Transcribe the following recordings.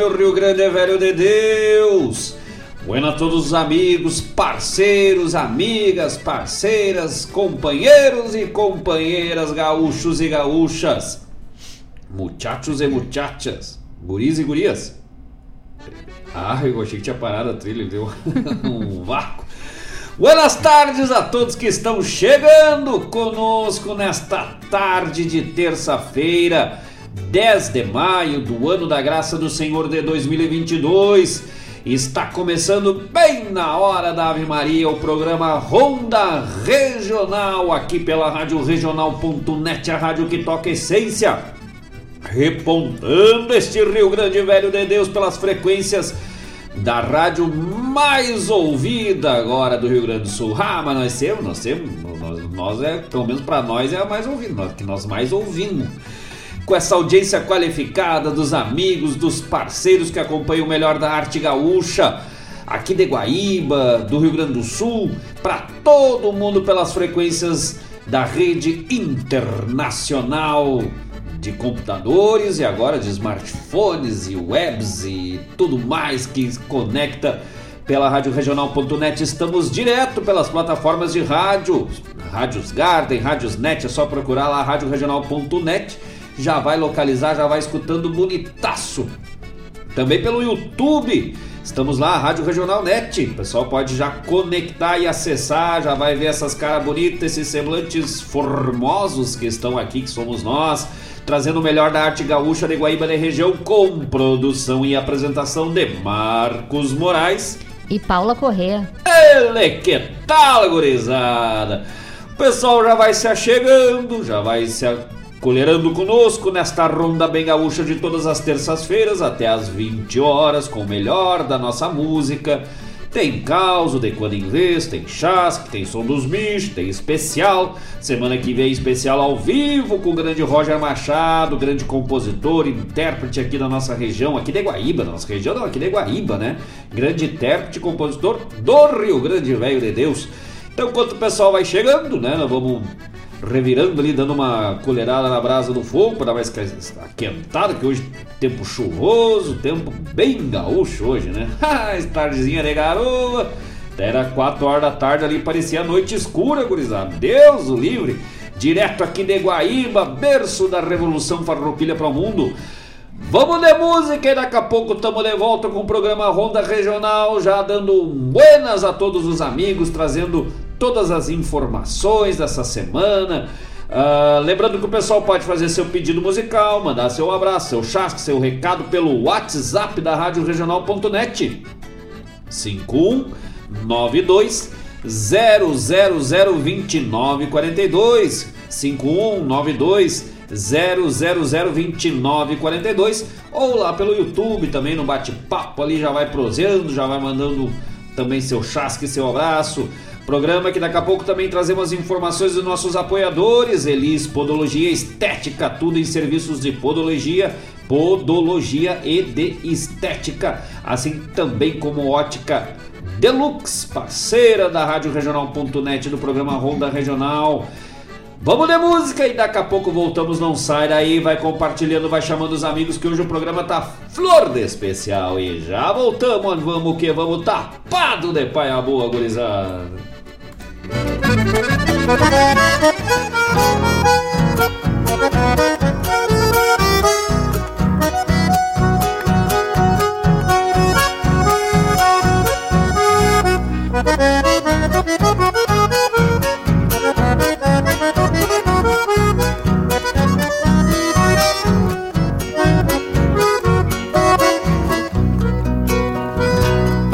Meu Rio Grande é velho de Deus. Buenas a todos os amigos, parceiros, amigas, parceiras, companheiros e companheiras, gaúchos e gaúchas, muchachos e muchachas, guris e gurias. Ah, eu achei que tinha parado a trilha, deu um vácuo. Buenas tardes a todos que estão chegando conosco nesta tarde de terça-feira, 10 de maio do ano da graça do Senhor de 2022. Está começando bem na hora da Ave Maria o programa Ronda Regional aqui pela Rádio Regional.net, a rádio que toca essência. Repontando este Rio Grande Velho de Deus pelas frequências da rádio mais ouvida agora do Rio Grande do Sul. Ah, mas nós temos, nós temos, nós, nós é, pelo menos para nós é a mais ouvida, nós, que nós mais ouvimos com essa audiência qualificada dos amigos, dos parceiros que acompanham o melhor da arte gaúcha, aqui de Guaíba, do Rio Grande do Sul, para todo mundo pelas frequências da rede internacional de computadores e agora de smartphones e webs e tudo mais que conecta pela Rádio Regional.net. Estamos direto pelas plataformas de rádio, Rádios Garden, Rádios Net, é só procurar lá Rádio Regional.net já vai localizar, já vai escutando bonitaço. Também pelo YouTube. Estamos lá, Rádio Regional Net. O pessoal pode já conectar e acessar, já vai ver essas caras bonitas, esses semblantes formosos que estão aqui, que somos nós, trazendo o melhor da arte gaúcha de Guaíba da região, com produção e apresentação de Marcos Moraes e Paula Corrêa. Ele que tal, gurizada? O pessoal já vai se achegando, já vai se colherando conosco nesta ronda bem gaúcha de todas as terças-feiras até as 20 horas com o melhor da nossa música. Tem caos de quando em vez, tem chasque, tem som dos bichos, tem especial. Semana que vem especial ao vivo com o grande Roger Machado, grande compositor, intérprete aqui da nossa região, aqui de Guaíba, da nossa região não, aqui de Guaíba, né? Grande intérprete, compositor do Rio Grande Velho de Deus. Então, enquanto o pessoal vai chegando, né? Nós vamos revirando ali, dando uma colherada na brasa do fogo para dar mais aquentada, que hoje tempo chuvoso, tempo bem gaúcho hoje, né? Tardezinha de garoa, era 4 horas da tarde ali, parecia noite escura, gurizada. Deus o livre! Direto aqui de Guaíba, berço da Revolução Farroupilha para o mundo. Vamos de música e daqui a pouco estamos de volta com o programa Ronda Regional, já dando buenas a todos os amigos, trazendo todas as informações dessa semana. Uh, lembrando que o pessoal pode fazer seu pedido musical, mandar seu abraço, seu chasque, seu recado pelo WhatsApp da Rádio Regional.net 5192 0002942 5192 0002942 ou lá pelo YouTube também no bate-papo ali já vai proseando, já vai mandando também seu chasque, seu abraço. Programa que daqui a pouco também trazemos informações dos nossos apoiadores, Elis Podologia Estética, tudo em serviços de podologia, podologia e de estética, assim também como ótica Deluxe, parceira da Rádio Regional.net do programa Ronda Regional. Vamos de música e daqui a pouco voltamos, não sai daí, vai compartilhando, vai chamando os amigos que hoje o programa tá flor de especial e já voltamos, vamos que vamos tapado de paia boa, gurizada. Thank you.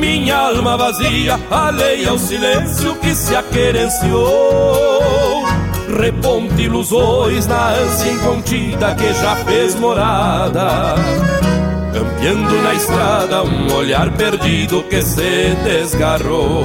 minha alma vazia alheia ao silêncio que se aquerenciou. Reponte ilusões na ânsia incontida que já fez morada campeando na estrada um olhar perdido que se desgarrou.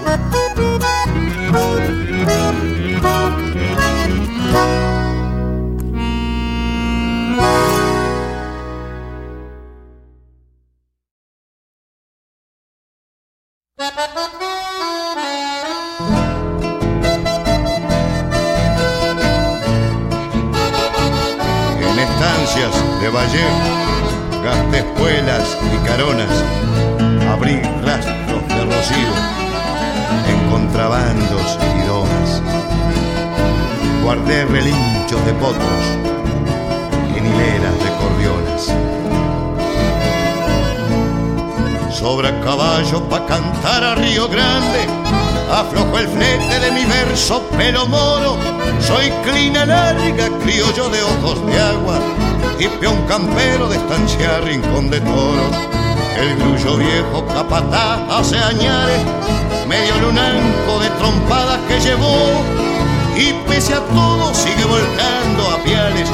Campero de estancia rincón de toros. El grullo viejo capataz hace añares, medio lunanco de trompadas que llevó y pese a todo sigue volcando a piales,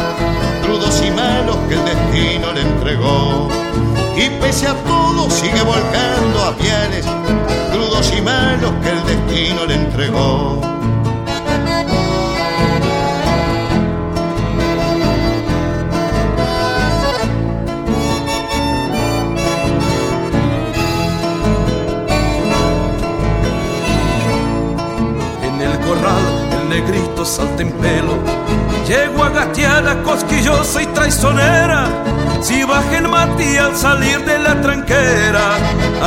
crudos y malos que el destino le entregó. Y pese a todo sigue volcando a piales, crudos y malos que el destino le entregó. Salta en pelo. Llego a cosquillosa y traicionera. Si baja el mati al salir de la tranquera,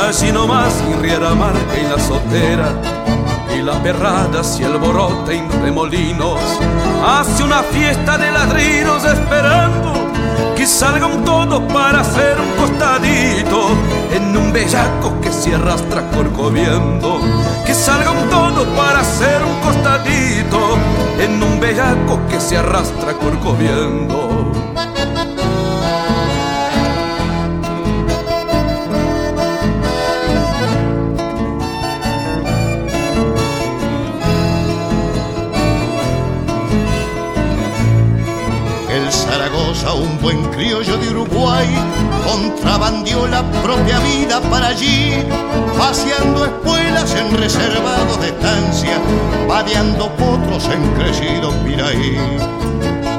así nomás riera marca y la sotera. Y la perrada si alborota en remolinos, hace una fiesta de ladrinos esperando que salgan todos para hacer un costadito en un bellaco que se arrastra corcoviendo. Que salgan todos para hacer un costadito en un bellaco que se arrastra corcoviendo. El Zaragoza, un buen criollo de Uruguay dio la propia vida para allí, paseando espuelas en reservados de estancia, vadeando potros en crecido piraí.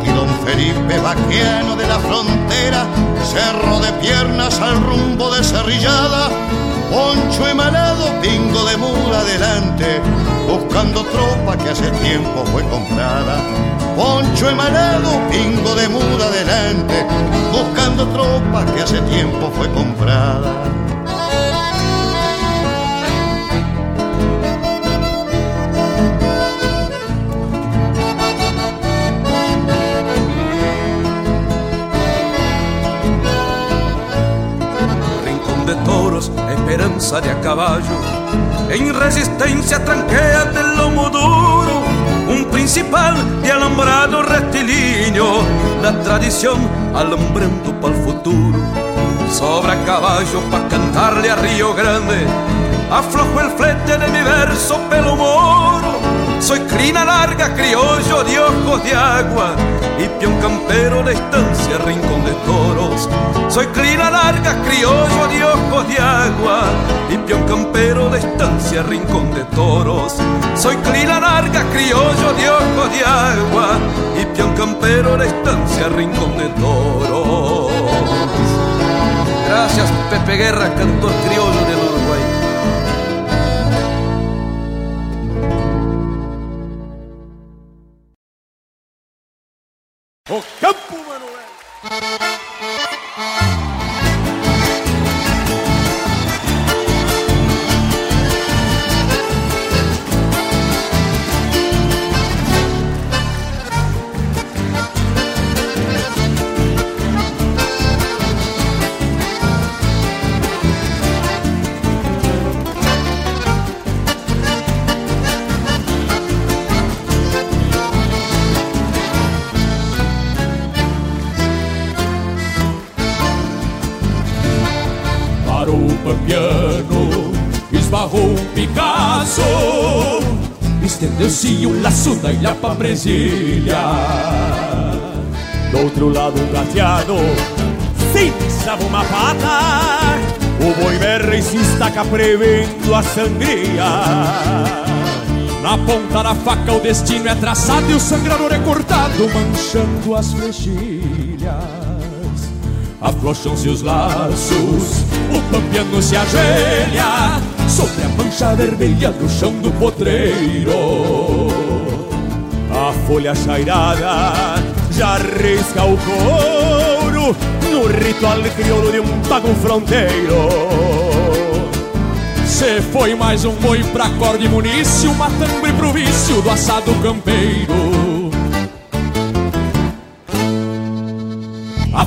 Y don Felipe Vaqueano de la frontera, cerro de piernas al rumbo de cerrillada, poncho emanado, pingo de mula adelante, buscando tropa que hace tiempo fue comprada. Poncho emanado, pingo de muda adelante, buscando tropa que hace tiempo fue comprada. Rincón de toros, esperanza de a caballo, en resistencia tranquea del lomo duro, principal de alambrado rectilíneo, la tradición alumbrando para el futuro. Sobra caballo pa' cantarle a Río Grande, aflojo el flete de mi verso pelo moro. Soy crina larga, criollo de de agua y peón campero de estancia, rincón de toros. Soy crina larga, criollo de de agua y peón campero de estancia, rincón de toros. Soy crina larga, criollo de de agua y peón campero de estancia, rincón de toros. Gracias Pepe Guerra, cantor criollo del da ilha pra Brasília. Do outro lado um gateado pisava uma pata O boi berra e se estaca prevendo a sangria. Na ponta da faca o destino é traçado E o sangrador é cortado manchando as flechilhas Afrouxam-se os laços, o pampiano se ajoelha Sobre a mancha vermelha do chão do potreiro folha chairada já risca o couro No ritual crioulo de um pago fronteiro Cê foi mais um boi pra corda e munício, uma tambre pro vício do assado campeiro.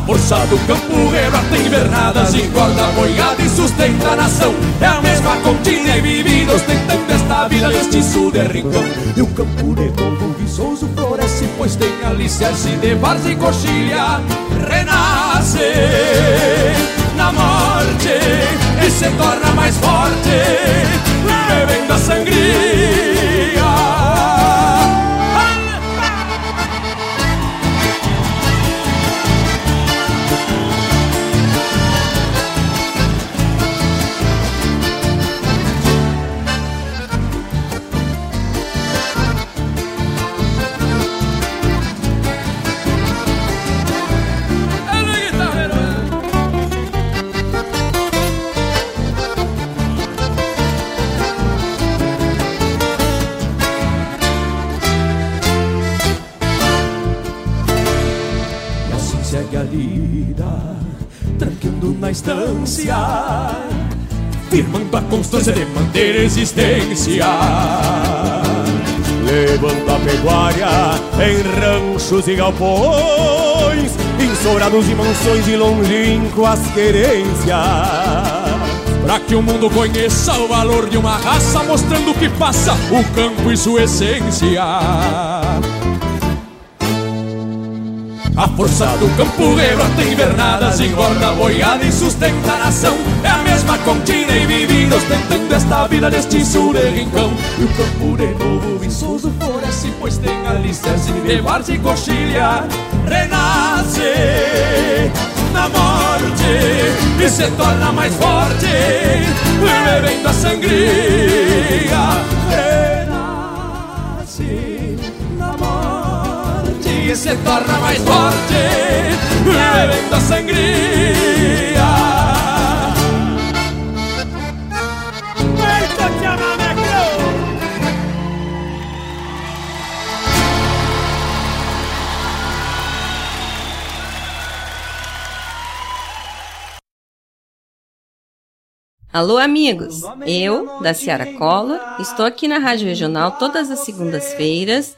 Força do campo rebata invernadas, engorda a boiada e sustenta a nação. É a mesma contínua e vivida, ostentando esta vida mestiço de rincão. E o campo de novo viçoso floresce, pois tem alicerce de várzea e coxilha. Renasce na morte e se torna mais forte, bebendo a sangria. Firmando a constância de manter existência. Levanta a pecuária em ranchos e galpões Ensobrados e mansões e longínquas querências Pra que o mundo conheça o valor de uma raça, mostrando o que passa, o campo e sua essência. A força do campo rebota invernadas, engorda boiada e sustenta a nação. É a mesma contínua e vivida, ostentando esta vida deste sul de rincão. E o campo de novo viçoso floresce, pois tem alicerce de várzea e coxilha. Renasce na morte e se torna mais forte, bebendo a sangria. E se torna mais forte, bebendo a sangria. Alô, amigos! Eu, da Ciara Collor, estou aqui na Rádio Regional todas as segundas-feiras,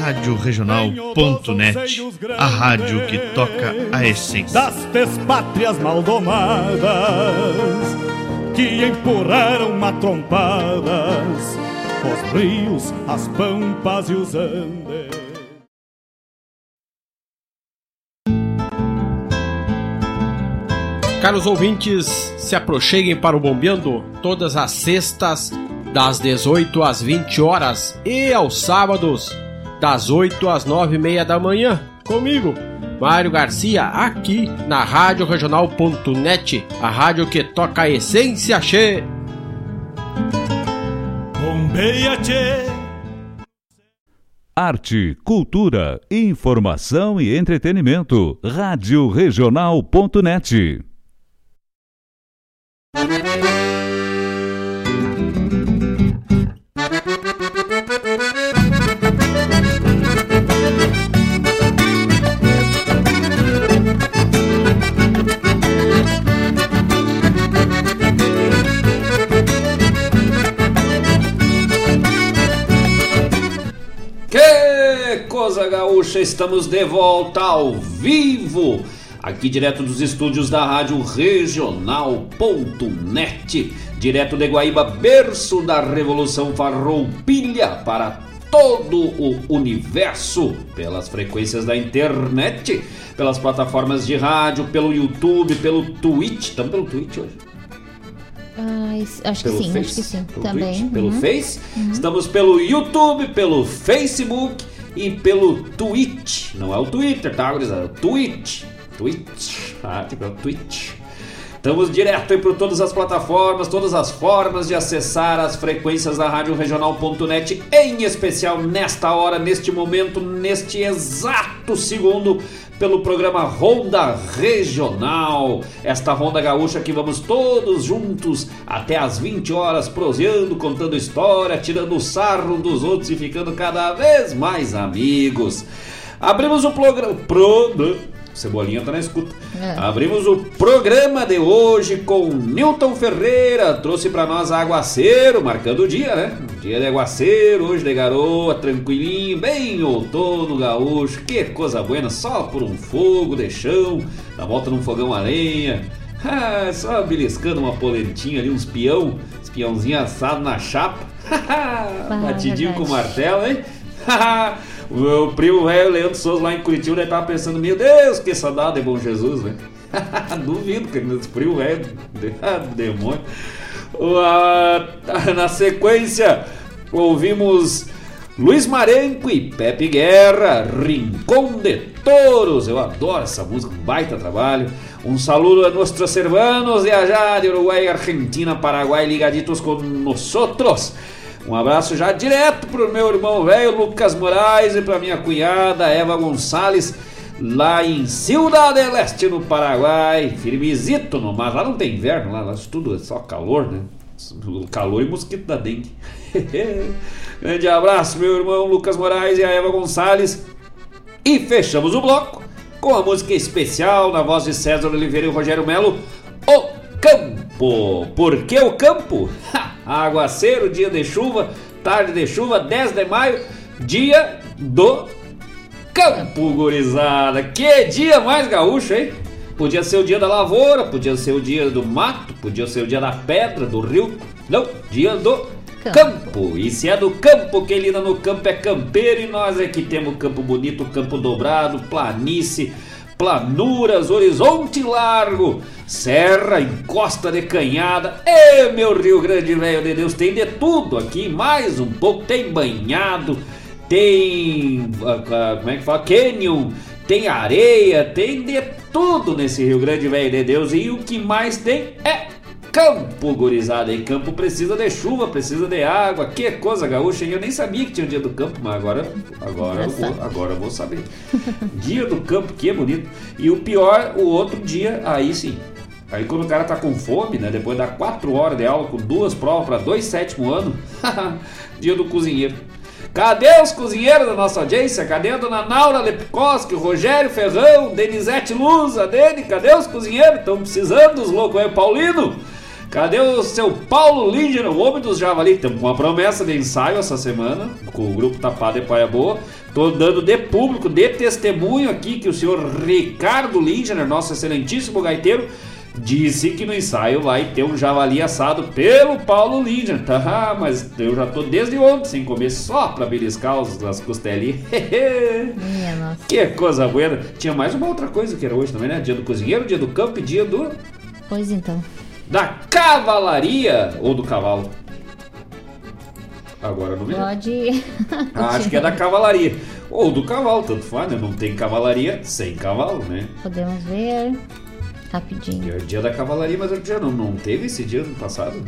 Rádio Regional.net, a rádio que toca a essência. Das pátrias maldomadas que empurraram matrompadas os rios, as pampas e os andes. Caros ouvintes, se aproxeguem para o Bombeando todas as sextas, das 18 às 20 horas e aos sábados, das 8 às 9 e meia da manhã, comigo, Mário Garcia, aqui na Rádio Regional.net, a rádio que toca a essência che. Bombeia che. Arte, cultura, informação e entretenimento. Rádio Regional.net. Gaúcha, estamos de volta ao vivo, aqui direto dos estúdios da Rádio Regional.net, direto de Guaíba, berço da Revolução Farroupilha para todo o universo, pelas frequências da internet, pelas plataformas de rádio, pelo YouTube, pelo Twitch, estamos pelo Twitch hoje. Ah, acho pelo que sim, Face, acho que sim. Pelo Também. Twitch, pelo uhum. Face. Uhum. Estamos pelo YouTube, pelo Facebook e pelo Twitch. Não é o Twitter, tá, gurizada? É o Twitch. Twitch. Ah, tipo, é o Twitch. Estamos direto aí por todas as plataformas, todas as formas de acessar as frequências da Rádio Regional.net, em especial nesta hora, neste momento, neste exato segundo, pelo programa Ronda Regional. Esta Ronda Gaúcha que vamos todos juntos até às 20 horas, proseando, contando história, tirando o sarro dos outros e ficando cada vez mais amigos. Abrimos o programa. Pro... Cebolinha tá na escuta. É. Abrimos o programa de hoje com Newton Ferreira, trouxe para nós aguaceiro, marcando o dia, né? Dia de aguaceiro, hoje de garoa, tranquilinho, bem outono gaúcho, que coisa boa, só por um fogo de chão, na volta num fogão a lenha. Ah, só beliscando uma polentinha ali, uns peão, uns peãozinhos assados na chapa. Batidinho com martelo, hein? O meu primo velho, Leandro Souza, lá em Curitiba, ele tava pensando, meu Deus, que saudade de Bom Jesus, velho. Duvido que meus primo velho, demônio. Na sequência, ouvimos Luiz Marenco e Pepe Guerra, Rincón de Toros. Eu adoro essa música, um baita trabalho. Um saludo a nossos hermanos de allá de Uruguai, Argentina, Paraguai, ligaditos com nosotros. Um abraço já direto pro meu irmão velho Lucas Moraes e pra minha cunhada Eva Gonçalves, lá em Ciudad del Este, no Paraguai. Firmezito no mar. Lá não tem inverno, lá, lá tudo é só calor, né? Calor e mosquito da dengue. Grande abraço, meu irmão Lucas Moraes e a Eva Gonçalves. E fechamos o bloco com a música especial na voz de César Oliveira e Rogério Melo, O Campo. Por que o campo? Aguaceiro, dia de chuva, tarde de chuva, 10 de maio, dia do campo, gurizada. Que dia mais gaúcho, hein? Podia ser o dia da lavoura, podia ser o dia do mato, podia ser o dia da pedra, do rio. Não, dia do campo. campo. E se é do campo, quem lida no campo é campeiro e nós é que temos campo bonito, campo dobrado, planície, planuras, horizonte largo, serra, encosta de canhada. E meu Rio Grande, velho de Deus, tem de tudo aqui, mais um pouco, tem banhado, tem. Ah, como é que fala? Canyon, tem areia, tem de tudo nesse Rio Grande, velho de Deus. E o que mais tem é campo, gurizada. E campo precisa de chuva, precisa de água. Que coisa gaúcha, hein? Eu nem sabia que tinha o dia do campo, mas agora, agora, eu vou, agora eu vou saber. dia do campo, que bonito. E o pior, o outro dia, aí sim. Aí quando o cara tá com fome, né? Depois das 4 horas de aula com duas provas para dois sétimo ano, dia do cozinheiro. Cadê os cozinheiros da nossa audiência? Cadê a dona Naura Lepkoski, Rogério Ferrão, Denisete Luz, a Dene? Cadê os cozinheiros? Estão precisando dos loucos aí, Paulino? Cadê o seu Paulo Linger, o homem dos javali? Estamos com uma promessa de ensaio essa semana, com o grupo Tapado e Paia Boa. Estou dando de público, de testemunho aqui, que o senhor Ricardo Linger, nosso excelentíssimo gaiteiro, disse que no ensaio vai ter um javali assado pelo Paulo Linder. Tá, mas eu já tô desde ontem sem comer só pra beliscar os, as costelinhas. Minha nossa. que coisa boa. Tinha mais uma outra coisa que era hoje também, né? Dia do cozinheiro, dia do campo e dia do. Pois então. Da cavalaria ou do cavalo? Agora não me. Pode. Ah, acho que é da cavalaria. Ou do cavalo, tanto faz, né? Não tem cavalaria sem cavalo, né? Podemos ver. Rapidinho. É o dia da cavalaria, mas já não, não teve esse dia no passado?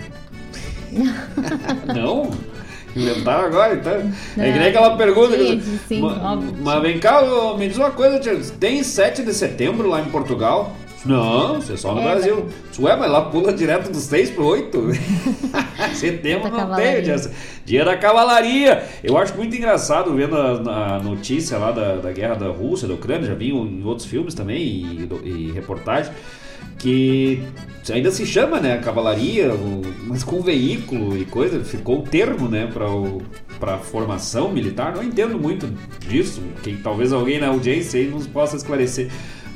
não? Inventaram agora, então. Não. É que nem aquela pergunta. Sim, sim, Ma- óbvio. mas vem cá, me diz uma coisa, tia, tem 7 de setembro lá em Portugal? Não, isso é só no É, Brasil. Ué, mas lá pula direto dos 6 pro 8. setembro não tem. Dia, da cavalaria. Eu acho muito engraçado vendo a, a notícia lá da, da guerra da Rússia, da Ucrânia, já vi em outros filmes também e, e reportagem, que ainda se chama, né, cavalaria, mas com veículo e coisa, ficou o termo, né, para para formação militar. Não entendo muito disso, que talvez alguém na audiência aí nos possa esclarecer.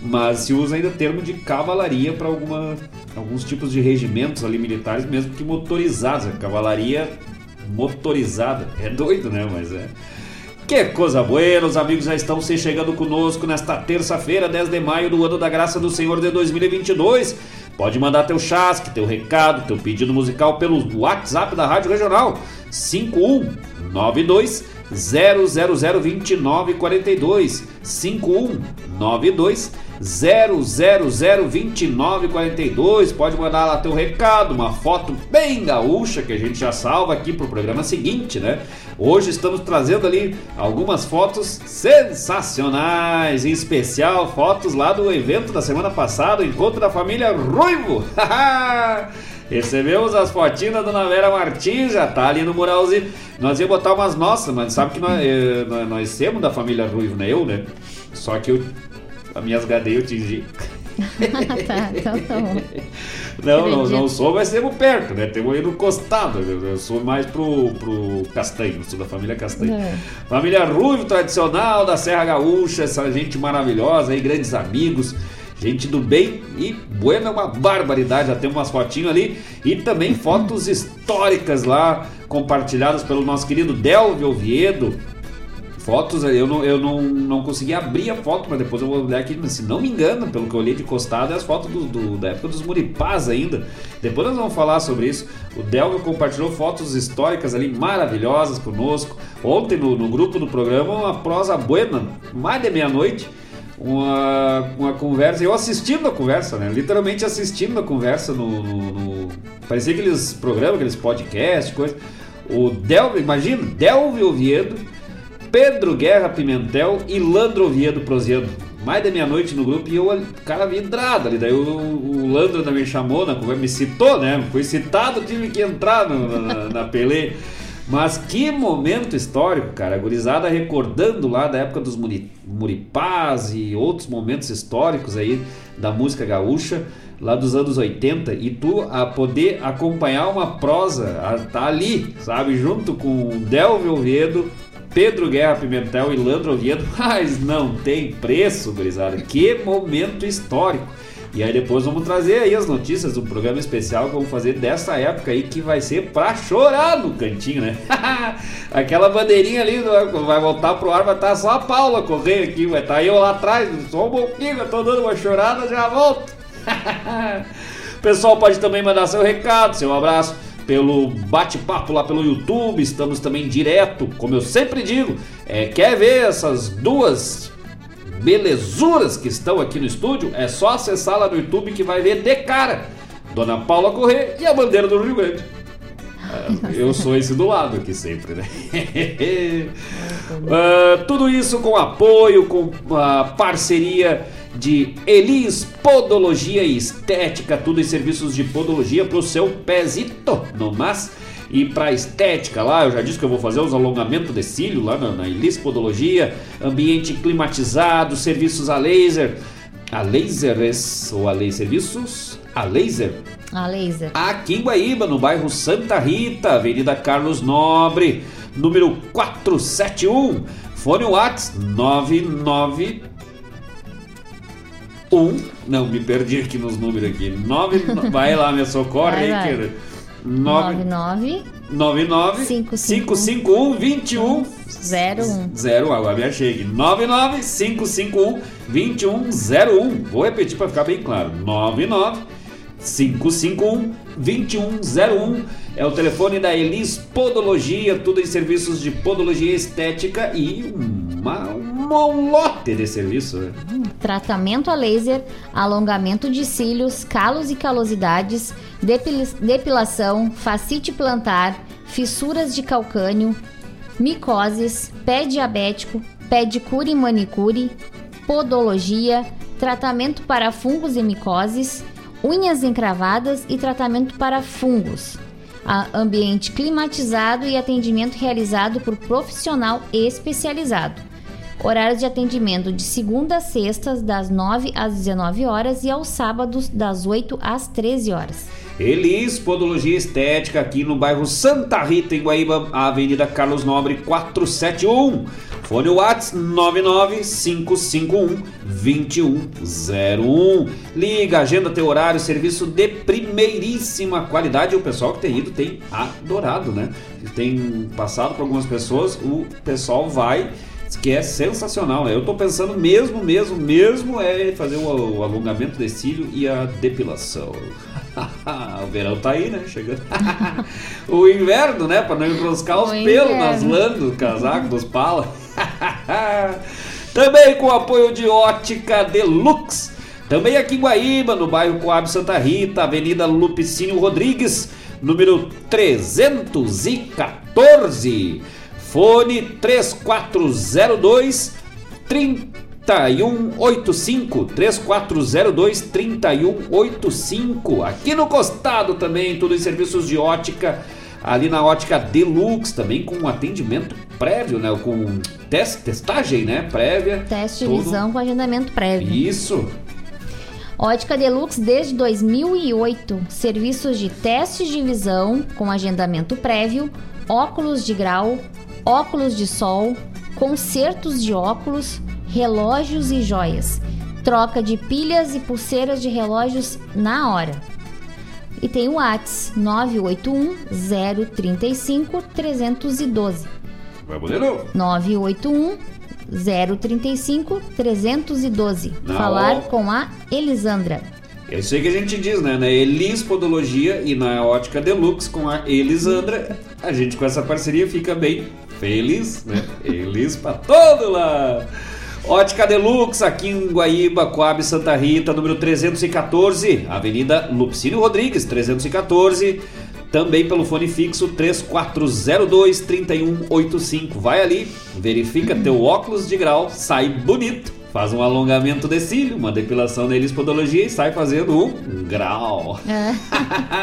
Mas se usa ainda o termo de cavalaria para alguns tipos de regimentos ali militares, mesmo que motorizados. Cavalaria motorizada. É doido, né? Mas é. Que coisa boa, os amigos já estão se chegando conosco nesta terça-feira, 10 de maio do ano da graça do Senhor de 2022. Pode mandar teu chasque, teu recado, teu pedido musical pelo WhatsApp da Rádio Regional 5192 0002942 5192 0002942 Pode mandar lá teu recado, uma foto bem gaúcha que a gente já salva aqui pro programa seguinte, né? Hoje estamos trazendo ali algumas fotos sensacionais, em especial fotos lá do evento da semana passada, o encontro da família Ruivo. Recebemos as fotinhas da Dona Vera Martins, já tá ali no muralzinho. Nós ia botar umas nossas, mas sabe que nós, eh, nós, nós somos da família Ruivo, né? Eu, né? Só que eu, as minhas gadeias eu tingi. tá, então tá bom. Não, não, não sou, mas temos perto, né? Temos aí no costado. Eu, eu sou mais pro, pro Castanho, sou da família Castanho. É. Família Ruivo, tradicional da Serra Gaúcha, essa gente maravilhosa aí, grandes amigos, gente do bem e Buena é uma barbaridade. Já temos umas fotinhas ali e também fotos históricas lá, compartilhadas pelo nosso querido Delvio Oviedo. Fotos, eu não, eu não, não consegui abrir a foto, mas depois eu vou olhar aqui, mas se não me engano, pelo que eu olhei de costado, é as fotos do, do- da época dos Muripás ainda. Depois nós vamos falar sobre isso. O Delvio compartilhou fotos históricas ali maravilhosas conosco. ontem no, no grupo do programa uma prosa buena, mais de meia-noite, uma, uma conversa, eu assistindo a conversa, né? Literalmente assistindo a conversa no. no, no parecia aqueles programas, aqueles podcasts, coisa. O Delve, imagina, Delve Oviedo, Pedro Guerra Pimentel e Landro Oviedo Proziedo. Mais da meia-noite no grupo e eu, cara, vidrado ali. Daí o, o Landro ainda me chamou, na conversa, me citou, né? Foi citado, tive que entrar no- na, na Pelé. Mas que momento histórico, cara. A gurizada recordando lá da época dos muri, Muripás e outros momentos históricos aí da música gaúcha, lá dos anos 80. E tu a poder acompanhar uma prosa, a, tá ali, sabe? Junto com Delvio Oviedo, Pedro Guerra Pimentel e Landro Oviedo. Mas não tem preço, gurizada. Que momento histórico. E aí depois vamos trazer aí as notícias do programa especial que vamos fazer dessa época aí que vai ser pra chorar no cantinho, né? Aquela bandeirinha ali quando vai voltar pro ar, vai estar só a Paula correndo aqui, vai estar eu lá atrás, só um pouquinho, eu tô dando uma chorada, já volto. Pessoal pode também mandar seu recado, seu abraço pelo bate-papo lá pelo YouTube. Estamos também direto, como eu sempre digo. É, quer ver essas duas belezuras que estão aqui no estúdio? É só acessar lá no YouTube que vai ver de cara Dona Paula Corrêa e a bandeira do Rio Grande. Ah, Eu sou esse do lado aqui sempre, né? Ah, tudo isso com apoio, com a parceria de Elis Podologia e Estética, tudo em serviços de podologia para o seu pezito, no mas. E para estética lá, eu já disse que eu vou fazer os alongamentos de cílio lá na, na Elis Podologia, ambiente climatizado, serviços a laser, a lasers ou a laser serviços a laser A laser. Aqui em Guaíba, no bairro Santa Rita, Avenida Carlos Nobre, número 471. Fone Whats 99 um, não, me perdi aqui nos números aqui. 9, vai lá, me socorre Vai, aí, vai. querido. 9, 99 99 551 21 01. 0, agora me achei aqui. 99 551 2101. Vou repetir para ficar bem claro. 99 551 2101 é o telefone da Elis Podologia, tudo em serviços de podologia estética e uma, uma- um lote de serviço. né? Tratamento a laser, alongamento de cílios, calos e calosidades, depil- depilação, facite plantar, fissuras de calcânio, micoses, pé diabético, pedicure e manicure, podologia, tratamento para fungos e micoses, unhas encravadas e tratamento para fungos. Ambiente climatizado e atendimento realizado por profissional especializado. Horários de atendimento de segunda a sextas, das 9 às 19 horas e aos sábados, das 8 às 13 horas. Elis Podologia Estética, aqui no bairro Santa Rita, em Guaíba, Avenida Carlos Nobre 471. Fone Whats 99551-2101. Liga, agenda teu horário, serviço de primeiríssima qualidade. O pessoal que tem ido tem adorado, né? Tem passado por algumas pessoas, o pessoal vai que é sensacional, né? Eu tô pensando mesmo, mesmo, mesmo é fazer o, o alongamento de cílio e a depilação. o verão tá aí, né? Chegando. o inverno, né? Pra não enroscar os O pelos nas lãs do casaco, dos palas. Também com o apoio de Ótica Deluxe. Também aqui em Guaíba, no bairro Coab Santa Rita, Avenida Lupicínio Rodrigues, número 314. Fone 3402 3185 3402 3185 aqui no costado também tudo em serviços de ótica ali na ótica Deluxe também com um atendimento prévio né? Com test, testagem né? Prévia. Teste de visão com agendamento prévio. isso. Ótica Deluxe desde 2008. Serviços de testes de visão com agendamento prévio, óculos de grau, óculos de sol, consertos de óculos, relógios e joias. Troca de pilhas e pulseiras de relógios na hora. E tem o Whats 981 035 312. vamos de novo 981 035 312. Na Falar hora. com a Elisandra. é isso aí que a gente diz né na Elis Podologia e na ótica Deluxe com a Elisandra a gente com essa parceria fica bem Feliz, né? Feliz pra todo lado. Ótica Deluxe, aqui em Guaíba, Coab Santa Rita, número 314, Avenida Lupicínio Rodrigues, 314. Também pelo fone fixo 3402-3185. Vai ali, verifica teu óculos de grau, sai bonito. Faz um alongamento de cílio, uma depilação neles podologia e sai fazendo um grau. É.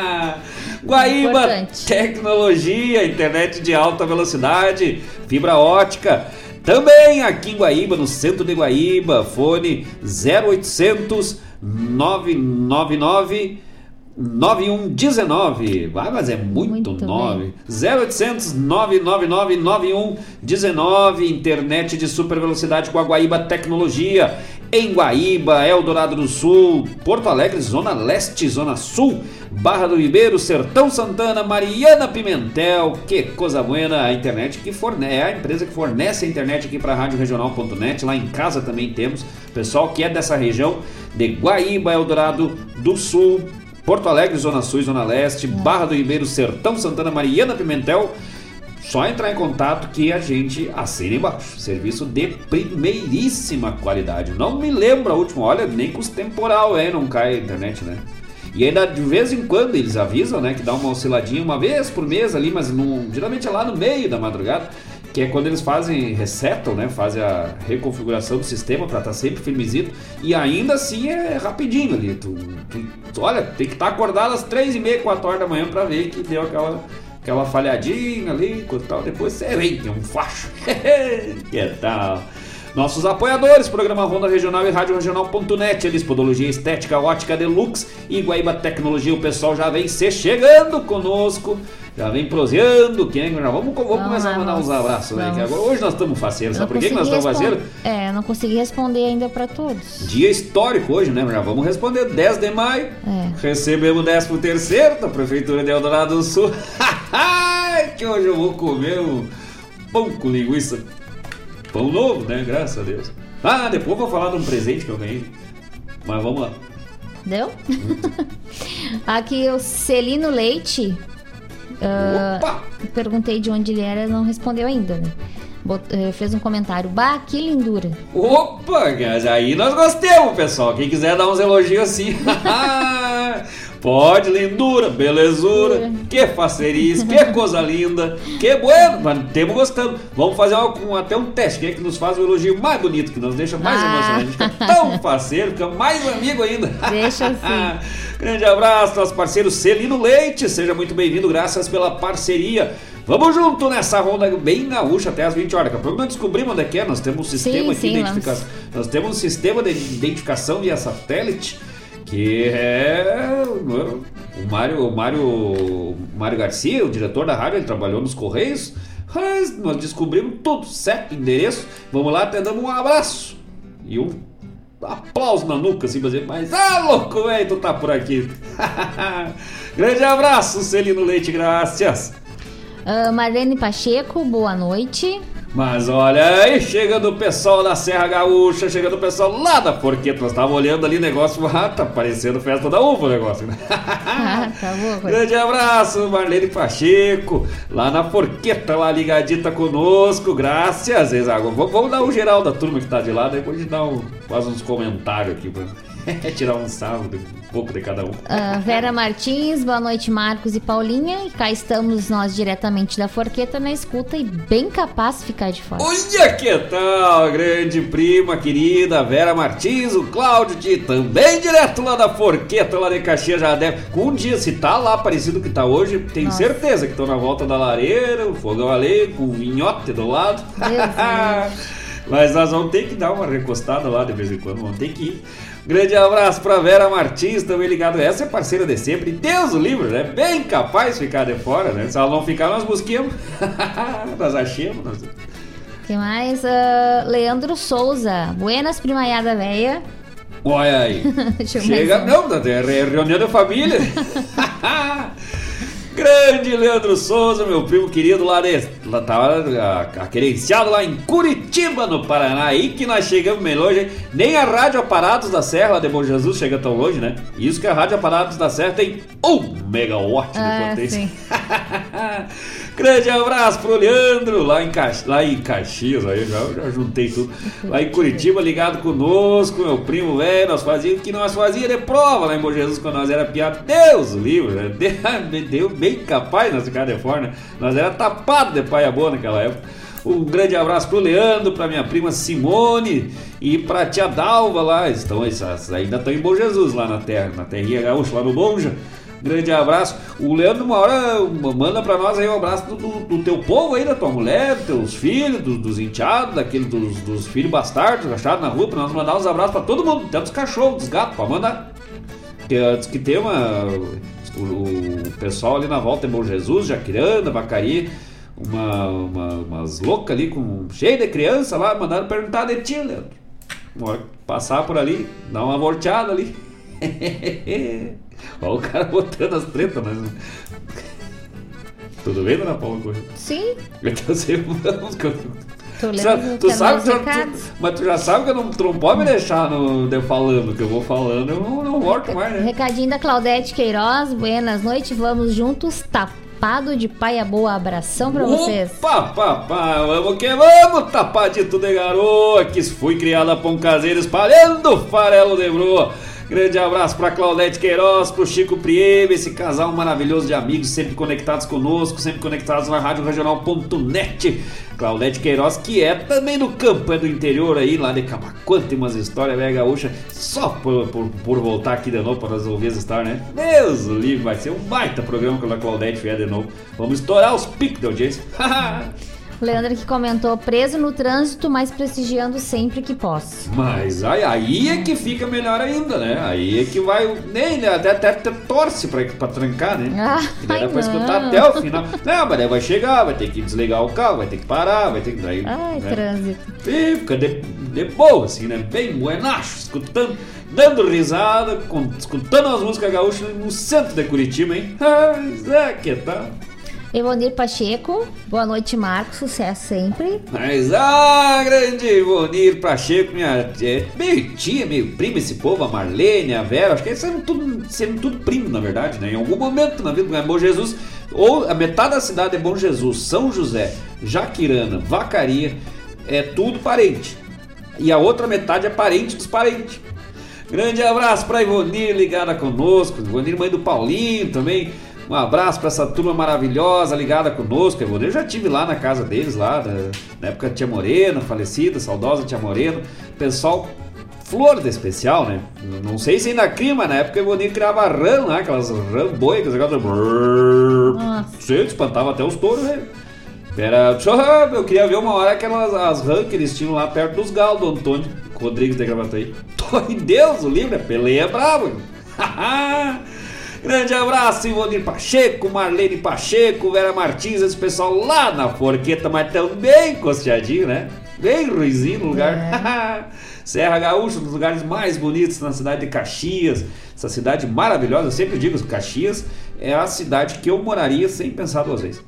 Guaíba Importante. Tecnologia, internet de alta velocidade, fibra ótica. Também aqui em Guaíba, no centro de Guaíba, fone 0800 999 9119. Vai, mas é muito, Muito 9. 0800 999 9119. Internet de super velocidade com a Guaíba Tecnologia. Em Guaíba, Eldorado do Sul, Porto Alegre, Zona Leste, Zona Sul, Barra do Ribeiro, Sertão Santana, Mariana Pimentel. Que coisa buena a internet que fornece, é a empresa que fornece a internet aqui para radioregional.net. Lá em casa também temos. Pessoal que é dessa região de Guaíba, Eldorado do Sul, Porto Alegre, Zona Sul e Zona Leste, Barra do Ribeiro, Sertão Santana, Mariana Pimentel. Só entrar em contato que a gente assina embaixo. Serviço de primeiríssima qualidade. Não me lembro a última, olha, nem com os temporal, é, não cai a internet, né? E ainda de vez em quando eles avisam, né, que dá uma osciladinha uma vez por mês ali, mas não, geralmente é lá no meio da madrugada, que é quando eles fazem, resetam, né, fazem a reconfiguração do sistema para estar sempre firmezito, e ainda assim é rapidinho ali. Tu, tu- olha, tem que estar acordado às três e meia, quatro horas da manhã para ver que deu aquela, aquela falhadinha ali, coisa tal, depois você vem, tem um facho. que tal? Nossos apoiadores, programa Ronda Regional e Rádio Regional.net, eles Podologia Estética, Ótica Deluxe e Guaíba Tecnologia. O pessoal já vem se chegando conosco, já vem proseando. Quem, já vamos, vamos, começar a mandar uns abraços aí. que agora, hoje nós estamos faceiros, sabe por que nós estamos faceiros? É, eu não consegui responder ainda pra todos. Dia histórico hoje, né? Já vamos responder. 10 de maio. É. Recebemos 13 terceiro da Prefeitura de Eldorado do Sul. que hoje eu vou comer um pão com linguiça. Pão novo, né? Graças a Deus. Ah, depois vou falar de um presente que eu ganhei. Mas vamos lá. Deu? Aqui o Celino Leite. Ah, Opa! perguntei de onde ele era, não respondeu ainda, né? Bot- eh, fez um comentário. Bah, que lindura. Opa, aí nós gostemos, pessoal. Quem quiser dar uns elogios assim. Pode, lindura, belezura, que facerice, que coisa linda, que bueno, mas temos gostando. Vamos fazer um- até um teste, quem é que nos faz o elogio mais bonito, que nos deixa mais Ah. emocionante, a gente fica tão faceiro, fica mais amigo ainda. Deixa assim. Grande abraço, nosso parceiro Celino Leite, seja muito bem-vindo, graças pela parceria. Vamos junto nessa ronda bem gaúcha até as 20 horas. Daqui a pouco nós descobrimos onde é que é. Nós temos um sistema Sim, sim, de identificação. Nós temos um sistema de identificação via satélite que é o Mário, o Mário, o Mário Garcia, o diretor da rádio, ele trabalhou nos Correios. Mas nós descobrimos tudo, certo? Endereço. Vamos lá, até damos um abraço. E um aplauso na nuca, assim, pra dizer, mas ah, louco, velho, tu tá por aqui. Grande abraço, Celino Leite, graças. Ah, Marlene Pacheco, boa noite. Mas olha aí, chegando o pessoal da Serra Gaúcha, chegando o pessoal lá da Porqueta. Nós tava olhando ali negócio, ah, tá parecendo festa da uva o negócio, né? Ah, tá bom. Grande abraço, Marlene Pacheco, lá na Porqueta, lá ligadita conosco, graças. Exato. Vamos, vamos dar um geral da turma que tá de lá, depois a gente dá um, faz uns comentários aqui pra tirar um salvo, de- um pouco de cada um. Ah, Vera Martins, boa noite, Marcos e Paulinha. E cá estamos nós diretamente da Forqueta na escuta e bem capaz de ficar de fora. Olha que tal, grande prima querida Vera Martins, o Cláudio de também direto lá da Forqueta, lá de Caxias já deve. Com um dia, se tá lá parecido que tá hoje, tenho Nossa. certeza que estão na volta da lareira, o fogão ali, com o vinhote do lado. Mas nós vamos ter que dar uma recostada lá de vez em quando, vamos ter que ir. Grande abraço pra Vera Martins, também ligado. Essa é parceira de sempre. Deus o livre, né? Bem capaz de ficar de fora, né? Se ela não ficar, nós busquemos. nós achemos. Nós... que mais? Ah, Leandro Souza, buenas primaiada véia. Olha aí. Chega, não, é re- reunião de família. Grande Leandro Souza, meu primo querido lá de. Lá tava ah, querenciado lá em Curitiba, no Paraná. Aí que nós chegamos bem longe. Nem a Rádio Aparatos da Serra lá de Bom Jesus chega tão longe, né? Isso que a Rádio Aparatos da Serra tem um megawatt de Ah, potência. sim. Grande abraço pro Leandro, lá em, Cax... lá em Caxias, aí já, já juntei tudo. Lá em Curitiba, ligado conosco, meu primo velho, nós fazíamos o que nós fazíamos de prova lá em Bom Jesus quando nós era piada. Deus, o livro, né? deu bem capaz nós ficar de fora, né? Nós era tapado de paia boa naquela época. Um grande abraço pro Leandro, pra minha prima Simone e pra tia Dalva lá. Estão, ainda estão em Bom Jesus lá na terra, na terrinha gaúcha, lá no Bonja. Grande abraço. O Leandro uma hora manda pra nós aí um abraço do, do, do teu povo aí, da tua mulher, dos teus filhos, do, dos enteados, daqueles dos, dos, filhos bastardos achados na rua, pra nós mandar uns abraços pra todo mundo, até dos cachorros, dos gatos, pra mandar. Que, diz que tem uma. O, o, pessoal ali na volta é Bom Jesus, Jaquiranda, Vacaria uma, uma, umas loucas ali, com, cheio de criança lá, mandaram perguntar de ti, Leandro. Uma hora passar por ali, dar uma volteada ali. Olha o cara botando as tretas, mas. Tudo bem, dona Paula Correia? Sim. Então você vamos. Tu, lembra tu sabe, tu, tu, mas tu já sabe que eu não, tu não pode me deixar no, de falando, que eu vou falando, eu não, não volto mais, né? Recadinho da Claudete Queiroz, buenas noites, vamos juntos, tapa tapado de paia boa. Abração pra vocês. Opa, papá, vamos que vamos, tapadito de garoa, que fui criada pão caseiro espalhando farelo de broa. Grande abraço para Claudete Queiroz, pro Chico Priebe, esse casal maravilhoso de amigos, sempre conectados conosco, sempre conectados na Rádio Regional.net. Claudete Queiroz, que é também do campo, é do interior aí, lá de Camacuã, tem umas histórias velha gaúcha, só por, por, por, voltar aqui de novo para resolver as histórias, né? Deus livre, vai ser um baita programa quando a Claudete vier de novo. Vamos estourar os picos da audiência. Leandro que comentou, preso no trânsito, mas prestigiando sempre que posso. Mas aí, aí é que fica melhor ainda, né? Aí é que vai. Nem? Até, até, até torce pra, pra trancar, né? Ah, e daí dá pra escutar até o final. Não, mas daí vai chegar, vai ter que desligar o carro, vai ter que parar, vai ter que. Daí, Ai, né? trânsito. E fica de, de boa, assim, né? Bem buenacho, escutando, dando risada, escutando as músicas gaúchas no centro de Curitiba, hein? Ah, é que tal? Evonir Pacheco, boa noite, Marcos, sucesso sempre. Mas, ah, grande Evonir Pacheco, minha é, meio tia, meio prima esse povo, a Marlene, a Vera, acho que eles são tudo, são tudo primo, na verdade, né? Em algum momento na vida, é Bom Jesus, ou a metade da cidade é Bom Jesus, São José, Jaquirana, Vacaria, é tudo parente. E a outra metade é parente dos parentes. Grande abraço para Ivonir ligada conosco, Ivonir mãe do Paulinho também. Um abraço para essa turma maravilhosa ligada conosco. Eu já tive lá na casa deles, lá na época Tia Morena, falecida, saudosa Tia Morena. Pessoal, flor de especial, né? Não sei se ainda cria, mas na época eu nem criava rã lá, aquelas rã boi, aquelas negócios. Você espantava até os touros, né? Era. Eu queria ver uma hora aquelas as rãs que eles tinham lá perto dos galos do Antônio Rodrigues de Gravataí. Ai Deus, o livro é peleia bravo. Grande abraço, Ivonir Pacheco, Marlene Pacheco, Vera Martins, esse pessoal lá na Forqueta, mas também costeadinho, né? Bem ruizinho no lugar. É. Serra Gaúcha, um dos lugares mais bonitos na cidade de Caxias. Essa cidade maravilhosa, eu sempre digo, Caxias é a cidade que eu moraria sem pensar duas vezes.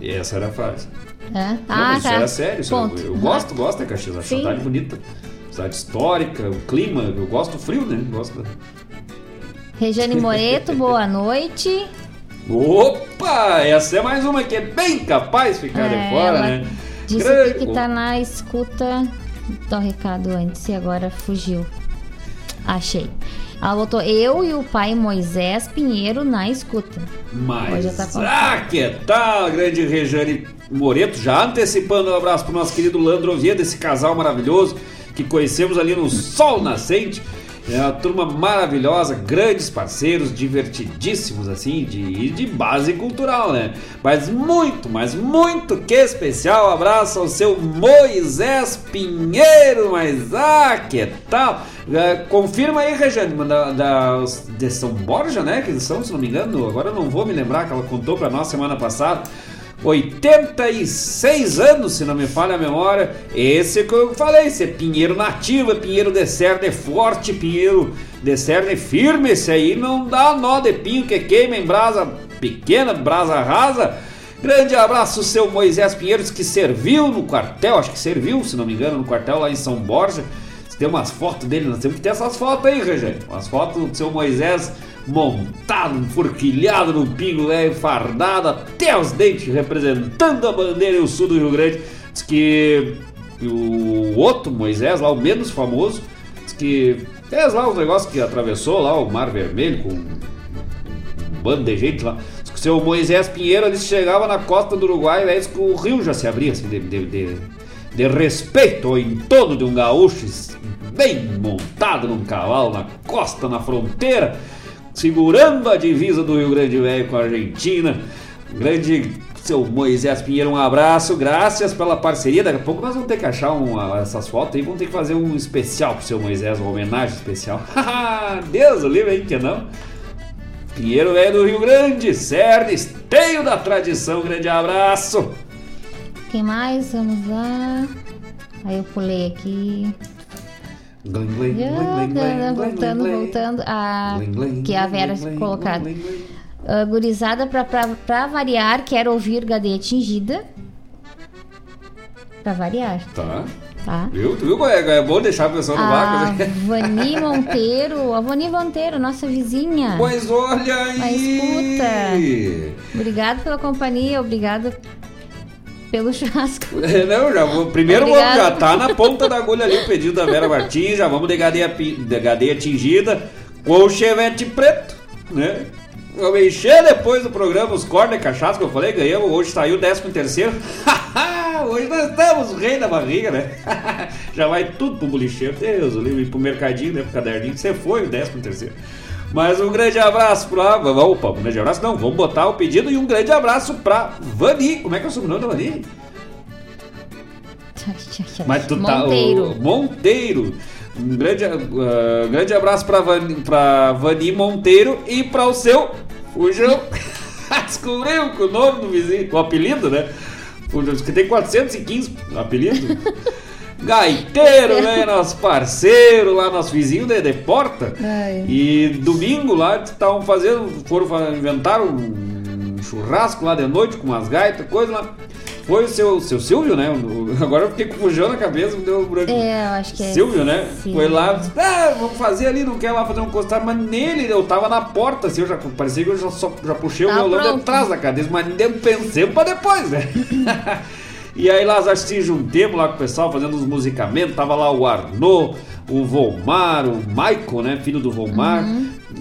E essa era a frase. É? Não, ah, isso tá. era sério. Isso Ponto. eu, gosto, gosto da Caxias, acho cidade bonita. Cidade histórica, o clima, eu gosto do frio, né? Gosto da... Regiane Moreto, boa noite. Opa! Essa é mais uma que é bem capaz de ficar É, de fora, né? Disse Grande- que tá na escuta. Dá o recado antes e agora fugiu. Achei. Ela botou eu e o pai Moisés Pinheiro na escuta. Mas, tá ah, que tal, grande Rejane Moreto, já antecipando um abraço pro nosso querido Landro Oviedo, esse casal maravilhoso que conhecemos ali no Sol Nascente. É uma turma maravilhosa, grandes parceiros, divertidíssimos assim, de, de base cultural, né? Mas muito, mas muito que especial abraço ao seu Moisés Pinheiro, mas ah, que tal? É, confirma aí, Rejane, da, da, de São Borja, né? Que são, se não me engano, agora eu não vou me lembrar que ela contou pra nós semana passada. 86 anos, se não me falha a memória. Esse que eu falei, esse é pinheiro nativo, é pinheiro de cerne forte, pinheiro de cerne firme. Esse aí não dá nó de pinho que queima em brasa pequena, brasa rasa. Grande abraço, seu Moisés Pinheiros, que serviu no quartel, acho que serviu, se não me engano, no quartel lá em São Borja. Tem umas fotos dele, nós temos que ter essas fotos aí, Rejane. Umas fotos do seu Moisés montado, enforquilhado no pingo velho, fardado até os dentes, representando a bandeira e o sul do Rio Grande. Diz que o outro Moisés, lá o menos famoso, diz que fez lá os negócios que atravessou lá o Mar Vermelho com um bando de gente lá. Diz que o seu Moisés Pinheiro ele chegava na costa do Uruguai, velho, diz que o rio já se abria assim, de, de, de, de respeito ao entorno de um gaúcho bem montado num cavalo na costa, na fronteira, segurando a divisa do Rio Grande Velho com a Argentina. Grande seu Moisés Pinheiro, um abraço, graças pela parceria. Daqui a pouco nós vamos ter que achar uma, essas fotos aí, vamos ter que fazer um especial pro seu Moisés, uma homenagem especial. Deus o livre, hein, que não? Pinheiro é do Rio Grande, Cerne, esteio da tradição, grande abraço. Quem mais? Vamos lá. Aí eu pulei aqui. Voltando, voltando. A, que a Vera colocada. Ah, gurizada, pra, pra, pra variar, quero ouvir Gadeia Tingida. Pra variar, Tá. tá? Viu? Tu viu é, é bom deixar a pessoa no A vácuo? né? Vani Monteiro, a Vani Monteiro, nossa vizinha. Pois olha aí! A escuta. Obrigado pela companhia, obrigado pelo churrasco. É, Não, já primeiro vamos, já tá na ponta da agulha ali o pedido da Vera Martins, já vamos de gadeia, de gadeia tingida com o chevette preto, né? Vamos encher depois do programa os cortes de cachaça que eu falei, ganhamos, hoje saiu o 13 terceiro. hoje nós estamos o rei da barriga, né? já vai tudo pro bolicheiro, Deus, o livro, pro mercadinho, né, pro caderninho, você foi o 13 terceiro. Mas um grande abraço pra. Opa, um grande abraço não, vamos botar o pedido e um grande abraço pra Vani. Como é que é o sobrenome da Vani? Mas tu tá. Monteiro. O, Monteiro. Um grande, ah, grande abraço pra Vani, pra Vani Monteiro e pra o seu Fujão. Descobriu que o nome do vizinho, o apelido, né? Fujão, diz que tem 415 apelidos. Gaiteiro, né? Nosso parceiro lá, nosso vizinho de, de porta. Ai. E domingo lá estavam fazendo, foram inventaram um churrasco lá de noite com umas gaitas, coisa lá. Foi o seu, seu Silvio, né? O- Agora eu fiquei com o fujão na cabeça, me deu um branco. É, eu acho que é. Silvio, né? Sim. Foi lá, disse, ah, vamos fazer ali, não quer lá fazer um costado, mas nele eu tava na porta, assim, eu já parecia que eu já, só, já puxei o Tá violão pronto. de trás da cadeira, mas nem pensei pra depois, né? e aí lá nós se juntemos lá com o pessoal fazendo uns musicamentos, tava lá o Arnaud, o Volmar, o Michael, né, filho do Volmar,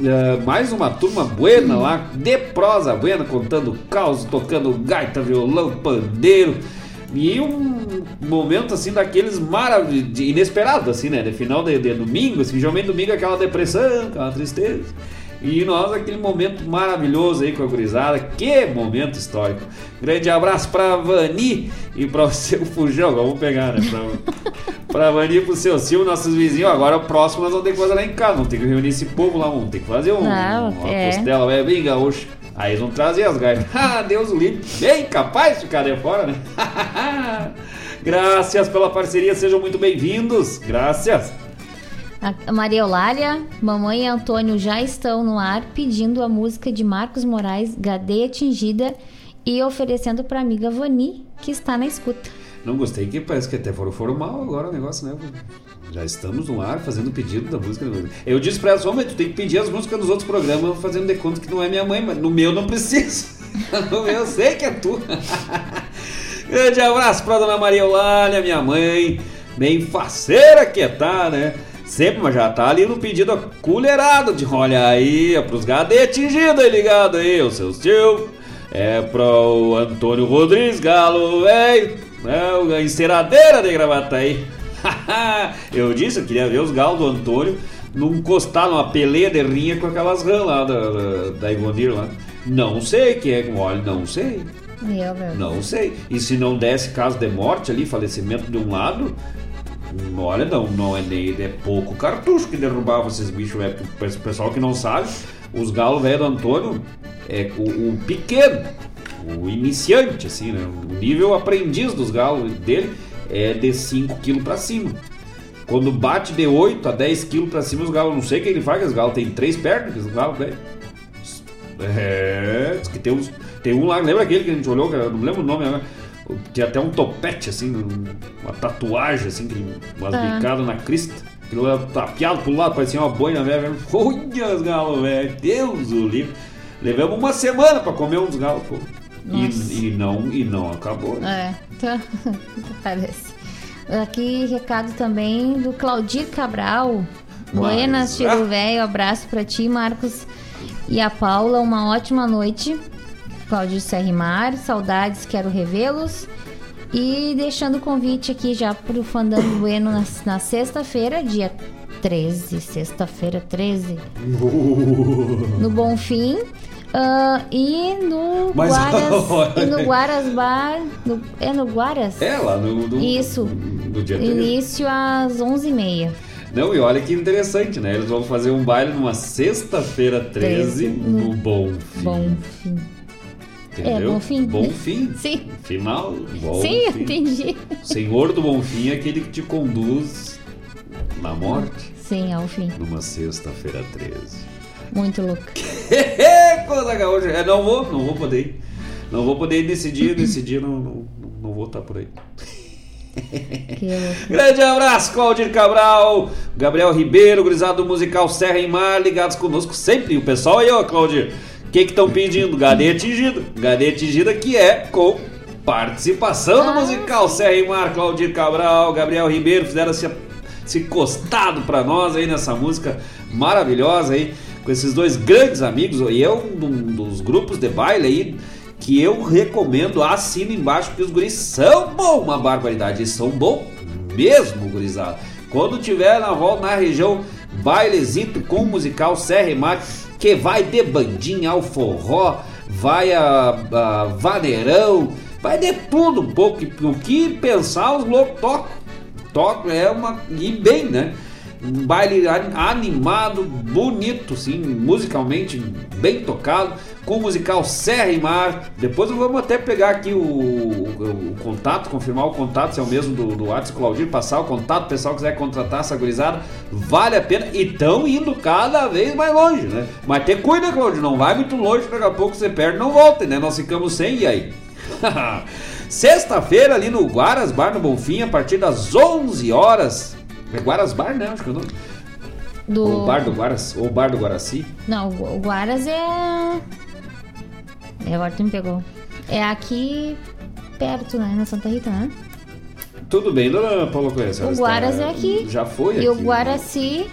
eh, mais uma turma buena lá, de prosa buena, contando caos, tocando gaita, violão, pandeiro. E um momento assim daqueles maravilhosos, inesperados, assim, né? De final de, de domingo, assim, geralmente domingo é aquela depressão, aquela tristeza. E nós, aquele momento maravilhoso aí com a gurizada, que momento histórico. Grande abraço pra Vani e pra o seu Fujão, vamos pegar, né? Pra, pra Vani e pro seu Silvio, nossos vizinhos. Agora o próximo nós vamos ter que fazer lá em casa, vamos ter que reunir esse povo lá, vamos ter que fazer um, Não, uma é. costela é bem gaúcha. Aí eles vão trazer as gaitas. Ah, Deus o livre. Bem capaz de ficar de fora, né? Graças pela parceria, sejam muito bem-vindos. Graças. A Maria Eulália, mamãe e Antônio já estão no ar pedindo a música de Marcos Moraes, Gadeia Tingida, e oferecendo pra amiga Vani, que está na escuta. Não gostei que parece que até foram formal agora o negócio, né? Já estamos no ar fazendo pedido da música. Eu disse pra elas, homem, tu tem que pedir as músicas dos outros programas fazendo de conta que não é minha mãe, mas no meu não preciso. No meu eu sei que é tu. Grande abraço pra dona Maria Eulália, minha mãe, bem faceira que tá, né? Sempre, mas já tá ali no pedido acolherado de olha aí, é pros gadê atingidos aí ligado aí, o seu Silvio, é pro Antônio Rodrigues, galo velho, né? O enceradeira de gravata aí. Eu disse, eu queria ver os galos do Antônio num costar numa peleia de rinha com aquelas rãs lá da, da, da Ivonir lá. Não sei que é, olha, não sei. Meu, meu. Não sei. E se não desse caso de morte ali, falecimento de um lado, olha, não, não é nem é pouco cartucho que derrubava esses bichos. É, o pessoal que não sabe, os galos velho do Antônio é o, o pequeno, o iniciante, assim, né? O nível aprendiz dos galos dele é de 5 kg pra cima. Quando bate de 8 a 10 kg pra cima, os galos, não sei o que ele faz, os galos tem três pernas, os galos, velho. É, diz que tem, uns, tem um lá, lembra aquele que a gente olhou, não lembro o nome agora. Tinha até um topete, assim, um- uma tatuagem, assim, umas Ah. bicadas na crista. Aquilo lá tapeado pro lado, parecia uma boina velha. Olha os galos, velho. Deus o livre. Levamos uma semana pra comer uns galos, pô. E, e não, e não acabou. né? É, tá, parece. Aqui, recado também do Claudir Cabral. Buenas, ah. Tiro Velho. Abraço pra ti, Marcos e a Paula. Uma ótima noite. Claudir Serrimar. Saudades, quero revê-los. E deixando o convite aqui já pro Fandango Bueno na, na sexta-feira, dia 13. Sexta-feira, 13. No Bonfim. Ah, e no Mas- Guaras. e no Guaras Bar. no- é no Guaras? É, lá no, no, Isso. no dia 13. Início às 11h30. Não, e olha que interessante, né? Eles vão fazer um baile numa sexta-feira 13 no Bom Fim. Bom fim. Entendeu? É, Bom Fim. Bom Fim. Sim. Final, Bom Sim, Fim. entendi. Senhor do Bom Fim é aquele que te conduz na morte Sim, ao fim. numa sexta-feira 13. Muito louco. Coisa gaúcha. É, não vou, não vou poder ir. Não vou poder ir nesse dia, nesse dia não, não, não vou estar por aí. Grande abraço, Claudir Cabral, Gabriel Ribeiro, gurizado do musical Serra em Mar, ligados conosco sempre. E o pessoal aí, ó, Claudir, que que estão pedindo? Gadê atingido. Gadê atingida que é com participação no Ah, musical Serra em Mar, Claudir Cabral, Gabriel Ribeiro fizeram esse, esse costado pra nós aí nessa música maravilhosa aí, com esses dois grandes amigos. E é um do- dos grupos de baile aí que eu recomendo, assina embaixo, porque os guris são bom, uma barbaridade, eles são bom mesmo, gurizada. Quando tiver na volta na região, bailezito com musical Serra e Mar, que vai de bandinha ao forró, vai a, a vaneirão, vai de tudo um pouco, o que pensar os loucos tocam. Tocam, é uma. e bem, né? Um baile animado, bonito, sim, musicalmente bem tocado, com o musical Serra e Mar. Depois vamos até pegar aqui o, o- o contato, confirmar o contato, se é o mesmo do, do WhatsApp Claudir, passar o contato, o pessoal quiser contratar essa gurizada, vale a pena. E estão indo cada vez mais longe, né? Mas ter cuida, Claudir, não vai muito longe, daqui a pouco você perde não volta, né? Nós ficamos sem, e aí? Sexta-feira ali no Guaras Bar no Bonfim, a partir das 11 horas. É Guaras Bar, né? Acho que é o nome. Do... Ou Bar do Guaras, ou Bar do Guaraci. Não, o Guaras é. É, agora tu me pegou. É aqui perto, né? Na Santa Rita, né? Tudo bem, dona Paula Conhece. O Guaras é aqui. Já foi E o aqui. Guaraci.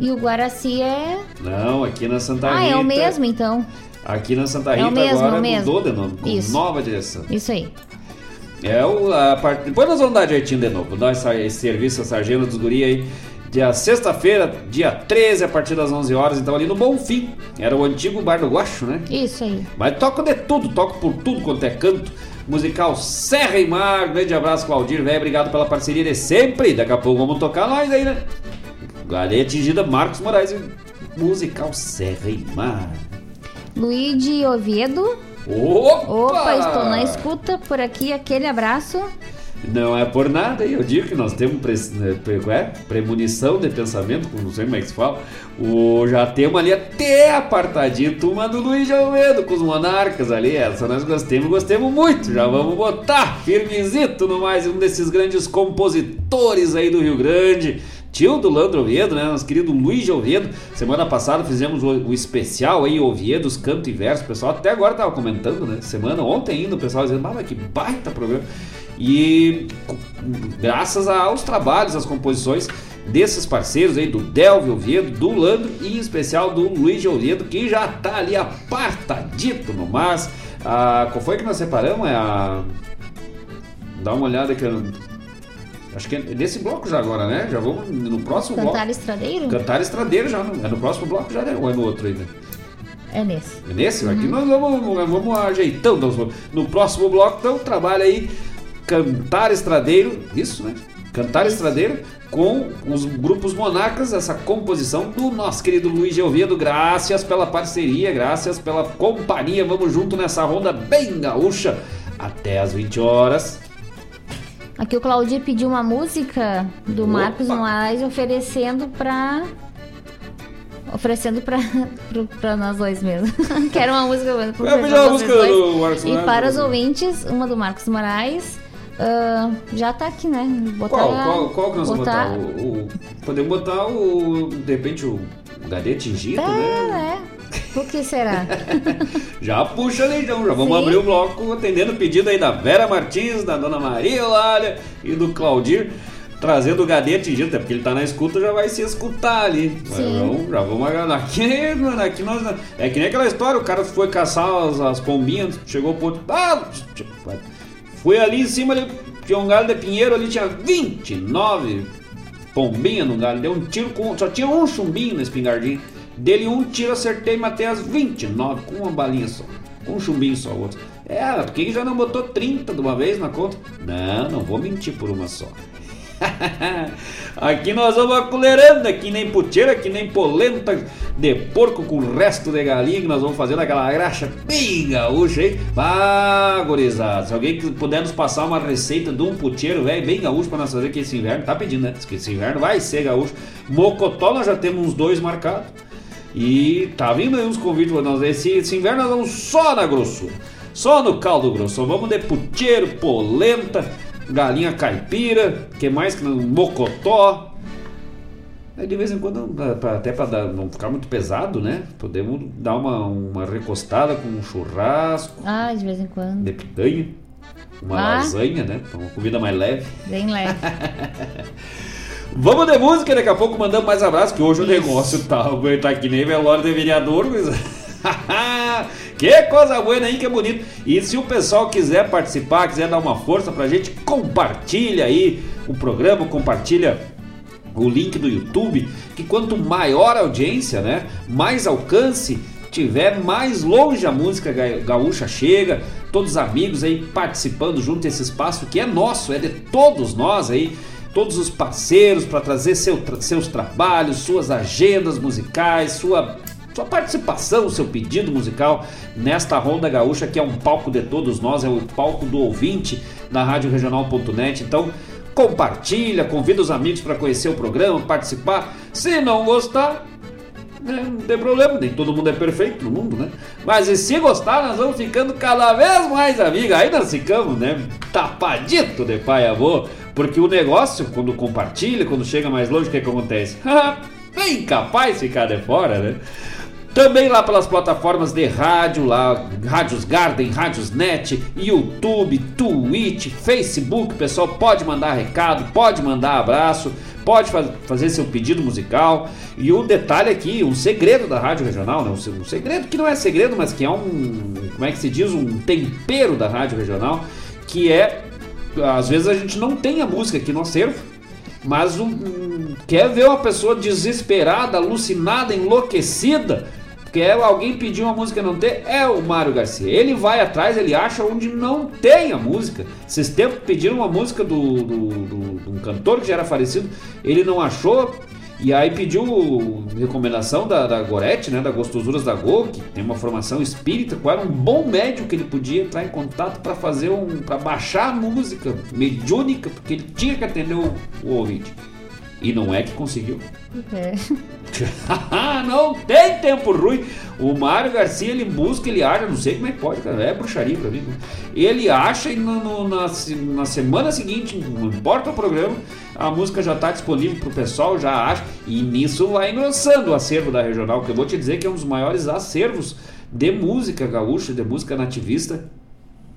E o Guaraci é. Não, aqui na Santa Ah, Rita. é o mesmo então. Aqui na Santa É o Rita mesmo, agora é o mesmo. mudou de nome, com Isso. nova direção. Isso aí. É o, a parte. Depois nós vamos dar jeitinho de novo. Dar esse, esse serviço, essa agenda dos guri aí. Dia sexta-feira, dia 13, a partir das 11 horas. Então ali no Bonfim. Era o antigo Bar do Guacho, né? Isso aí. Mas toco de tudo, toco por tudo quanto é canto. Musical Serra e Mar. Grande abraço, Claudir, velho. Obrigado pela parceria de sempre. Daqui a pouco vamos tocar nós aí, né? Galera atingida, Marcos Moraes. Musical Serra e Mar. Luigi Oviedo. Opa! Opa, estou na escuta por aqui. Aquele abraço. Não é por nada, eu digo que nós temos pre, né, pre- é? premonição de pensamento, não sei como é que se fala. O, já temos ali até apartadinho, turma do Luiz Almeida com os monarcas ali. Essa nós gostemos, gostemos muito. Já vamos botar firmezito no mais um desses grandes compositores aí do Rio Grande. Tio do Landro Oviedo, né? Nosso querido Luiz Oviedo. Semana passada fizemos o, o especial aí, Oviedos, Canto e Verso. O pessoal até agora tava comentando, né? Semana, ontem ainda, o pessoal dizendo, mas que baita programa. E graças aos trabalhos, às composições desses parceiros aí, do Delvio Oviedo, do Landro e em especial do Luiz Oviedo, que já tá ali apartadito no mas. Ah, qual foi que nós separamos? É a. Dá uma olhada que eu. Acho que é nesse bloco já agora, né? Já vamos no próximo Cantar bloco. estradeiro? Cantar estradeiro já, não? É no próximo bloco já, né? Ou é no outro ainda? É nesse. É nesse? Aqui nós vamos, nós vamos ajeitando. vamos- No próximo bloco, então, trabalha aí Cantar Estradeiro, isso, né? Cantar Estradeiro com os grupos monarcas, essa composição do nosso querido Luiz Geovedo. Graças pela parceria, graças pela companhia. Vamos junto nessa ronda bem gaúcha até as 20 horas. Aqui o Claudir pediu uma música do Opa! Marcos Moraes oferecendo pra. Oferecendo pra, pro- pra nós dois mesmo. Quero uma música Eu pedi pra uma música dois. do Marcos E Moraes, para os né? ouvintes, uma do Marcos Moraes. Ah, já tá aqui, né? Botar, Qual, qual, qual que nós vamos botar botar? O, o Podemos botar o. De repente o gadê tingido, né? É, é. Por que será? Já puxa ali, então. Já vamos Sim. abrir o bloco atendendo o pedido aí da Vera Martins, da Dona Maria Eulália e do Claudir. Trazendo o gadê atingido, até porque ele tá na escuta, já vai se escutar ali. Mas Sim. Vamos, já vamos agarrar. Aqui, mano, aqui nós. É que nem aquela história, o cara foi caçar as, as pombinhas, chegou pro ponto. Ah, foi ali em cima, ali, tinha um galho de pinheiro ali, tinha 29 pombinhas no galho. Deu um tiro com. Só tinha um chumbinho na espingardinha. Dele um tiro, acertei e matei as 29 com uma balinha só. Com um chumbinho só, outro. É, por que já não botou 30 de uma vez na conta? Não, não vou mentir por uma só. aqui nós vamos aculerando, que nem puteira, que nem polenta de porco com o resto de galinha, que nós vamos fazendo aquela graxa bem gaúcha, hein? Se alguém puder nos passar uma receita de um puteiro, velho, bem gaúcho pra nós fazer que esse inverno, tá pedindo, né? Que esse inverno vai ser gaúcho. Mocotó nós já temos uns dois marcados. E tá vindo aí uns convites pra nós. Esse, esse inverno nós vamos só na grossura. Só no caldo grosso. Vamos de puteiro, polenta, galinha caipira, que mais que? Mocotó. Aí de vez em quando, até para não ficar muito pesado, né? Podemos dar uma, uma recostada com um churrasco Ah, de vez em quando. de pitanha, uma Ah. lasanha, né? Pra Uma comida mais leve. Bem leve. Vamos de música, daqui a pouco mandamos mais abraço, que hoje o negócio tá, tá que nem velório de vereador, mas... que coisa boa aí, que bonito. E se o pessoal quiser participar, quiser dar uma força pra gente, compartilha aí o programa, compartilha o link do YouTube, que quanto maior a audiência, né, mais alcance tiver, mais longe a música ga- gaúcha chega, todos os amigos aí participando junto desse espaço que é nosso, é de todos nós aí, todos os parceiros para trazer seu seus trabalhos, suas agendas musicais, sua sua participação, seu pedido musical nesta Ronda Gaúcha, que é um palco de todos nós, é o palco do ouvinte da Rádio Regional.net. Então, compartilha, convida os amigos para conhecer o programa, participar. Se não gostar, né, não tem problema, nem todo mundo é perfeito no mundo, né? Mas e se gostar, nós vamos ficando cada vez mais amigos. Aí nós ficamos, né? Tapadito de pai avô. Porque o negócio, quando compartilha, quando chega mais longe, o que, que acontece? Bem capaz de ficar de fora, né? Também lá pelas plataformas de rádio, lá, Rádios Garden, Rádios Net, YouTube, Twitch, Facebook, pessoal pode mandar recado, pode mandar abraço, pode faz- fazer seu pedido musical. E o detalhe aqui, um segredo da Rádio Regional, né? um um segredo que não é segredo, mas que é um, como é que se diz, um tempero da Rádio Regional, que é, às vezes a gente não tem a música aqui no acervo, mas um, um- quer ver uma pessoa desesperada, alucinada, enlouquecida, quer alguém pedir uma música não ter, é o Mário Garcia. Ele vai atrás, ele acha onde não tem a música. Esses tempos pediram uma música do, do, do- de um cantor que já era falecido, ele não achou. E aí pediu recomendação da, da Gorete, né, da Gostosuras da Go, que tem uma formação espírita, qual era um bom médico que ele podia entrar em contato para fazer um, para baixar a música mediúnica, porque ele tinha que atender o, o ouvinte. E não é que conseguiu. É. não tem tempo ruim. O Mário Garcia ele busca, ele acha, não sei como é que pode, cara, é bruxaria pra mim. Ele acha e no- no- na, na semana seguinte, não importa o programa, a música já está disponível pro pessoal, já acha, e nisso vai engrossando o acervo da regional, que eu vou te dizer que é um dos maiores acervos de música gaúcha, de música nativista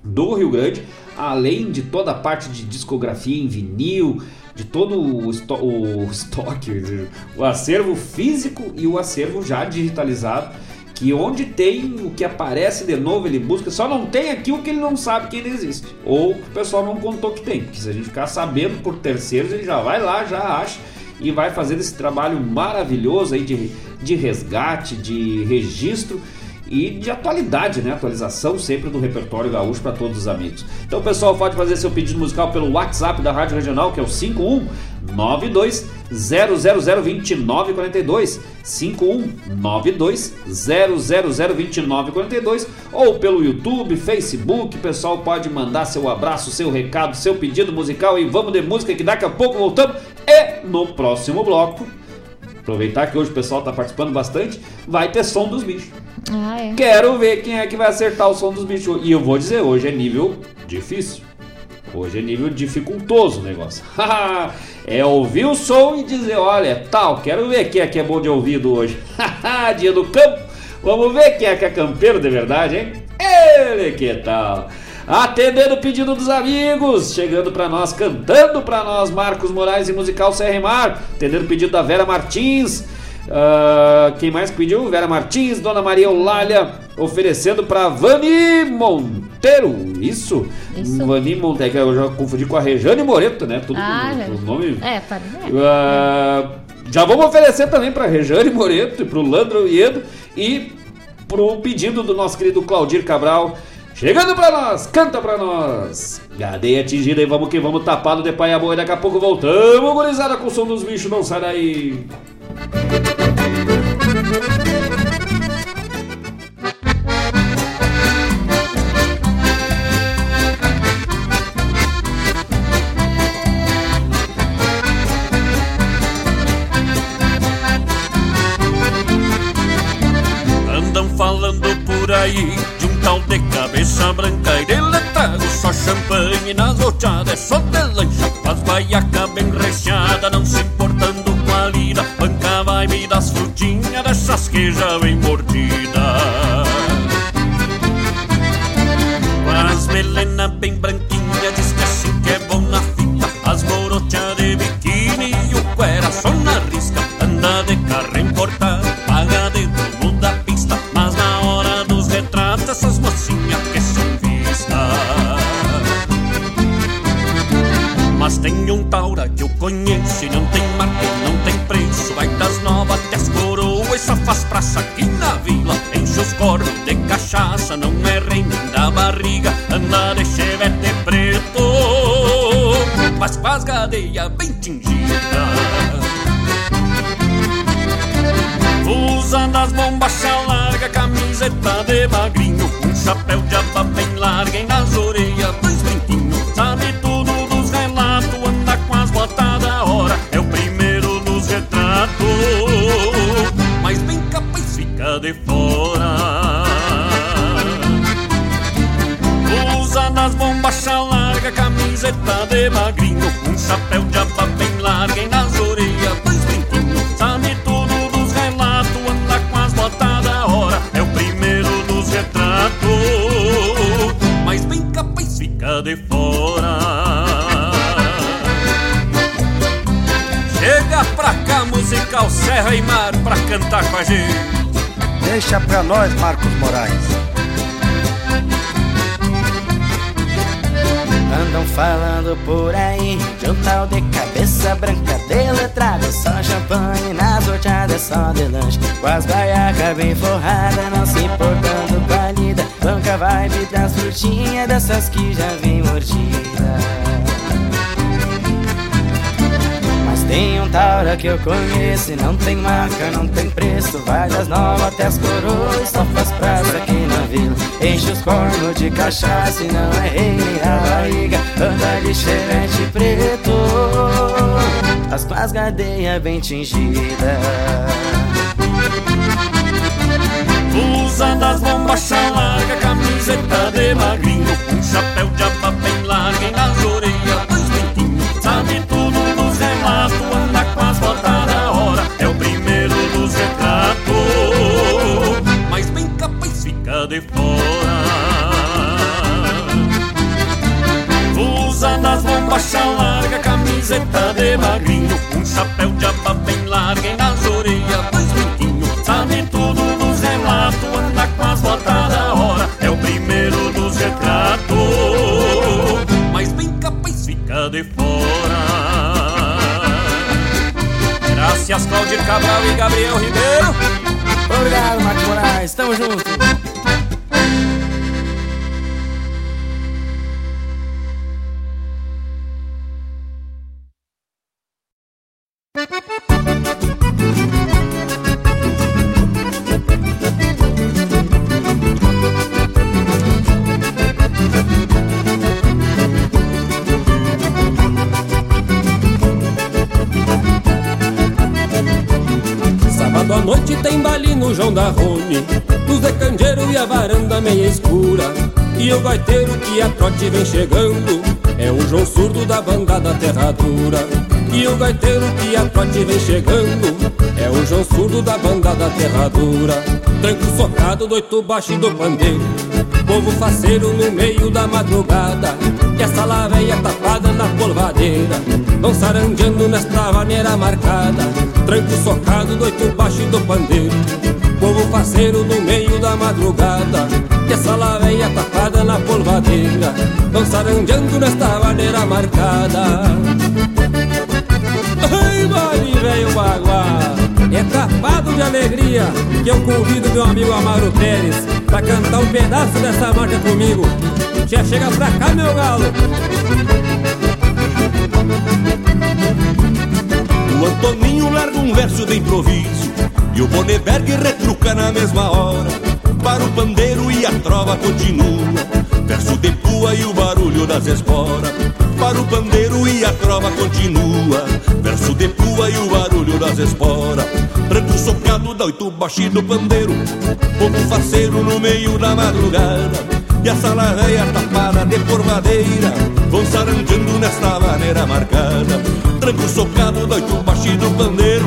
do Rio Grande, além de toda a parte de discografia em vinil, de todo o, o estoque, o acervo físico e o acervo já digitalizado, que onde tem o que aparece de novo ele busca, só não tem aqui o que ele não sabe que ainda existe, ou que o pessoal não contou que tem, porque se a gente ficar sabendo por terceiros, ele já vai lá, já acha e vai fazer esse trabalho maravilhoso aí de, de resgate, de registro e de atualidade, né? Atualização sempre do repertório gaúcho para todos os amigos. Então, pessoal pode fazer seu pedido musical pelo WhatsApp da Rádio Regional, que é o 5192 0002942 5192 0002942 ou pelo YouTube, Facebook, pessoal pode mandar seu abraço, seu recado, seu pedido musical e vamos de música que daqui a pouco voltamos e no próximo bloco Aproveitar que hoje o pessoal está participando bastante, vai ter som dos bichos. Ah, é. Quero ver quem é que vai acertar o som dos bichos. E eu vou dizer, hoje é nível difícil. Hoje é nível dificultoso o negócio. é ouvir o som e dizer, olha, tal, quero ver quem é que é bom de ouvido hoje. Dia do campo, vamos ver quem é que é campeiro de verdade, hein? Ele que tal? Atendendo o pedido dos amigos, chegando para nós, cantando para nós, Marcos Moraes e Musical Mar, atendendo o pedido da Vera Martins. Uh, quem mais pediu? Vera Martins, Dona Maria Eulália, oferecendo para Vani Monteiro. Isso? Isso. Vani Monteiro, eu já confundi com a Rejane Moreto, né? Tudo ah, com, o nome. É, para. Uh, já vamos oferecer também para Rejane Moreto e para o Landro Iedo e pro pedido do nosso querido Claudir Cabral. Chegando pra nós, canta pra nós. Gadeia atingida e vamos que vamos tapado de pai a boi. Daqui a pouco voltamos, gurizada, com o som dos bichos, não sai daí. Nas loteadas, só de lancha, as baiaca bem recheada, não se importando com a lida, banca vai me das frutinhas dessas que bem tingidas. Usando as bombachas larga, camiseta de magrinho Um chapéu de aba bem larga e nas orelhas dois brinquinhos Sabe tudo dos relatos, anda com as botas da hora É o primeiro nos retratos. Mas bem capaz fica de fora. Usando as bombachas larga, camiseta de magrinho Um chapéu de Serra e Mar Pra cantar com a gente. Deixa pra nós, Marcos Moraes. Andam falando por aí de um tal de cabeça branca de letrado Só champanhe nas horteadas, só de lanche. Com as baiacas bem forradas, não se importando com a lida. Banca vibe das frutinhas, dessas que já vem mordida Taura que eu conheço e não tem marca, não tem preço. Vai das novas até as coroas, só faz praça aqui na vila. Enche os cornos de cachaça e não é rei nem a barriga. Anda de chevette preto. As com as gadeias bem tingidas. Usando as bombachas larga, camiseta de magrinho. Um chapéu de aba bem larga e nas orelhas dois brinquinhos Sabe tudo dos relatos, de fora. Usando as bombachas larga, camiseta de magrinho. Um chapéu de aba bem larga e nas orelhas dois brinquinhos Sabe tudo dos relatos, anda com as botas da hora. É o primeiro dos retratos. Mas bem capaz fica de fora. Graças Claudir Cabral e Gabriel Ribeiro. Obrigado, Marcos Moraes, tamo junto a varanda meia escura E o gaiteiro que a trote vem chegando É o João Surdo da bandada terradura E o gaiteiro que a trote vem chegando É o João Surdo da bandada terradura Tranco socado do oito baixo do pandeiro Povo faceiro no meio da madrugada E essa lá velha tapada na polvadeira Vão sarandeando nesta maneira marcada Tranco socado do oito baixo do pandeiro. Povo faceiro no meio da madrugada Que essa lá velha tapada na polvadeira Vão sarandeando nesta maneira marcada. Ai, vale, velho baguá. É tapado de alegria Que eu convido meu amigo Amaro Pérez Pra cantar um pedaço dessa marca comigo. Já chega pra cá, meu galo O Antoninho larga um verso de improviso E o Boneberg retruca na mesma hora. Para o pandeiro e a trova continua. Verso de pua e o barulho das esporas Para o pandeiro e a trova continua. Verso de pua e o barulho das esporas Tranco socado da oito baixi do pandeiro. Povo faceiro no meio da madrugada. E a sala velha tapada de porvadeira Vão saranjando nesta maneira marcada. Tranco socado do oito baixi do pandeiro.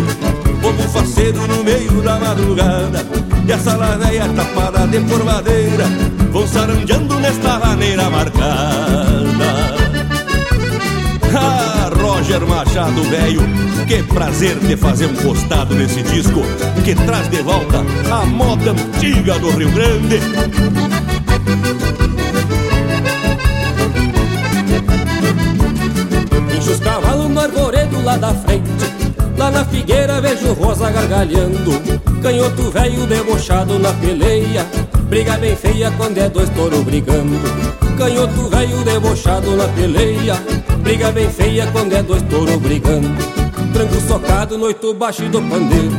Povo faceiro no meio da madrugada. E a sala velha tapada de porvadeira Vão saranjando nesta maneira marcada. Ah, Roger Machado, velho, que prazer de fazer um costado nesse disco que traz de volta a moda antiga do Rio Grande. Os cavalos no arvoredo lá da frente Lá na figueira vejo rosa gargalhando. Canhoto velho debochado na peleia Briga bem feia quando é dois touro brigando. Canhoto velho debochado na peleia Briga bem feia quando é dois touro brigando. Tranco socado no oito baixo do pandeiro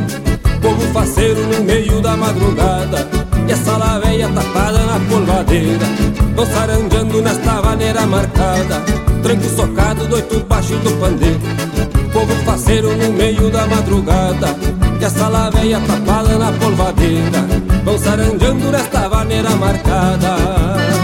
Povo faceiro no meio da madrugada E essa lá velha tapada na polvadeira Vão saranjando nesta maneira marcada. Tranco socado do oito baixo do pandeiro Povo faceiro no meio da madrugada. E essa lá velha tapada na polvadeira Vão saranjando nesta maneira marcada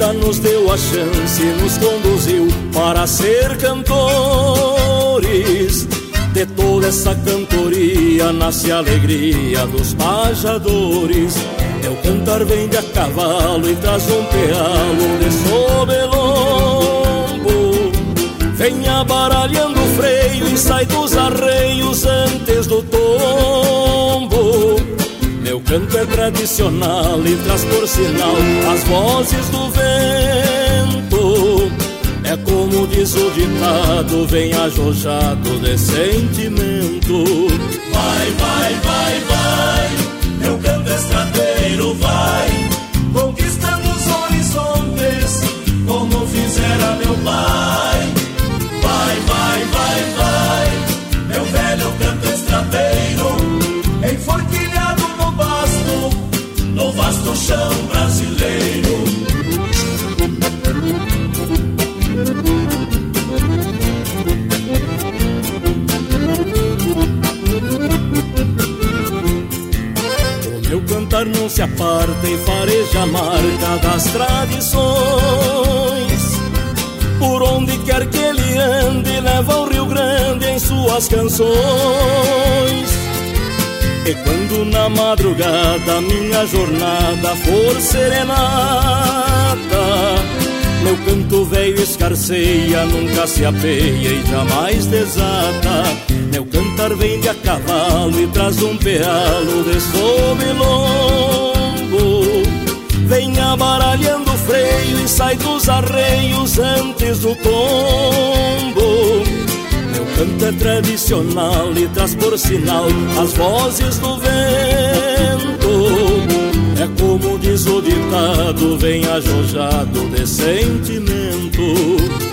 vida nos deu a chance, nos conduziu para ser cantores. De toda essa cantoria nasce a alegria dos pajadores Meu cantar vem de a cavalo e traz um pealo de sobelombo. Vem abaralhando o freio e sai dos arreios antes do Meu canto é tradicional e traz por sinal as vozes do vento. É como diz o ditado, vem ajojado de sentimento. Vai, vai, vai, vai, meu canto estradeiro vai, conquistando os horizontes, como fizera meu pai. Vai, vai, vai, vai, no chão brasileiro. O meu cantar não se aparta e fareja a marca das tradições. Por onde quer que ele ande, leva o Rio Grande em suas canções. E quando na madrugada minha jornada for serenata, meu canto velho escarceia, nunca se apeia e jamais desata. Meu cantar vem de a cavalo e traz um pealo de sob lombo. Vem abaralhando o freio e sai dos arreios antes do tombo. É tradicional e traz por sinal as vozes do vento. É como diz o ditado, vem ajojado de sentimento.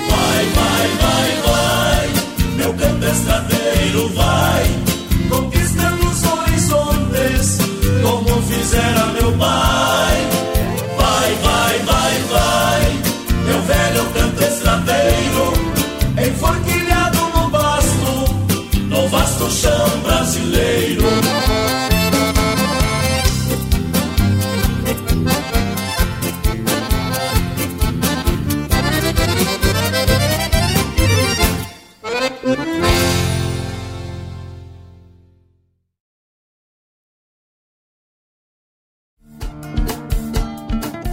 Vai, vai, vai, vai, meu canto estradeiro vai, conquistando os horizontes, como fizera meu pai.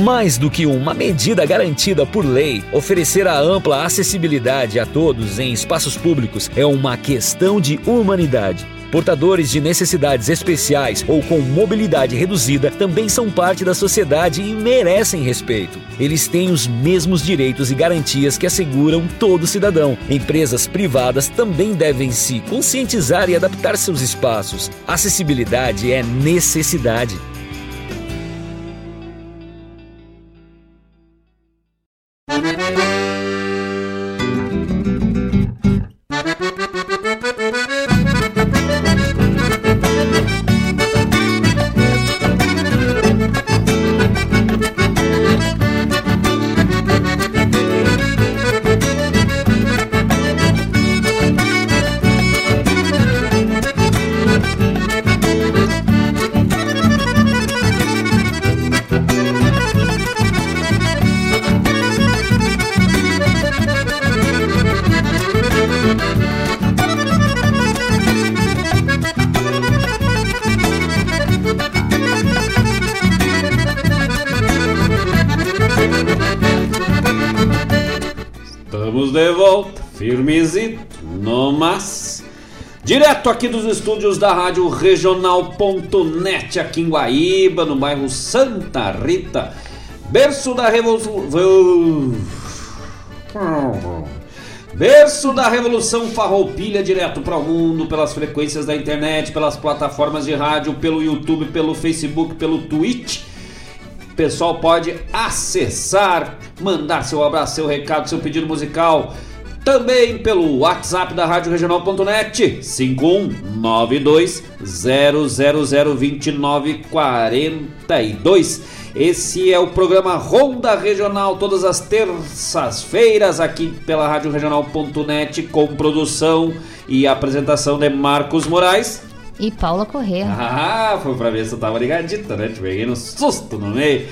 Mais do que uma medida garantida por lei, oferecer a ampla acessibilidade a todos em espaços públicos é uma questão de humanidade. Portadores de necessidades especiais ou com mobilidade reduzida também são parte da sociedade e merecem respeito. Eles têm os mesmos direitos e garantias que asseguram todo cidadão. Empresas privadas também devem se conscientizar e adaptar seus espaços. Acessibilidade é necessidade. Aqui dos estúdios da Rádio Regional.net, aqui em Guaíba, no bairro Santa Rita, berço da Revolução. Berço da Revolução Farroupilha, direto para o mundo, pelas frequências da internet, pelas plataformas de rádio, pelo YouTube, pelo Facebook, pelo Twitch. O pessoal pode acessar, mandar seu abraço, seu recado, seu pedido musical. Também pelo WhatsApp da Rádio Regional.net 5192 0002942 Esse é o programa Ronda Regional, todas as terças-feiras, aqui pela Rádio Regional.net, com produção e apresentação de Marcos Moraes. E Paula Corrêa. Ah, foi pra ver se eu tava ligadita, né? Te peguei no susto no meio.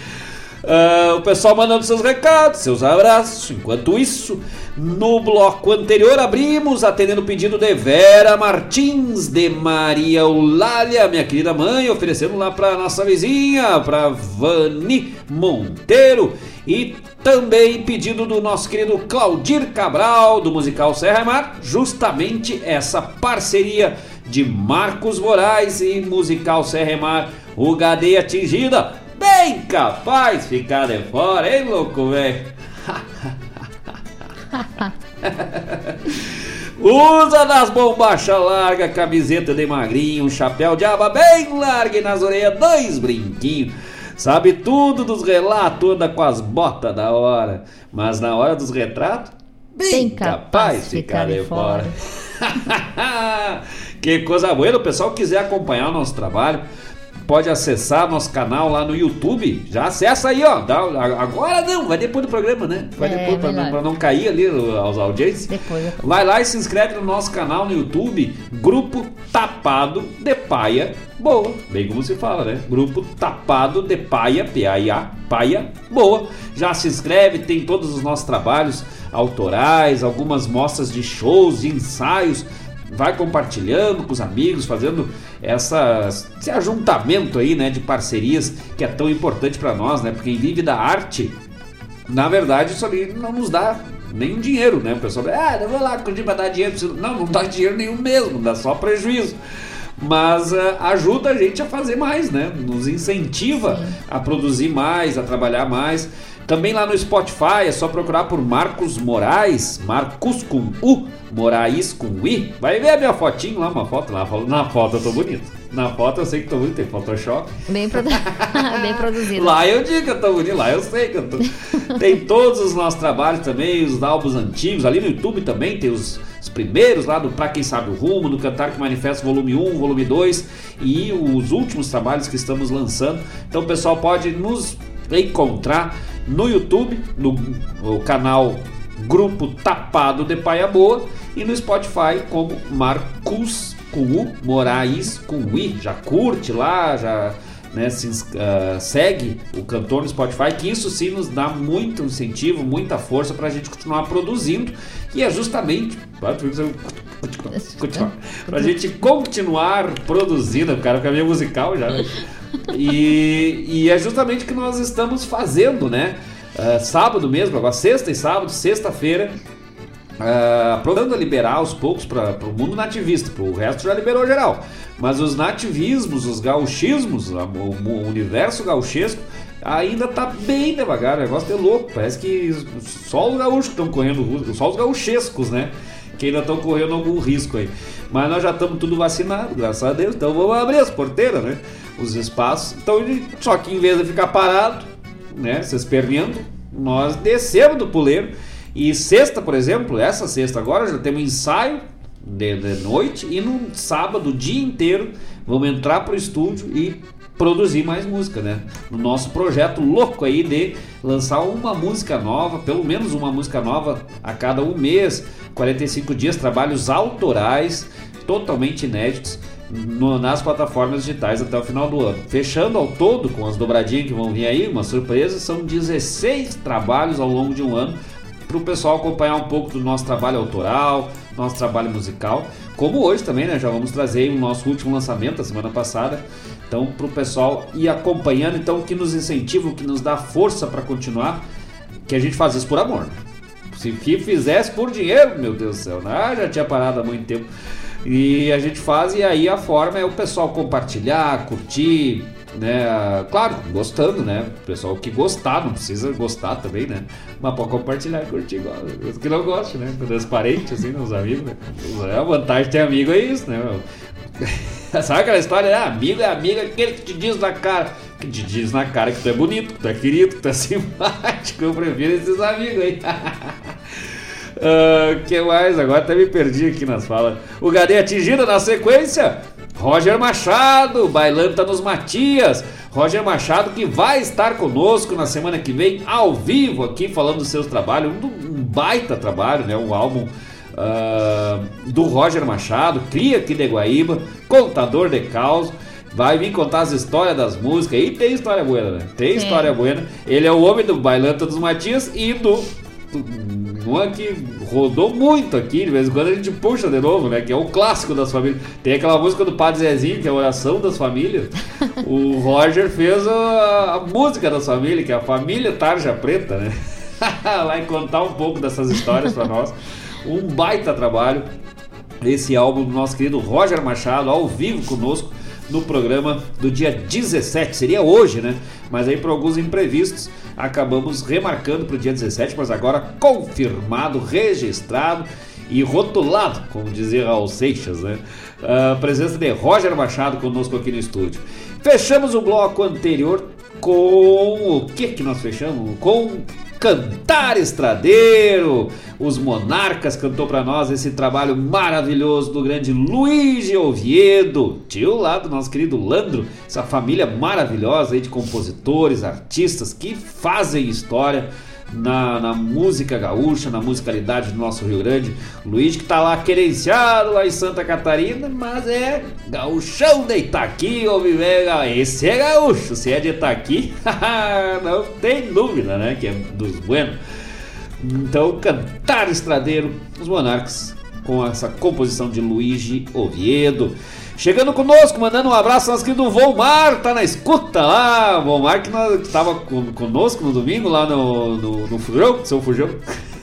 Uh, o pessoal mandando seus recados, seus abraços. Enquanto isso, no bloco anterior abrimos atendendo o pedido de Vera Martins, de Maria Eulália, minha querida mãe, oferecendo lá para nossa vizinha, para Vani Monteiro. E também pedido do nosso querido Claudir Cabral, do musical Serra e Mar, justamente essa parceria de Marcos Moraes e musical Serra e Mar, o Gadeia Atingida bem capaz ficar de fora, hein, louco, velho? Usa das bombachas largas, camiseta de magrinho, um chapéu de aba bem largo e nas orelhas dois brinquinhos. Sabe tudo dos relatos, anda com as botas da hora. Mas na hora dos retratos, bem, bem capaz de ficar de fora. fora. que coisa boa. O pessoal quiser acompanhar o nosso trabalho, pode acessar nosso canal lá no YouTube. Já acessa aí, ó. Dá, agora não, vai depois do programa, né? Vai é, depois pra, pra, não cair ali aos audiências. Depois, depois. Vai lá e se inscreve no nosso canal no YouTube, Grupo Tapado de Paia Boa. Bem como se fala, né? Grupo Tapado de Paia, P-A-I-A, Paia Boa. Já se inscreve, tem todos os nossos trabalhos autorais, algumas mostras de shows, de ensaios vai compartilhando com os amigos, fazendo essa, esse ajuntamento aí, né, de parcerias que é tão importante para nós, né? Porque quem vive da arte, na verdade, isso ali não nos dá nenhum dinheiro, né? O pessoal, ah, não vou lá curtir para dar dinheiro. Não, não dá dinheiro nenhum mesmo, dá só prejuízo. Mas uh, ajuda a gente a fazer mais, né? Nos incentiva Sim. a produzir mais, a trabalhar mais. Também lá no Spotify é só procurar por Marcos Moraes, Marcos com U, Moraes com I. Vai ver a minha fotinho lá, uma foto lá. Na foto eu tô bonito. Na foto eu sei que tô bonito, tem Photoshop. Bem, produ... Bem produzido. Lá eu digo que eu tô bonito, lá eu sei que eu tô. tem todos os nossos trabalhos também, os álbuns antigos. Ali no YouTube também tem os, os primeiros lá do Pra Quem Sabe o Rumo, do Cantar que Manifesta volume 1, volume 2 e os últimos trabalhos que estamos lançando. Então o pessoal pode nos encontrar no YouTube, no, no canal Grupo Tapado de Paia Boa e no Spotify como Marcos com U, Moraes com I. Já curte lá, já né, se, uh, segue o cantor no Spotify, que isso sim nos dá muito incentivo, muita força para a gente continuar produzindo. E é justamente para a gente continuar produzindo, o cara caminho musical já. Né? E, e é justamente o que nós estamos fazendo, né? Uh, sábado mesmo, agora sexta e sábado, sexta-feira, uh, procurando liberar aos poucos para o mundo nativista, o resto já liberou geral. Mas os nativismos, os gauchismos, o, o universo gauchesco ainda tá bem devagar, o negócio é louco, parece que só os gaúchos estão correndo, só os gauchescos, né? Que ainda estão correndo algum risco aí. Mas nós já estamos tudo vacinados, graças a Deus, então vamos abrir as porteiras, né? Os espaços. Então, só que em vez de ficar parado, né, se esperneando, nós descemos do puleiro. E sexta, por exemplo, essa sexta agora já temos ensaio de, de noite e no sábado o dia inteiro vamos entrar pro estúdio e produzir mais música, né? No nosso projeto louco aí de lançar uma música nova, pelo menos uma música nova a cada um mês, 45 dias, trabalhos autorais, totalmente inéditos no, nas plataformas digitais até o final do ano. Fechando ao todo, com as dobradinhas que vão vir aí, uma surpresa, são 16 trabalhos ao longo de um ano para o pessoal acompanhar um pouco do nosso trabalho autoral, nosso trabalho musical. Como hoje também, né? Já vamos trazer o nosso último lançamento, a semana passada. Então, para o pessoal ir acompanhando, então, o que nos incentiva, o que nos dá força para continuar, que a gente faz isso por amor. Né? Se fizesse por dinheiro, meu Deus do céu, né? já tinha parado há muito tempo. E a gente faz, e aí a forma é o pessoal compartilhar, curtir, né? Claro, gostando, né? O pessoal que gostar, não precisa gostar também, né? Mas pode compartilhar curtir igual. Os que não gostam, né? Parentes, assim, os amigos, né? É a vantagem de ter amigo é isso, né? Sabe aquela história? Ah, amigo é amigo, aquele que te diz na cara. Que te diz na cara que tu é bonito, que tu é querido, que tu é simpático. Eu prefiro esses amigos aí. Uh, que mais? Agora até me perdi aqui nas falas. O Gadê atingido na sequência. Roger Machado, Bailanta nos Matias. Roger Machado que vai estar conosco na semana que vem, ao vivo aqui, falando dos seus trabalhos. Um, um baita trabalho, né? Um álbum uh, do Roger Machado, cria aqui de Guaíba, contador de caos. Vai vir contar as histórias das músicas. E tem história boa, né? Tem Sim. história boa. Ele é o homem do Bailanta dos Matias e do. Uma que rodou muito aqui, de vez em quando a gente puxa de novo, né? Que é o clássico das famílias. Tem aquela música do Padre Zezinho, que é a oração das famílias. o Roger fez a, a música das famílias, que é a família Tarja Preta, né? Vai contar um pouco dessas histórias pra nós. Um baita trabalho. Esse álbum do nosso querido Roger Machado, ao vivo conosco no programa do dia 17, seria hoje, né? Mas aí por alguns imprevistos acabamos remarcando para o dia 17, mas agora confirmado, registrado e rotulado, como dizia Raul Seixas, né? A presença de Roger Machado conosco aqui no estúdio. Fechamos o bloco anterior com o que que nós fechamos? Com Cantar Estradeiro. Os Monarcas cantou para nós esse trabalho maravilhoso do grande Luiz Oviedo, tio lá do nosso querido Landro, essa família maravilhosa aí de compositores, artistas que fazem história na, na música gaúcha, na musicalidade do nosso Rio Grande. Luiz que tá lá querenciado lá em Santa Catarina, mas é gaúchão de Itaqui, ô Vivega. Esse é gaúcho, se é de Itaqui, não tem dúvida, né, que é dos buenos. Então, cantar estradeiro, os monarcas, com essa composição de Luigi Oviedo. Chegando conosco, mandando um abraço, nosso querido Volmar, tá na escuta lá. Volmar que, nós, que tava con- conosco no domingo lá no, no, no Fujão, seu Fujão.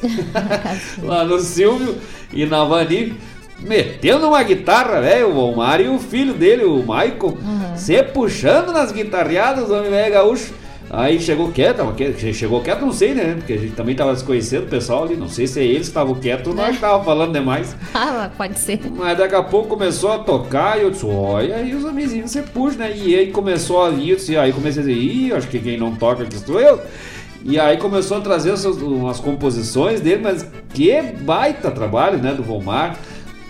lá no Silvio e na Vani. Metendo uma guitarra, velho, o Volmar e o filho dele, o Michael, se puxando nas guitarreadas, homem velho gaúcho. Aí chegou quieto, tava quieto, chegou quieto, não sei, né? Porque a gente também tava desconhecendo o pessoal ali, não sei se é eles que estavam quietos ou nós que tava falando demais. Ah, pode ser. Mas daqui a pouco começou a tocar e eu disse, olha, aí os homenzinhos você puxa, né? E aí começou a vir, eu disse, aí comecei a dizer, ih, acho que quem não toca aqui sou eu. E aí começou a trazer umas composições dele, mas que baita trabalho, né, do Volmar.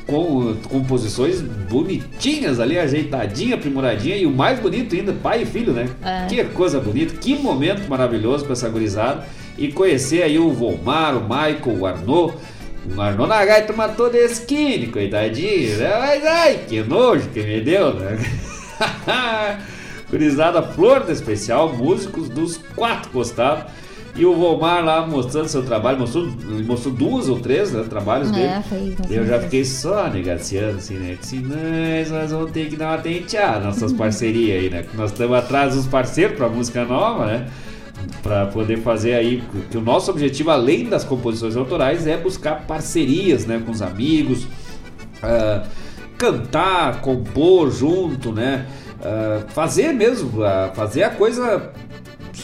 Com uh, composições bonitinhas ali, ajeitadinha, aprimoradinha e o mais bonito ainda, pai e filho, né? É. Que coisa bonita, que momento maravilhoso pra essa gurizada. E conhecer aí o Volmar, o Michael, o Arnaud. O Arnaud na gaita matou de skin, coitadinho, né? Mas ai, que nojo que me deu, né? Gurizada flor da especial, músicos dos quatro costados. E o Volmar lá mostrando seu trabalho, mostrou, mostrou duas ou três né, trabalhos É, dele. bastante Eu já fiquei só negaciando, assim, né? Disse, nós, nós vamos ter que dar uma tenteada nossas parcerias aí, né? Nós estamos atrás dos parceiros pra música nova, né? Pra poder fazer aí, que o nosso objetivo, além das composições autorais, é buscar parcerias, né? Com os amigos, ah, cantar, compor junto, né? Ah, fazer mesmo, ah, fazer a coisa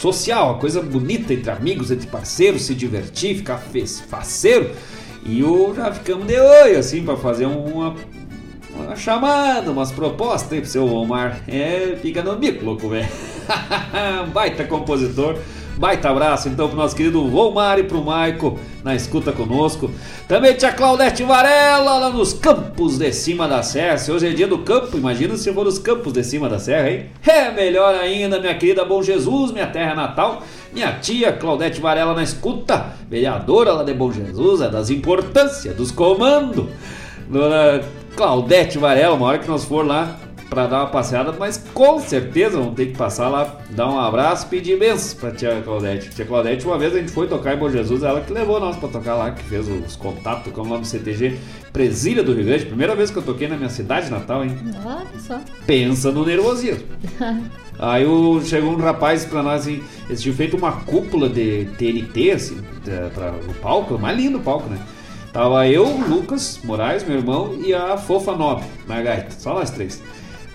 social, a coisa bonita entre amigos, entre parceiros, se divertir, ficar fez- faceiro. E o, já ficamos de olho, assim, pra fazer uma, uma chamada, umas propostas aí pro seu Omar. É, fica no bico, louco, velho. Baita compositor. Baita abraço então pro nosso querido Volmar e pro Maico na escuta conosco. Também tia Claudete Varela lá nos campos de cima da serra. Se hoje é dia do campo, imagina se for nos campos de cima da serra, hein? É melhor ainda, minha querida Bom Jesus, minha terra natal. Minha tia Claudete Varela na escuta, vereadora lá de Bom Jesus, é das importâncias, dos comandos. Dona Claudete Varela, uma hora que nós for lá para dar uma passeada, mas com certeza vamos ter que passar lá, dar um abraço, pedir bênçãos pra tia Claudete. Tia Claudete, uma vez a gente foi tocar em Bom Jesus, ela que levou nós pra tocar lá, que fez os contatos, tocamos lá no CTG Presília do Rio Grande. Primeira vez que eu toquei na minha cidade natal, hein? Olha só. Pensa no nervosismo. Aí o- chegou um rapaz pra nós assim, eles tinham feito uma cúpula de TNT, assim, pra, no palco, mais lindo o palco, né? Tava eu, o Lucas Moraes, meu irmão, e a Fofa Nobre na gaita, só nós três.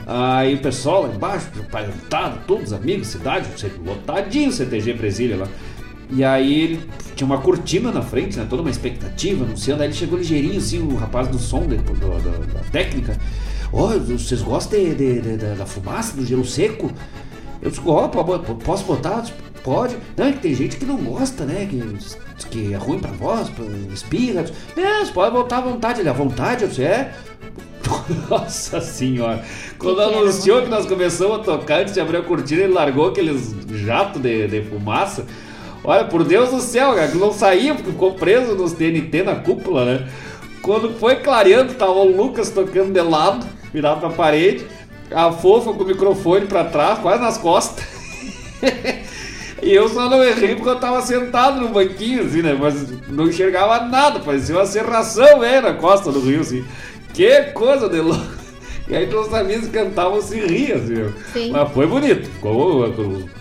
Aí o pessoal lá embaixo, parentado, todos amigos, cidade, lotadinho CTG Brasília lá. E aí ele tinha uma cortina na frente, né? Toda uma expectativa, anunciando. Aí ele chegou ligeirinho, assim, o rapaz do som, do- do- da técnica. Ó, vocês gostam de- de- da- fumaça, do gelo seco? Eu disse, ó, po- posso botar? Pode. Não, é que tem gente que não gosta, né? Que, que é ruim pra voz, pra espirra. Disse, você pode botar à vontade. Ele, à vontade? Eu disse, é. Nossa senhora. Quando anunciou que nós começamos a tocar, antes de abrir a cortina, ele largou aqueles jatos de, de fumaça. Olha, por Deus do céu, cara, que não saía, porque ficou preso nos TNT na cúpula, né? Quando foi clareando, tava o Lucas tocando de lado, virado pra parede, a fofa com o microfone pra trás, quase nas costas. E eu só não errei porque eu tava sentado no banquinho, assim, né? Mas não enxergava nada, parecia uma serração, velho, na costa do rio, assim. Que coisa de louco. E aí os amigos cantavam se riam, assim. Sim. Mas foi bonito. Ficou,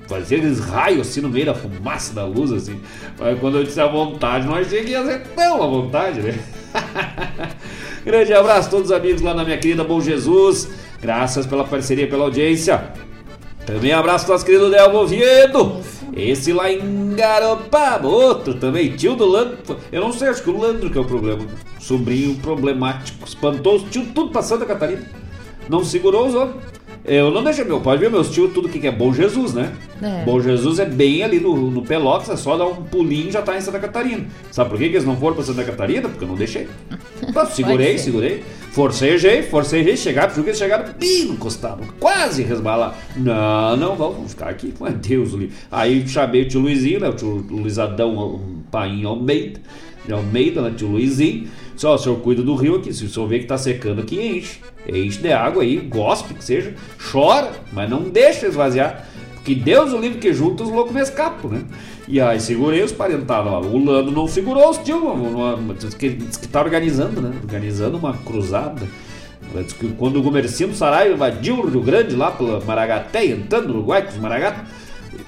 fazia aqueles raios assim no meio da fumaça da luz, assim. Mas quando eu disse a vontade, não achei que ia ser tão à vontade, né? Grande abraço a todos os amigos lá na minha querida Bom Jesus. Graças pela parceria, pela audiência. Também abraço nosso querido Delvo Oviedo. Esse lá em Garopaba. Outro também, tio do Landro. Eu não sei, acho que o Landro que é o problema. Sobrinho problemático. Espantou os tios tudo pra Santa Catarina. Não segurou os homens. Eu não deixei meu pai ver meus tios tudo que é Bom Jesus, né? É. Bom Jesus é bem ali no, no Pelotas, é só dar um pulinho e já tá em Santa Catarina. Sabe por que, que eles não foram pra Santa Catarina? Porque eu não deixei. Segurei, segurei. Forcejei, forcejei, chegaram, porque eles chegaram bem no costado, quase resbalar. Não, não, vamos, ficar aqui, com Deus o livre. Aí chamei o tio Luizinho, né, o tio Luiz Adão, um painho Almeida, de Almeida, né, tio Luizinho. Só, o senhor cuida do rio aqui, se o senhor vê que tá secando aqui, enche. Enche de água aí, gospe que seja, chora, mas não deixa esvaziar. Porque Deus o livre que junta os loucos me escapam, né? E aí segurei os parentados lá. O Lando não segurou os uma- diz que, diz que tá organizando, né? Organizando uma cruzada. Diz que quando o Gomercino Saraiva invadiu o Rio Grande lá pela Maragaté, entrando no Uruguai com os maragatos,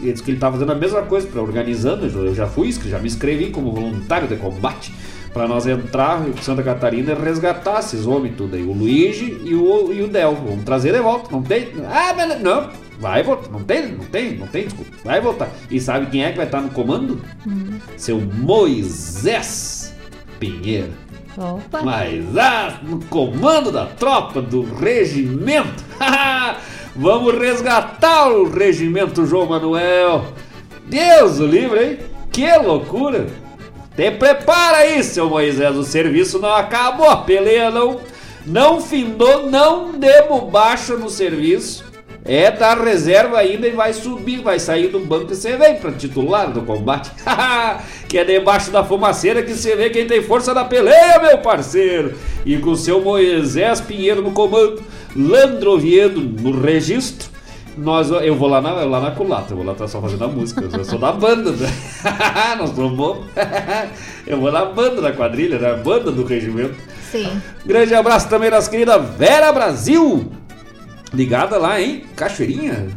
ele disse que ele tá fazendo a mesma coisa, para organizando. Eu já fui, já me inscrevi como voluntário de combate. Pra nós entrar em Santa Catarina e resgatar esses homens tudo aí. O Luigi e o, e o Del. Vamos trazer de volta. Não tem. Ah, mas não. Vai voltar. Não tem, não tem, não tem desculpa. Vai voltar. E sabe quem é que vai estar no comando? Seu Moisés Pinheiro. Opa. Mas ah, no comando da tropa do regimento. Vamos resgatar o regimento João Manuel. Deus o livre, hein? Que loucura! Te prepara aí, seu Moisés. O serviço não acabou. A peleia não, não findou. Não demos baixa no serviço. É da reserva ainda e vai subir, vai sair do banco e você vem para titular do combate. que é debaixo da fumaceira que você vê quem tem força na peleia, meu parceiro. E com seu Moisés Pinheiro no comando, Landro Oviedo no registro. Nós, eu vou lá na, lá na culata, eu vou lá tá só fazendo a música, eu sou da banda, né? Nós somos. eu vou na banda da quadrilha, na banda do regimento. Sim. Grande abraço também das queridas Vera Brasil, ligada lá, hein? Cachoeirinha,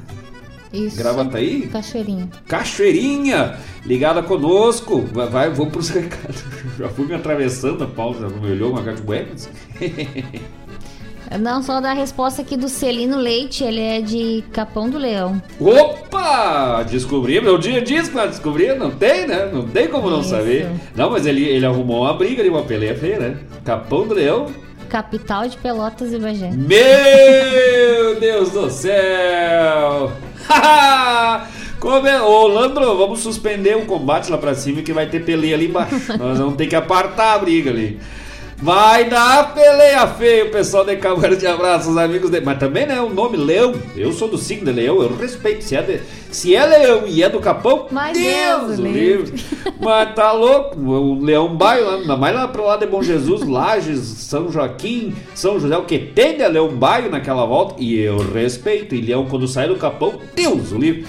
Isso. Gravataí? Cachoeirinha. Cachoeirinha, ligada conosco. Vai, vai vamos pros recados. Já fui me atravessando a pausa, já me olhou uma cara de buenas. Não, só dar a resposta aqui do Celino Leite, ele é de Capão do Leão. Opa! Descobrimos, é o dia disso que nós descobrimos, não tem, né? Não tem como não Isso. saber. Não, mas ele, ele arrumou uma briga ali, uma peleia feia, né? Capão do Leão. Capital de Pelotas e Bagé. Meu Deus do céu! Como é? Ô, Landro, vamos suspender o combate lá pra cima que vai ter peleia ali embaixo. Nós vamos ter que apartar a briga ali. Vai dar peleia feia, o pessoal de Câmara de abraço, os amigos de... Mas também, né, o nome Leão. Eu sou do signo de Leão, eu respeito. Se é, de... Se é Leão e é do Capão, Mas Deus Deus o livre. Mas tá louco, o Leão Baio, lá, ainda mais lá pro lado de Bom Jesus, Lages, São Joaquim, São José, o que tem de Leão Baio naquela volta, e eu respeito. E Leão, quando sai do Capão, Deus o livre.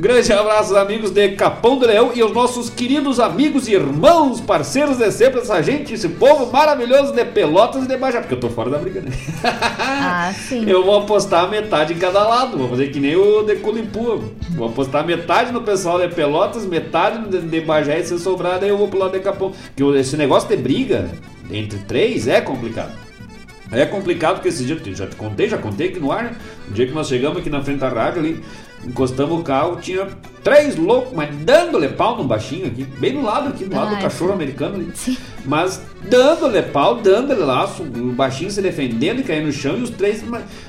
Grande abraço, amigos de Capão do Leão e os nossos queridos amigos e irmãos, parceiros de sempre, essa gente, esse povo maravilhoso de Pelotas e de Bajá, porque eu tô fora da briga, né? Ah, sim. Eu vou apostar metade em cada lado, vou fazer que nem o de Culipua. Vou apostar metade no pessoal de Pelotas, metade no de, de Bagé e se sobrar, daí eu vou pro lado de Capão. Porque esse negócio de briga entre três é complicado. É complicado porque esse dia, já te contei, já contei aqui no ar, né? O dia que nós chegamos aqui na frente da rádio ali, encostamos o carro, tinha três loucos, mas dando-lhe pau no baixinho aqui, bem do lado aqui, do lado do Ai, cachorro americano ali. Mas dando-lhe pau, dando-lhe laço, o baixinho se defendendo e caindo no chão e os três.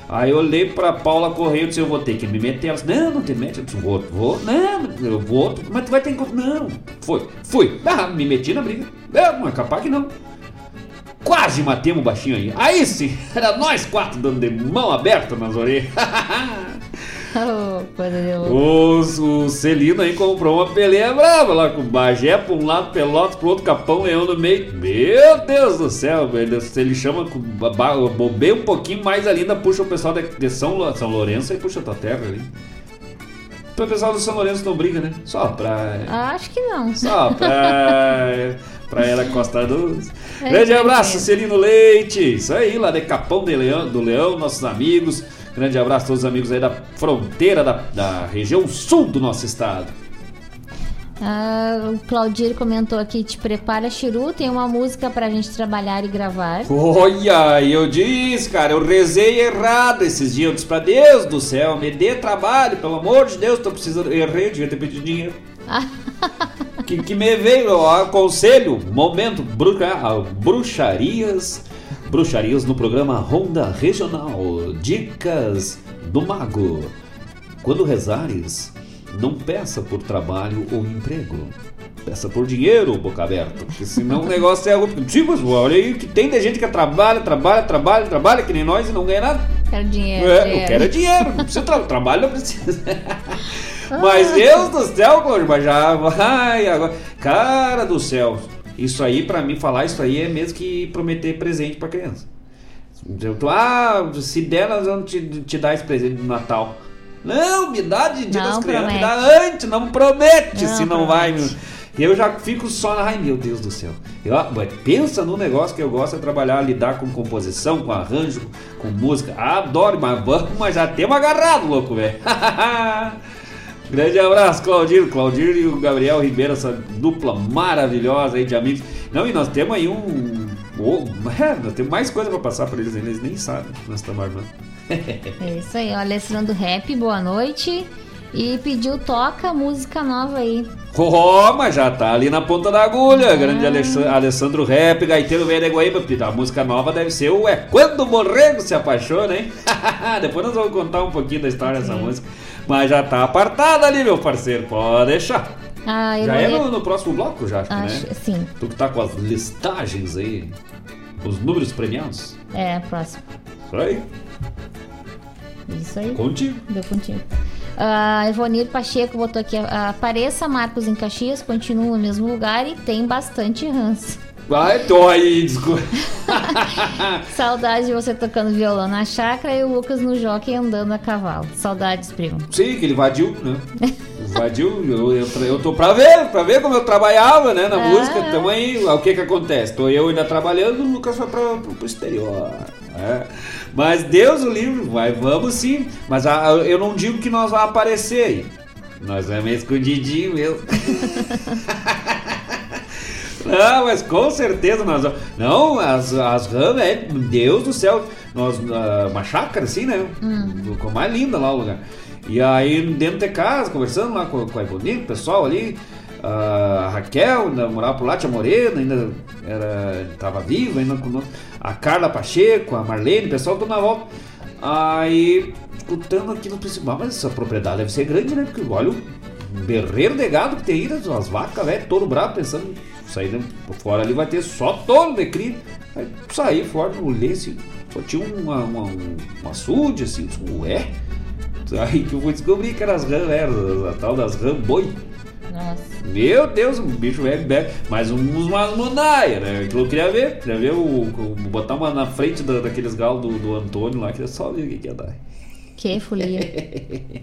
Aí eu olhei pra Paula Correia e disse: Eu vou ter que me meter. Ela disse: Não, não te mete. Eu disse: Vou, vou, não, eu vou, mas tu vai ter que. Não, foi, fui. Ah, me meti na briga. Não, mas capaz que não. Quase matemos o baixinho aí. Aí sim, era nós quatro dando de mão aberta nas orelhas. Os, o Celino aí comprou uma peleia brava lá com o Bagé pra um lado, Pelotas pro outro, Capão, Leão no meio. Meu Deus do céu, velho. Ele chama, bobei um pouquinho mais ali, ainda puxa o pessoal de, de São, São Lourenço e puxa a tua terra ali. Então o pessoal do São Lourenço não briga, né? Só pra. Acho que não. Só pra. pra ela Costa Doce. É, Grande abraço, é. Celino Leite. Isso aí, lá de Capão de Leão, do Leão, nossos amigos. Grande abraço a todos os amigos aí da fronteira da, da região sul do nosso estado. Ah, o Claudir comentou aqui: te prepara, Chiru, tem uma música pra gente trabalhar e gravar. Olha, eu disse, cara, eu rezei errado esses dias. Eu disse pra Deus do céu, me dê trabalho, pelo amor de Deus, tô precisando. Errei, devia ter pedido dinheiro. que, que me veio, ó, conselho, momento, bruxa, bruxarias, bruxarias no programa Ronda Regional, dicas do mago. Quando rezares, não peça por trabalho ou emprego. Peça por dinheiro, boca aberta, porque senão o negócio é algo. Tipo, olha aí que tem de gente que trabalha, trabalha, trabalha, trabalha, que nem nós e não ganha nada. Quero dinheiro. É, eu dinheiro. quero dinheiro, não precisa tra trabalho, não precisa. Mas Deus do céu, Cláudio, mas já vai agora. Cara do céu, isso aí, pra mim falar isso aí é mesmo que prometer presente pra criança. Eu tô, ah, se der, nós vamos te, te dar esse presente no Natal. Não, me dá de dia das crianças, me dá antes, não promete, Não se não vai. promete. meu. E eu já fico só na. Ai meu Deus do céu. Eu, mas pensa no negócio que eu gosto é trabalhar, lidar com composição, com arranjo, com música. Adoro, mas vamos, mas já temos agarrado, louco, velho. Grande abraço, Claudir. Claudir e o Gabriel Ribeiro, essa dupla maravilhosa aí de amigos. Não, e nós temos aí um. oh, é, nós temos mais coisa pra passar pra eles, eles nem sabem que nós estamos armando. É isso aí, ó. Alessandro Rap, boa noite. E pediu toca música nova aí. Oh, mas já tá ali na ponta da agulha. Grande Alex- Alessandro Rap, gaiteiro velho de Guaíba. A música nova deve ser o É Quando o Borrego se apaixona, hein? Depois nós vamos contar um pouquinho da história dessa música. Mas já tá apartada ali, meu parceiro. Pode deixar. Ah, Já é no, no próximo bloco, já, acho, que, Acho, né? sim. Tu que tá com as listagens aí, os números premiados. É, próximo. Isso aí, Isso aí. contigo. Deu contigo. Ah, Ivonir Pacheco botou aqui: ah, apareça Marcos em Caxias, continua no mesmo lugar e tem bastante ranço. Vai, tô aí, desculpa. Saudade de você tocando violão na chácara e o Lucas no jockey andando a cavalo. Saudades, primo. Sim, que ele invadiu, né? Invadiu, eu, eu, eu tô pra ver, pra ver como eu trabalhava, né, na Ah. música. Então aí, o que que acontece? Tô eu ainda trabalhando, o Lucas foi pra, pro, pro exterior. né? Mas Deus o livre, vai, vamos sim. Mas a- eu não digo que nós vamos aparecer aí. Nós é meio escondidinho mesmo. Não, mas com certeza nós. Não, as, as rãs, é, Deus do céu. Nós, ah, uma chácara assim, né? Ficou mais linda lá o lugar. E aí, dentro de casa, conversando lá com, com a Ivone, o pessoal ali. ah, a Raquel, ainda morava por lá, tia Morena, ainda era, tava viva, ainda conosco. A Carla Pacheco, a Marlene, o pessoal todo na volta. Aí, escutando aquilo, eu pensei, "Bah, mas essa propriedade deve ser grande, né? Porque olha o berreiro de gado que tem aí, né? as vacas, velho, todo bravo, pensando, sair né, fora ali vai ter só touro de cria. Aí saí fora, olhei assim, só tinha uma, uma, um, um açude, assim, disse, ué? Aí que eu fui descobrir que eram as rãs, eram a tal das rãs boi. Nossa. Meu Deus, um bicho velho, velho. Mas uns umas mundaia, né? Aquilo eu queria ver. Queria ver o, o- botar uma na frente da- daqueles galos do, do Antônio lá, queria só ver o que, que ia dar. Que folia.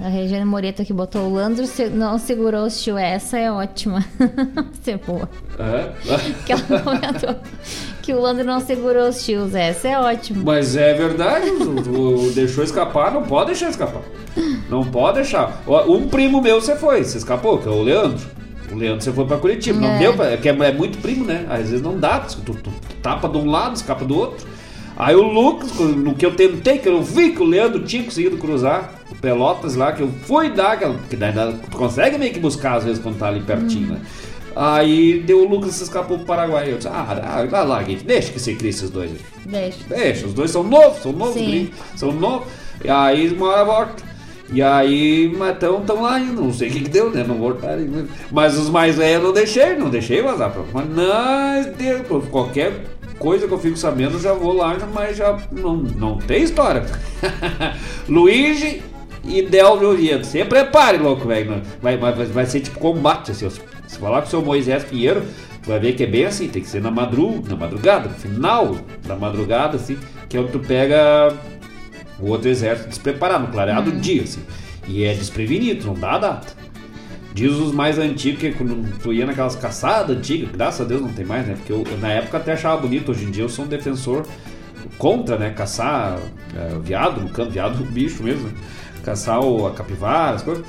A Regina Moreto que botou o Landro se- não segurou o tio. Essa é ótima. Você é boa. É? Que ela comentou que o Landro não segurou os tios. Essa é ótima. Mas é verdade, o, o- deixou escapar, não pode deixar escapar. Não pode deixar. Um primo meu você foi, você escapou, que é o Leandro. O Leandro você foi pra Curitiba. Não É. deu, pra, é é, é muito primo, né? Às vezes não dá, tu, tu- tu tapa de um lado, escapa do outro. Aí o Lucas, no que eu tentei, que eu vi que o Leandro tinha conseguido cruzar Pelotas lá, que eu fui dar, aquela- que daí tu consegue meio que buscar às vezes quando tá ali pertinho, né? Aí deu o Lucas escapou pro Paraguai. Eu disse, ah, ah, vai lá, gente, deixa que você cria esses dois. Deixa. Deixa, os dois são novos, são novos, gringos, são novos. E aí uma hora volta. E aí, mas estão lá ainda, não sei o que, que deu, né? Não voltaram. ainda. Mas os mais velhos eu não deixei, não deixei vazar. Mas nós deu, qualquer coisa que eu fico sabendo, já vou lá, mas já não, não tem história. Luigi e Delvio Oviedo. Se prepare, louco, velho. Vai, vai, vai ser tipo combate, assim. Se falar com o seu Moisés Pinheiro, vai ver que é bem assim, tem que ser na, madru, na madrugada, no final da madrugada, assim, que é onde tu pega o outro exército despreparado, no clareado Hum. dia, assim. E é desprevenido, não dá data. Diz os mais antigos que quando tu ia naquelas caçadas antigas, graças a Deus não tem mais, né? Porque eu, eu, na época até achava bonito, hoje em dia eu sou um defensor contra, né? Caçar é, viado no campo, viado bicho mesmo, né? Caçar a capivara, as coisas.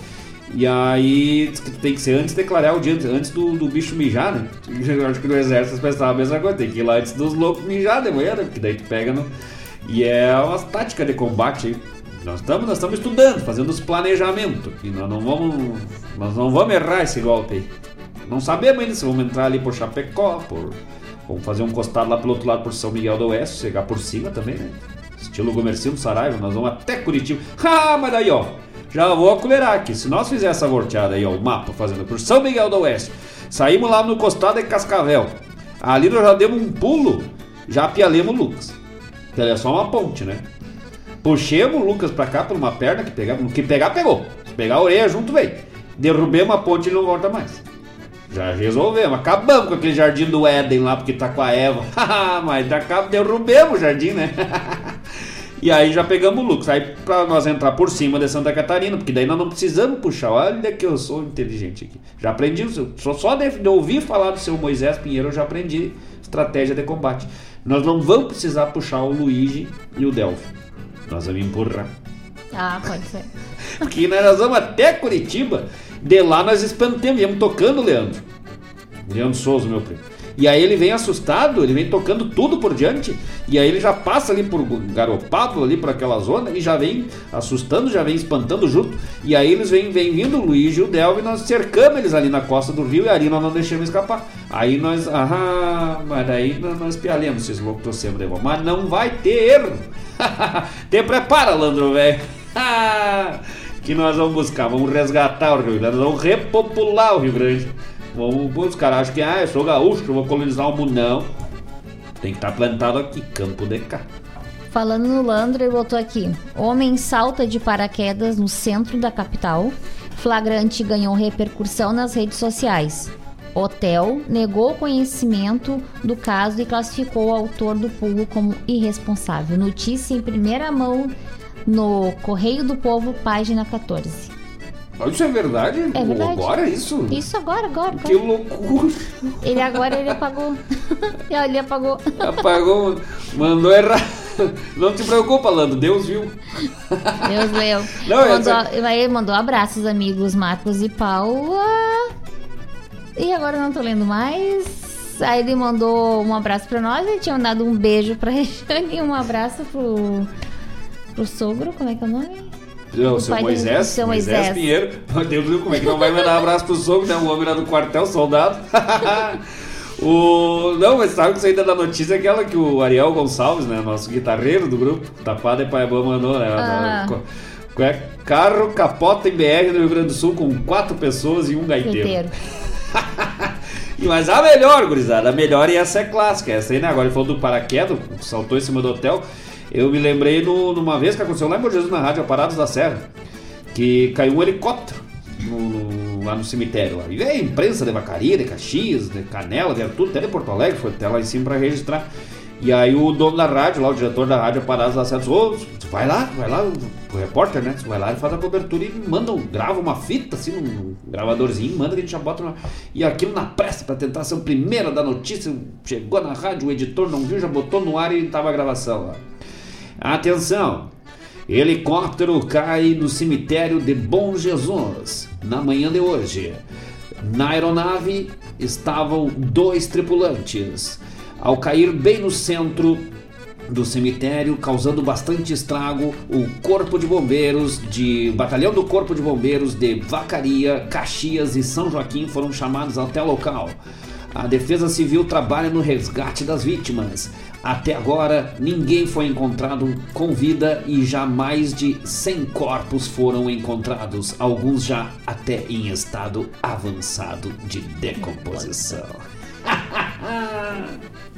E aí tem que ser antes de declarar o dia, antes- do, do bicho mijar, né? Eu acho que no exército eles pensavam a mesma coisa, tem que ir lá antes dos loucos mijar de manhã, né? Porque daí tu pega no. E é uma tática de combate aí. Nós estamos nós estudando, fazendo os planejamentos. E nós não vamos. Nós não vamos errar esse golpe aí. Não sabemos ainda se vamos entrar ali por Chapecó, por. Vamos fazer um costado lá pelo outro lado por São Miguel do Oeste, chegar por cima também, né? Estilo Gomercinho do Saraiva, nós vamos até Curitiba. Ah, mas daí ó, já vou acolherar aqui. Se nós fizermos essa volteada aí, ó, o mapa fazendo por São Miguel do Oeste, saímos lá no costado de Cascavel. Ali nós já demos um pulo, já apialemos o Lucas. Então é só uma ponte, né? Puxemos o Lucas pra cá por uma perna que pegar, que pegar, pegou. Se pegar a orelha junto, veio. Derrubemos a ponte e ele não volta mais. Já resolvemos. Acabamos com aquele jardim do Éden lá, porque tá com a Eva. Mas acabamos, derrubemos o jardim, né? e aí já pegamos o Lucas. Aí pra nós entrar por cima de Santa Catarina, porque daí nós não precisamos puxar. Olha que eu sou inteligente aqui. Já aprendi, o seu- só, só de, de ouvir falar do seu Moisés Pinheiro, eu já aprendi estratégia de combate. Nós não vamos precisar puxar o Luigi e o Delphi. Nós vamos empurrar. Ah, pode ser. Porque nós vamos até Curitiba, de lá nós espantemos, viemos tocando o Leandro. Leandro Souza, meu primo. E aí ele vem assustado, ele vem tocando tudo por diante, e aí ele já passa ali por garopado, ali por aquela zona, e já vem assustando, já vem espantando junto. E aí eles vêm, vindo, o Luiz e o Delvio, e nós cercamos eles ali na costa do rio, e ali nós não deixamos escapar. Aí nós, ah, mas daí nós, nós pialemos esses loucos torcemos. Mas não vai ter erro. Te prepara, Landro, velho. que nós vamos buscar, vamos resgatar o Rio Grande, vamos repopular o Rio Grande. Os caras acham que, ah, eu sou gaúcho, eu vou colonizar o mundo. Não. Tem que estar plantado aqui, campo de cá. Falando no Landro, ele botou aqui: Homem salta de paraquedas no centro da capital. Flagrante ganhou repercussão nas redes sociais. Hotel negou conhecimento do caso e classificou o autor do pulo como irresponsável. Notícia em primeira mão no Correio do Povo, página 14. Isso é verdade? É verdade. Agora isso? Isso agora, agora. agora. Que loucura. Ele agora ele apagou. ele apagou. Apagou, mandou errar. Não te preocupa, Lando, Deus viu. Deus leu. Não, mandou, ele mandou abraços, amigos Marcos e Paula. E agora eu não tô lendo mais. Aí ele mandou um abraço pra nós. Ele tinha mandado um beijo pra Rejane e um abraço pro, pro sogro. Como é que é o nome? Não, O seu pai do- Moisés, seu Moisés, Moisés. Pinheiro. Deus do como é que não vai mandar um abraço pro sogro, né? O homem lá do quartel, soldado. o... Não, mas sabe que isso ainda da notícia é aquela que o Ariel Gonçalves, né? Nosso guitarreiro do grupo, Tapada e Paibã mandou, né? Ah. É Carro capota em BR no Rio Grande do Sul com quatro pessoas e um gaiteiro. Mas a melhor, gurizada, a melhor e essa é clássica. Essa aí, né? Agora ele falou do paraquedas, saltou em cima do hotel. Eu me lembrei no- numa vez que aconteceu lá em Bom Jesus, na rádio Aparados da Serra, que caiu um helicóptero no- no- lá no cemitério. Lá. E veio imprensa de Vacaria, de Caxias, de Canela, vieram tudo, até de Porto Alegre, foi até lá em cima pra registrar. E aí o dono da rádio, lá, o diretor da rádio Aparados da Serra, disse, tu vai lá, vai lá, o repórter, né? Vai lá e faz a cobertura e manda, grava uma fita, assim, num gravadorzinho, manda que a gente já bota na... E aquilo na pressa, pra tentar ser o primeiro da notícia, chegou na rádio, o editor não viu, já botou no ar e tava a gravação lá. Atenção! Helicóptero cai no cemitério de Bom Jesus na manhã de hoje. Na aeronave estavam dois tripulantes. Ao cair bem no centro do cemitério, causando bastante estrago, o Corpo de Bombeiros de Batalhão do Corpo de Bombeiros de Vacaria, Caxias e São Joaquim foram chamados até o local. A Defesa Civil trabalha no resgate das vítimas. Até agora, ninguém foi encontrado com vida e já mais de 100 corpos foram encontrados, alguns já até em estado avançado de decomposição.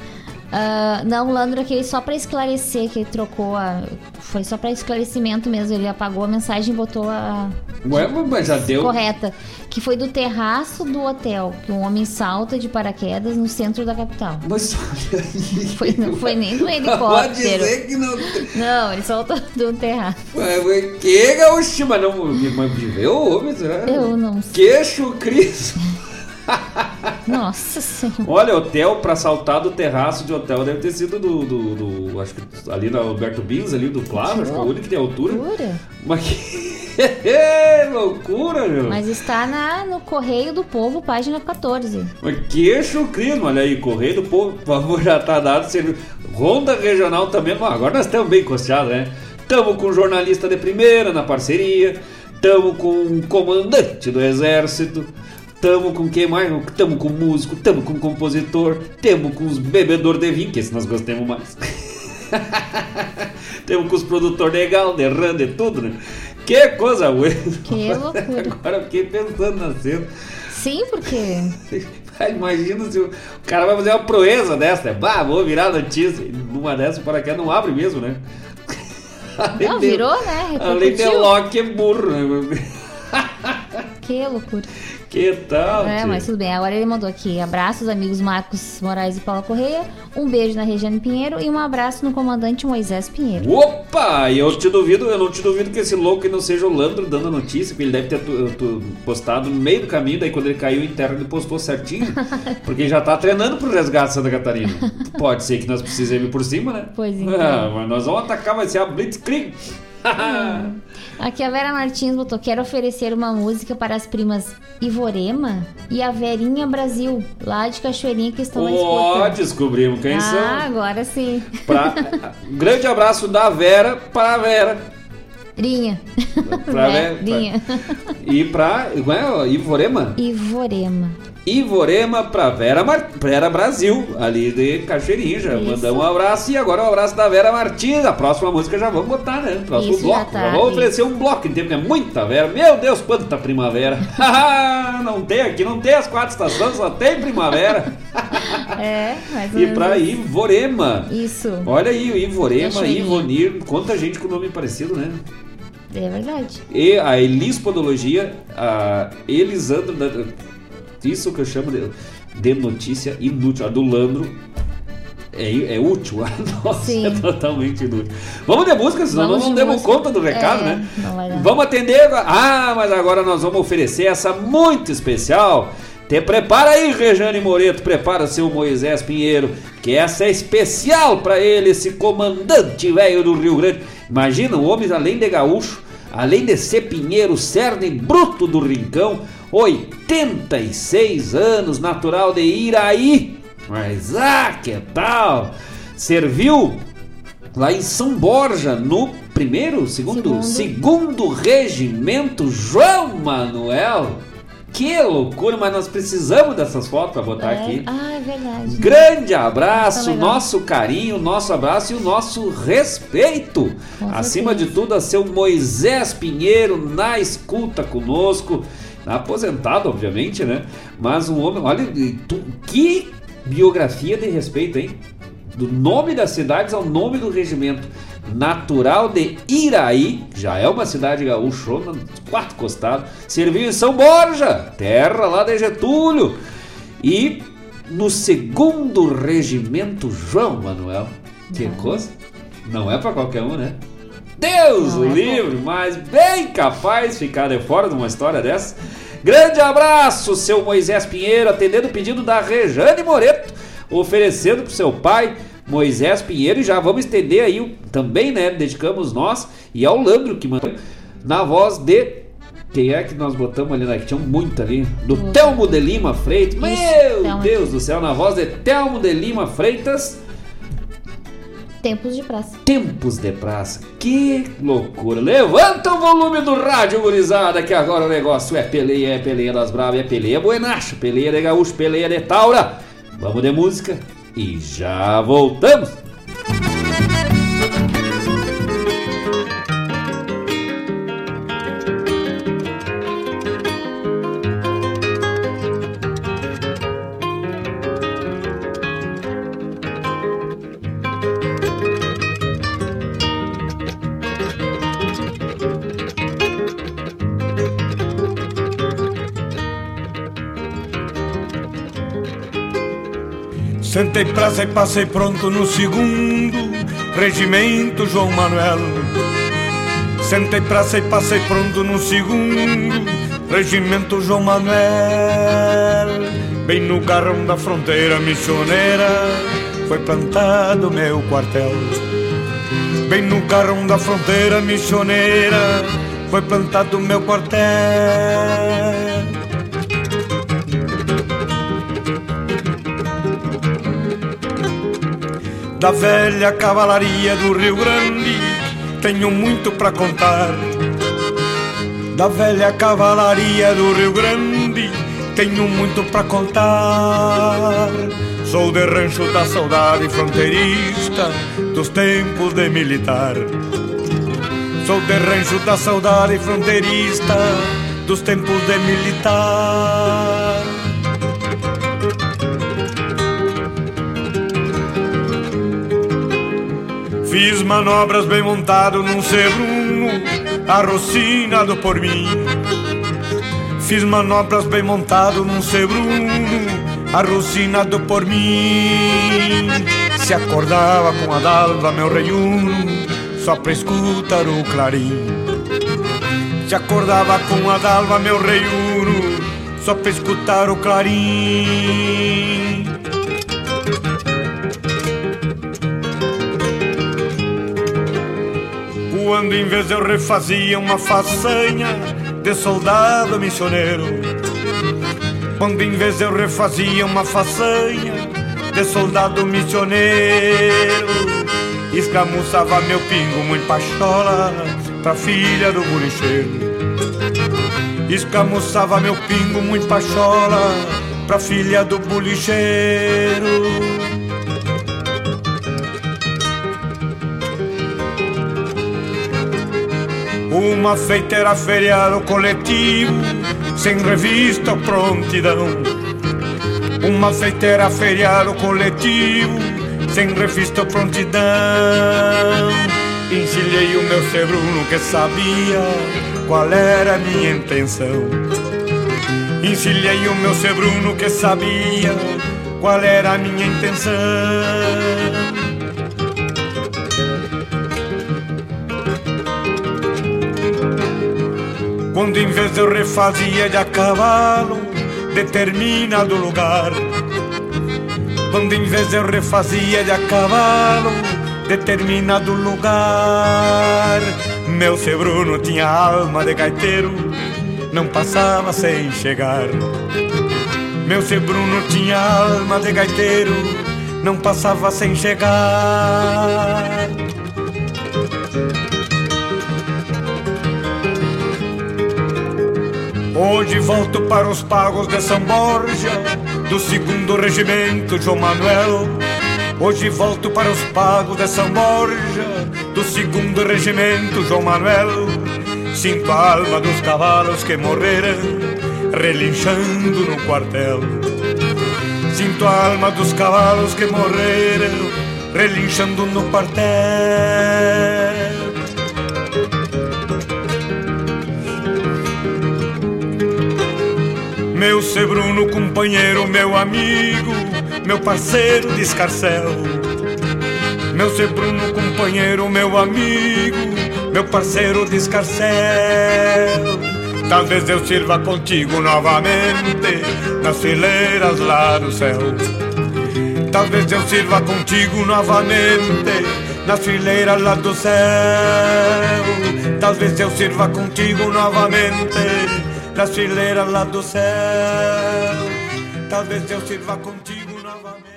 Ah, não, o Landro aquele só pra esclarecer que ele trocou a. Foi só pra esclarecimento mesmo. Ele apagou a mensagem e botou a Ué, mas já deu. correta. Que foi do terraço do hotel, que um homem salta de paraquedas no centro da capital. Mas olha aí. Foi, não foi nem do Pode helicóptero. dizer que não. Não, ele saltou do terraço. Ué, que gaúcho, mas não. Mas viveu o homem, será? Eu não sei. Queixo Cris. Nossa senhora. Olha, hotel pra saltar do terraço de hotel deve ter sido do. do, do- acho que ali na Alberto Bins, ali do Claro, acho que é o único que tem altura. Loucura. Mas que loucura, meu. Mas está na, no Correio do Povo, página 14. Mas queixo Crisma, olha aí, Correio do Povo, por favor, já tá dado. serviço. Ronda Regional também, bom, agora nós estamos bem encostados, né? Estamos com jornalista de primeira na parceria, estamos com um comandante do exército, estamos com quem mais? Estamos com músico, estamos com compositor, temos com os bebedor de vinho, que esse nós gostamos mais. temos com os produtor legal, de ram, de tudo, né? Que coisa boa! Que loucura. Agora fiquei pensando na cena. Sim, porque. Imagina se o cara vai fazer uma proeza dessa, né? Bah, vou virar notícia. Numa dessas o paraquedas não abre mesmo, né? Além Não, de- virou, né? Além de Repercutiu. Loki é burro, né? Que loucura. Que tal? É, mas tudo bem. Agora ele mandou aqui. Abraços, amigos Marcos Moraes e Paula Correia. Um beijo na Regiane Pinheiro e um abraço no comandante Moisés Pinheiro. Opa! E eu te duvido, eu não te duvido que esse louco não seja o Landro dando a notícia, porque ele deve ter tu- tu- postado no meio do caminho, daí quando ele caiu em terra ele postou certinho, porque ele já tá treinando pro resgate Santa Catarina. Pode ser que nós precisemos ir por cima, né? Pois. Ah, mas nós vamos atacar, vai ser a Blitzkrieg. Aqui a Vera Martins botou: Quero oferecer uma música para as primas Ivorema e a Verinha Brasil, lá de Cachoeirinha, que estão na Ó, descobrimos quem Ah, são. agora sim. Pra... Um grande abraço da Vera para a Vera. Rinha. Pra Vera. Verinha. E pra. Como é? Ivorema? Ivorema. Ivorema pra Vera, Mar... Vera Brasil, ali de. Já Isso. mandamos um abraço. E agora um abraço da Vera Martins. A próxima música já vamos botar, né? Próximo Isso, já bloco. tá, Já vamos oferecer um bloco em tempo, que é muita Vera. Meu Deus, quanta primavera. não tem aqui, não tem as quatro estações, só tem primavera. É, mais ou E pra. Ivorema. Isso. Olha aí, o Ivorema. Ivonir, quanta gente com nome parecido, né? É verdade. E a Elis Podologia, a Elisandro, da- isso que eu chamo de, de notícia inútil. A do Landro é, é útil, a nossa Sim. é totalmente inútil. Vamos de música, senão Vamos nós não de demos música. conta do recado, É, né? Vamos atender agora. Ah, mas agora nós vamos oferecer essa muito especial. Te prepara aí, Rejane Moreto, prepara seu Moisés Pinheiro, que essa é especial pra ele, esse comandante velho do Rio Grande. Imagina, o homem além de gaúcho, além de ser pinheiro, cerne bruto do rincão, 86 anos, natural de Iraí. Mas ah, que tal? Serviu lá em São Borja, no primeiro, segundo, segundo, regimento João Manuel. Que loucura, mas nós precisamos dessas fotos para botar É. aqui. Ah, é verdade. Grande abraço, Tá legal. nosso carinho, nosso abraço e o nosso respeito. Com Acima de tudo, a seu Moisés Pinheiro na escuta conosco. Aposentado, obviamente, né? Mas um homem, olha, tu- que biografia de respeito, hein? Do nome das cidades ao nome do regimento. Natural de Iraí, já é uma cidade gaúchona, quatro costados. Serviu em São Borja, terra lá de Getúlio. E no segundo regimento João Manuel. Que coisa? Não é pra qualquer um, né? Deus Não é o livre, mas bem capaz de ficar de fora de uma história dessa. Grande abraço, seu Moisés Pinheiro, atendendo o pedido da Rejane Moreto, oferecendo pro seu pai, Moisés Pinheiro, e já vamos estender aí o- também, né? Dedicamos nós e ao Landro que mandou na voz de. Quem é que nós botamos ali, né? Que tinha muito ali. Do Telmo de Lima Freitas. Meu. Deus do céu, na voz de Telmo de Lima Freitas. Tempos de praça. Tempos de praça. Que loucura. Levanta o volume do rádio, gurizada, que agora o negócio é peleia, é peleia das bravas, é peleia buenacha, peleia de gaúcho, peleia de taura. Vamos de música e já voltamos. Sentei praça e passei pronto no segundo Regimento João Manuel. Sentei praça e passei pronto no segundo Regimento João Manuel. Bem no garrão da fronteira missioneira Foi plantado meu quartel. Bem no garrão da fronteira missioneira Foi plantado meu quartel da velha cavalaria do Rio Grande, tenho muito para contar. Da velha cavalaria do Rio Grande, tenho muito para contar. Sou de rancho da saudade fronteirista, dos tempos de militar. Sou de rancho da saudade fronteirista, dos tempos de militar. Fiz manobras bem montado num sebruno, arrocinado por mim. Fiz manobras bem montado num sebruno, arrocinado por mim. Se acordava com a dalva meu reiuno, só pra escutar o clarim. Se acordava com a dalva meu reiuno, só pra escutar o clarim. Quando em vez eu refazia uma façanha de soldado missioneiro. Quando em vez eu refazia uma façanha de soldado missioneiro. Escamuçava meu pingo muito pachola pra filha do bolicheiro. Escamuçava meu pingo muito pachola pra filha do bolicheiro. Uma feita era feriado coletivo, sem revista ou prontidão. Uma feita era feriado coletivo, sem revista ou prontidão. Encilhei o meu sebruno que sabia qual era a minha intenção. Encilhei o meu sebruno que sabia qual era a minha intenção. Quando em vez eu refazia de a cavalo determinado lugar. Quando em vez eu refazia de a cavalo determinado lugar. Meu sebruno tinha alma de gaiteiro, não passava sem chegar. Meu sebruno tinha alma de gaiteiro, não passava sem chegar. Hoje volto para os pagos de São Borja, do segundo regimento João Manuel. Hoje volto para os pagos de São Borja, do segundo regimento João Manuel. Sinto a alma dos cavalos que morreram, relinchando no quartel. Sinto a alma dos cavalos que morreram, relinchando no quartel. Meu sebruno companheiro, meu amigo, meu parceiro de escarcel. Meu sebruno companheiro, meu amigo, meu parceiro de escarcel. Talvez eu sirva contigo novamente nas fileiras lá do céu. Talvez eu sirva contigo novamente nas fileiras lá do céu. Talvez eu sirva contigo novamente nas fileiras lá do céu. Talvez eu sirva contigo novamente.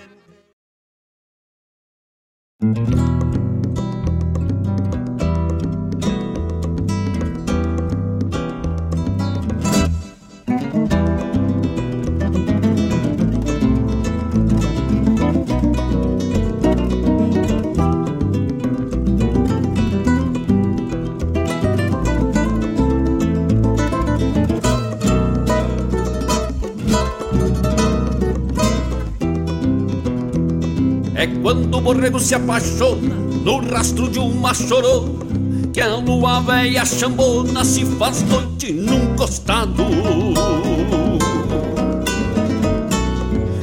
Borrego se apaixona no rastro de uma chorona que a lua velha chambona se faz noite num costado.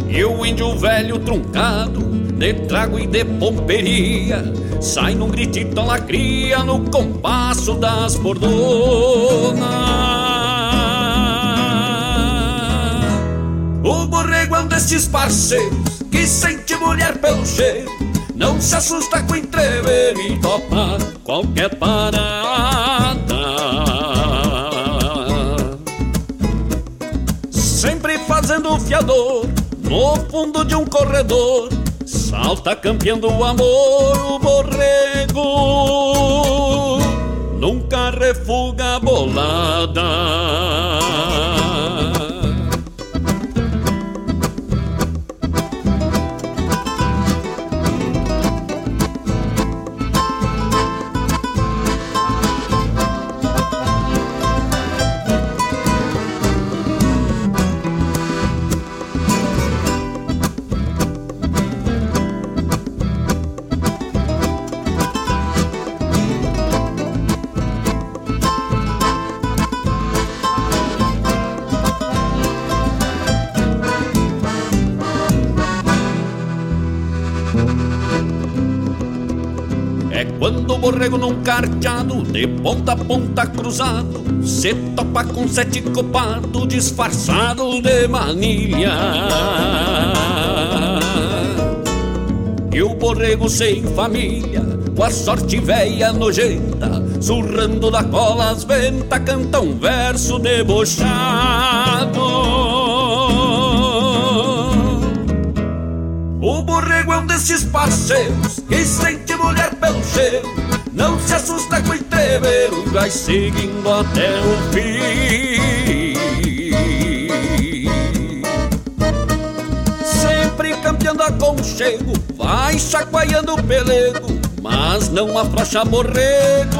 E o índio velho truncado, de trago e de pomperia, sai num gritito lacria no compasso das bordonas. O borrego é um destes parceiros que sente mulher pelo cheiro, não se assusta com entrever e topa qualquer parada. Sempre fazendo fiador no fundo de um corredor, salta campeando o amor o borrego. Nunca refuga a bolada. Carteado, de ponta a ponta cruzado, se topa com sete copado, disfarçado de manilha. E o borrego sem família, com a sorte velha nojenta, surrando da cola as ventas, canta um verso debochado. O borrego é um desses parceiros que sente mulher pelo cheiro, não se assusta com o entreveiro, vai seguindo até o fim. Sempre campeando aconchego, vai chacoalhando o pelego, mas não afrouxa borrego.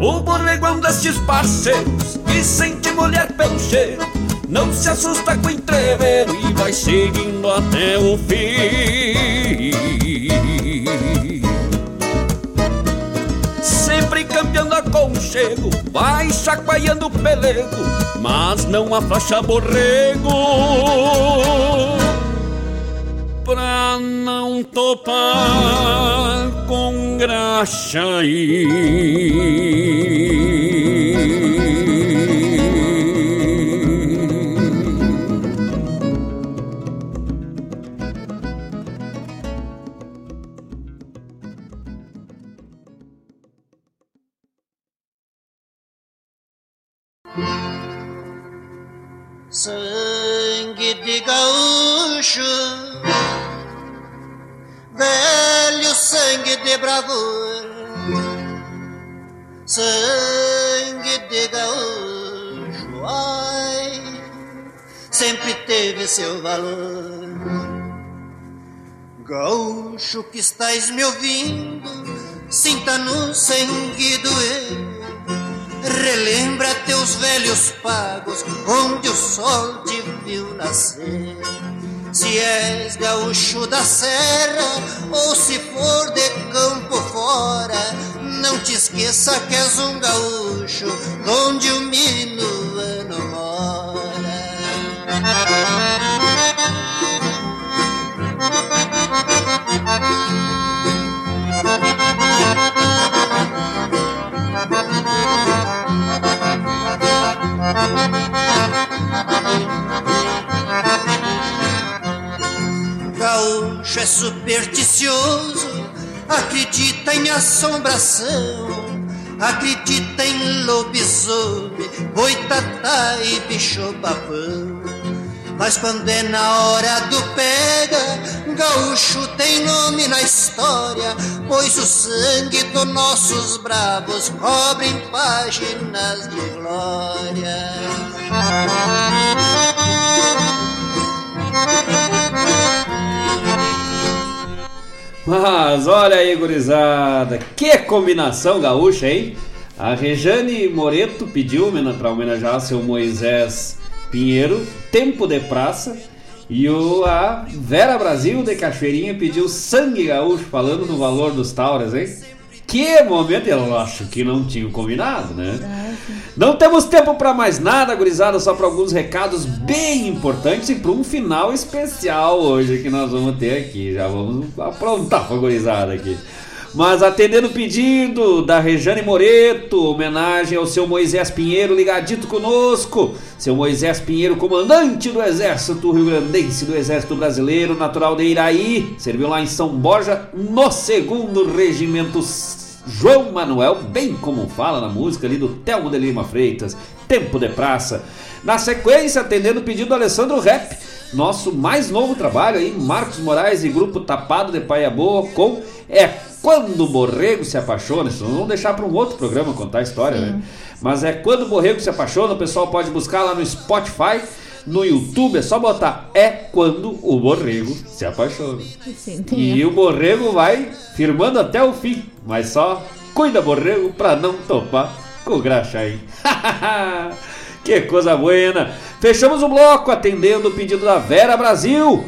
O borrego é um destes parceiros que sente mulher pelo cheiro, não se assusta com o entreveiro e vai seguindo até o fim. Sempre campeando aconchego, vai chacoalhando o pelego, mas não afrouxa borrego. Pra não topar com graxa seu valor. Gaúcho que estás me ouvindo, sinta no sangue doer. Relembra teus velhos pagos, onde o sol te viu nascer. Se és gaúcho da serra, ou se for de campo fora, não te esqueça que és um gaúcho, onde o minuano Gaúcho é supersticioso, acredita em assombração, acredita em lobisomem, boitatá e bicho babão. Mas quando é na hora do pega, gaúcho tem nome na história, pois o sangue dos nossos bravos cobre páginas de glória. Mas olha aí, gurizada, que combinação gaúcha, hein? A Rejane Moreto pediu para homenagear seu Moisés Pinheiro, Tempo de Praça. E o, a Vera Brasil de Cachoeirinha pediu sangue gaúcho, falando do valor dos tauras, hein? Que momento, eu acho que não tinha combinado, né? Não temos tempo para mais nada, gurizada, só para alguns recados bem importantes e para um final especial hoje que nós vamos ter aqui. Já vamos aprontar pra gurizada aqui. Mas atendendo o pedido da Rejane Moreto, homenagem ao seu Moisés Pinheiro ligadito conosco. Seu Moisés Pinheiro, comandante do Exército Rio Grandense do Exército Brasileiro, natural de Iraí, serviu lá em São Borja no segundo regimento João Manuel, bem como fala na música ali do Telmo de Lima Freitas, Tempo de Praça. Na sequência, atendendo o pedido do Alessandro Rep, nosso mais novo trabalho aí, Marcos Moraes e Grupo Tapado de Paia Boa, com É Quando o Borrego se Apaixona. Isso vamos deixar para um outro programa contar a história, Sim. né? Mas é Quando o Borrego se Apaixona, o pessoal pode buscar lá no Spotify. No YouTube é só botar É Quando o Borrego se Apaixona. Sim, e o Borrego vai firmando até o fim, mas só cuida, Borrego, pra não topar com o graxa aí. que coisa buena! Fechamos o bloco atendendo o pedido da Vera Brasil.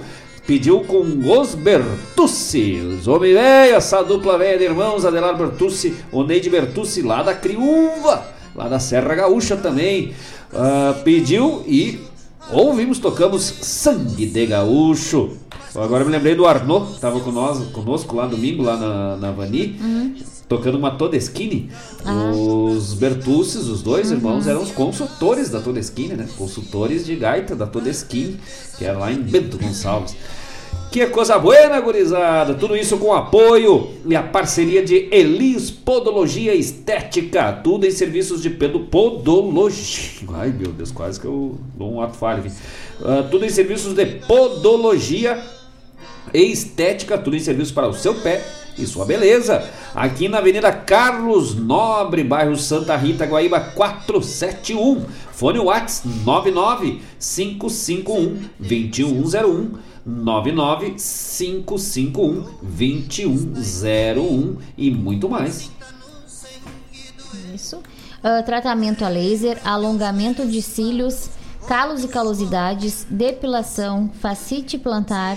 Pediu com os Bertucci. Os homem velho, essa dupla velha de irmãos, Adelar Bertucci, Oneide Bertucci, lá da Criúva, lá da Serra Gaúcha também. Uh, pediu e ouvimos, tocamos Sangue de Gaúcho. Agora me lembrei do Arnaud, que estava conosco, conosco lá domingo, lá na, na Vani. Uhum tocando uma Todeschini. Ah. Os Bertucci, os dois uhum. irmãos, eram os consultores da Todeschini, né? Consultores de gaita da Todeschini, que era lá em Bento Gonçalves. Que coisa boa, gurizada! Tudo isso com apoio e a parceria de Elis Podologia Estética. Tudo em serviços de podologia. Ai, meu Deus, quase que eu dou um ato falho. Uh, tudo em serviços de podologia estética. Tudo em serviços para o seu pé e sua beleza. Aqui na Avenida Carlos Nobre, bairro Santa Rita, Guaíba 471. Fone Whats 99551 2101 99551 2101 e muito mais. Isso. Uh, tratamento a laser, alongamento de cílios, calos e calosidades, depilação, facite plantar,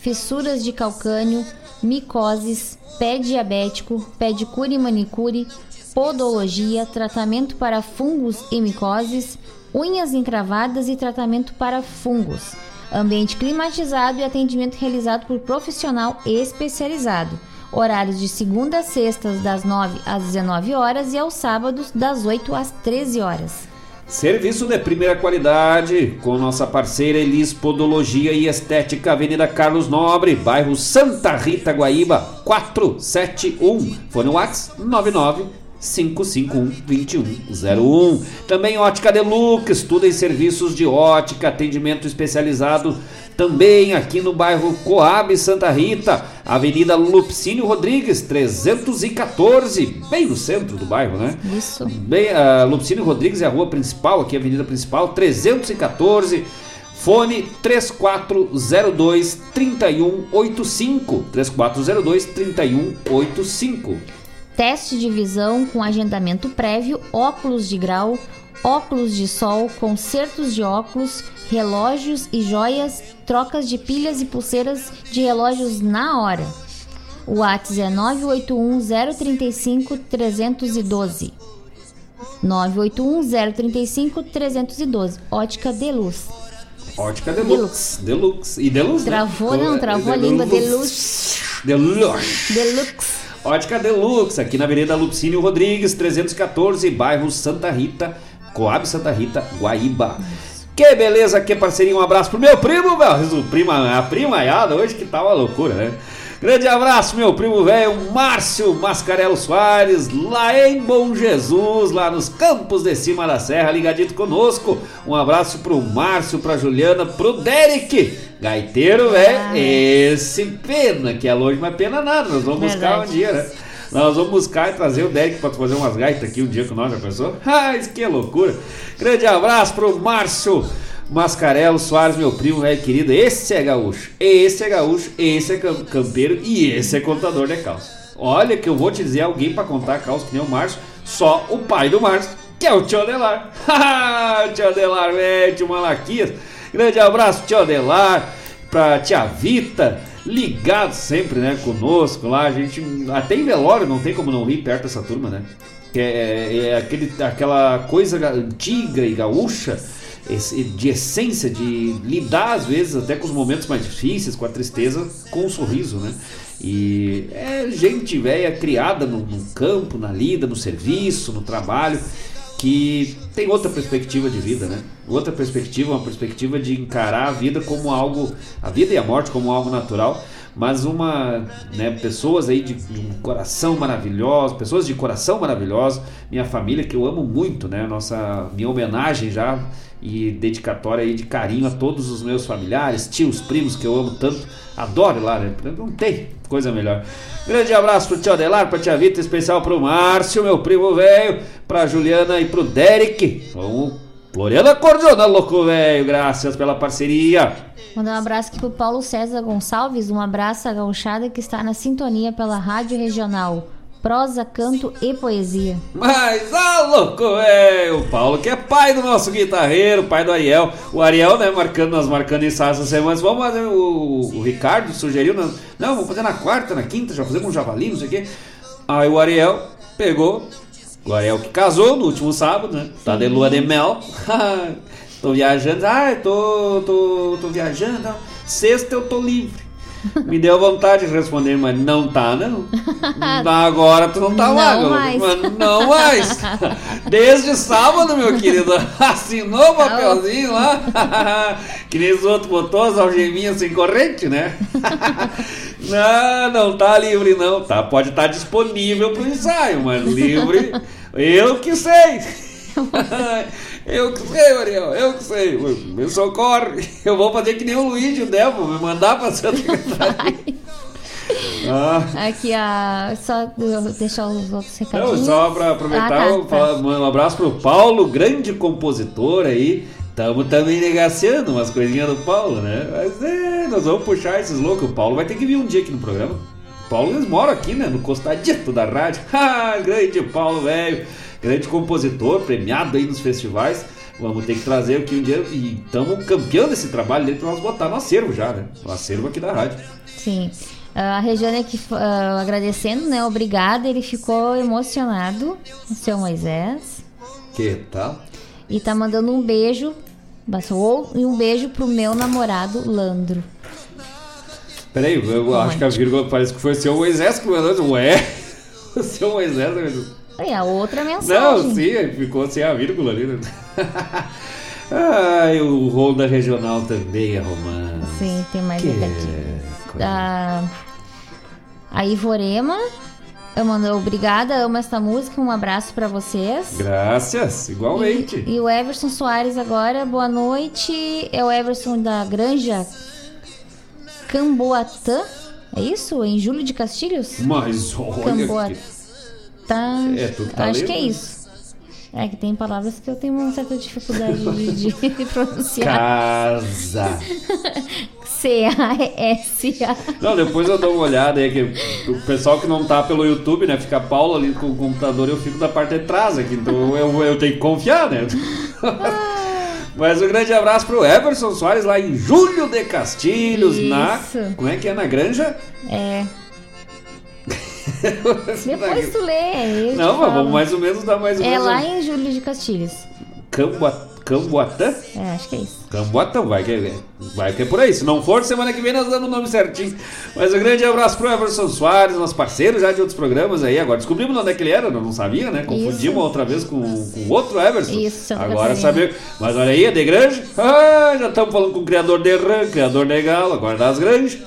fissuras de calcânio, micoses, pé diabético, pedicure e manicure, podologia, tratamento para fungos e micoses, unhas encravadas e tratamento para fungos. Ambiente climatizado e atendimento realizado por profissional especializado. Horários de segunda a sexta das 9 às 19 horas e aos sábados das 8 às 13 horas. Serviço de primeira qualidade com nossa parceira Elis Podologia e Estética, Avenida Carlos Nobre, bairro Santa Rita, Guaíba, 471. Fone WhatsApp 99 551-2101. Também Ótica Deluxe, tudo em serviços de ótica, atendimento especializado também aqui no bairro Coab Santa Rita, Avenida Lupcínio Rodrigues, 314, bem no centro do bairro, né? Isso. Bem, uh, Lupcínio Rodrigues é a rua principal, aqui a avenida principal, 314. Fone 3402 3185. 3402 3185. Teste de visão com agendamento prévio, óculos de grau, óculos de sol, consertos de óculos, relógios e joias, trocas de pilhas e pulseiras de relógios na hora. O WhatsApp é 981 035 312. 981 035 312. Ótica Deluz. Ótica Deluxe. Deluxe. E Deluxe, né? Travou, né? não, travou a língua. Deluxe. Deluxe. Deluxe. Ótica Deluxe, aqui na Avenida Lupcínio Rodrigues, 314, bairro Santa Rita, Coab Santa Rita, Guaíba. Que beleza, que parceria. Um abraço pro meu primo, velho. Prima, a primaiada hoje que tá uma loucura, né? Grande abraço, meu primo velho, Márcio Mascarelo Soares, lá em Bom Jesus, lá nos campos de cima da serra, ligadito conosco. Um abraço pro Márcio, pra Juliana, pro Derek, gaiteiro, velho. Esse pena que é longe, mas pena nada, nós vamos Verdade. buscar um dia, né? Nós vamos buscar e trazer o Derek para fazer umas gaitas aqui um dia com nós, já pensou? Ah, isso que loucura! Grande abraço pro Márcio Mascarelo Soares, meu primo, velho querido. Esse é gaúcho, esse é gaúcho, esse é campeiro e esse é contador de calça. Olha que eu vou te dizer alguém para contar calça que nem o Márcio, só o pai do Márcio, que é o tio Adelar. o tio Adelar, velho, tio Malaquias. Grande abraço, tio Adelar, pra tia Vita, ligados sempre, né, conosco lá. A gente, até em velório, não tem como não rir perto dessa turma, né? Que é, é aquele, aquela coisa ga- antiga e gaúcha de essência, de lidar às vezes até com os momentos mais difíceis, com a tristeza, com um sorriso, né? E é gente velha criada no, no campo, na lida, no serviço, no trabalho, que tem outra perspectiva de vida, né? Outra perspectiva, uma perspectiva de encarar a vida como algo, a vida e a morte como algo natural, mas uma, né, pessoas aí de, de um coração maravilhoso, pessoas de coração maravilhoso, minha família que eu amo muito, né? Nossa, minha homenagem já e dedicatória aí de carinho a todos os meus familiares, tios, primos que eu amo tanto, adoro lá, né? Não tem coisa melhor. Grande abraço pro tio Adelar, pra tia Vita, especial pro Márcio, meu primo velho, pra Juliana e pro Derek. O Floriano Acordeona, louco velho, graças pela parceria. Mandar um abraço aqui pro Paulo César Gonçalves, um abraço à gauchada que está na sintonia pela Rádio Regional. Prosa, canto e poesia. Mas, ah, louco, velho, o Paulo que é pai do nosso guitarreiro, pai do Ariel. O Ariel, né, marcando, nós marcando ensaio essa semana. Vamos fazer, o, o Ricardo sugeriu, não, não, vamos fazer na quarta, na quinta, já fazemos um javali, não sei o quê. Aí o Ariel pegou, o Ariel que casou no último sábado, né, tá de lua de mel. tô viajando, ah, tô, tô, tô viajando, sexta eu tô livre. Me deu vontade de responder, mas não tá, não. Agora tu não tá Não lá, mais. Mas não mais. Desde sábado, meu querido. Assinou o papelzinho lá. que nem os outros botou as algeminhas sem corrente, né? não, não tá livre, não. Tá, pode estar disponível pro ensaio, mas livre. Eu que sei. Eu que sei, Ariel, eu que sei. Me socorre. Eu vou fazer que nem o Luigi, o Devo, me mandar pra Santa Catarina. Ah. Aqui a. Só deixar os outros Não, recadinhos. só pra aproveitar, Ah, tá, tá. um abraço pro Paulo, grande compositor aí. Tamo também negaciando umas coisinhas do Paulo, né? Mas é, nós vamos puxar esses loucos. O Paulo vai ter que vir um dia aqui no programa. O Paulo, eles moram aqui, né? No costadito da rádio. Ah, grande Paulo, velho. Grande compositor, premiado aí nos festivais. Vamos ter que trazer aqui um dia. E estamos campeão desse trabalho dele pra nós botar no acervo já, né? No acervo aqui da rádio. Sim. Ah, A Regiane aqui ah, agradecendo, né? Obrigada. Ele ficou emocionado, o seu Moisés. Que tal? E tá mandando um beijo. Ou e um beijo pro meu namorado Landro. Peraí, eu acho que a vírgula parece que foi o seu Moisés que mandou. Ué, o seu Moisés. E a outra mensagem. Não, sim, ficou sem a vírgula ali, né? Ai, o Ronda Regional também é romance. Sim, tem mais Que recadinho. A, a Ivorema. Eu mando obrigada, amo esta música, um abraço pra vocês. Graças, igualmente. E o Everson Soares agora, boa noite. É o Everson da Granja Camboatã. É isso? Em Júlio de Castilhos? Mas olha Camboatã. que... É, tu tá Acho lendo, que é isso. É que tem palavras que eu tenho uma certa dificuldade de, de pronunciar. Casa. C-A-S-A. Não, depois eu dou uma olhada aí, que o pessoal que não tá pelo YouTube, né, fica a Paula ali com o computador, eu fico da parte de trás aqui, então eu, eu tenho que confiar, né? Mas um grande abraço pro Everson Soares lá em Júlio de Castilhos, na. Isso. Como é que é? Na Granja? É. Depois tu lê. Não, mas vamos mais ou menos dar mais ou É menos. lá em Júlio de Castilhos. Cambua- Camboatã? É, acho que é isso. Camboatã, vai que, é, vai que é por aí. Se não for, semana que vem nós damos o nome certinho. Mas um grande abraço pro Everson Soares, nosso parceiro já de outros programas aí. Agora descobrimos onde é que ele era, não sabia, né? Confundimos outra vez com o outro Everson. Isso, Agora saber. Mas olha aí, a De Grande. Ah, já estamos falando com o criador de rã, criador de galo, agora das grandes.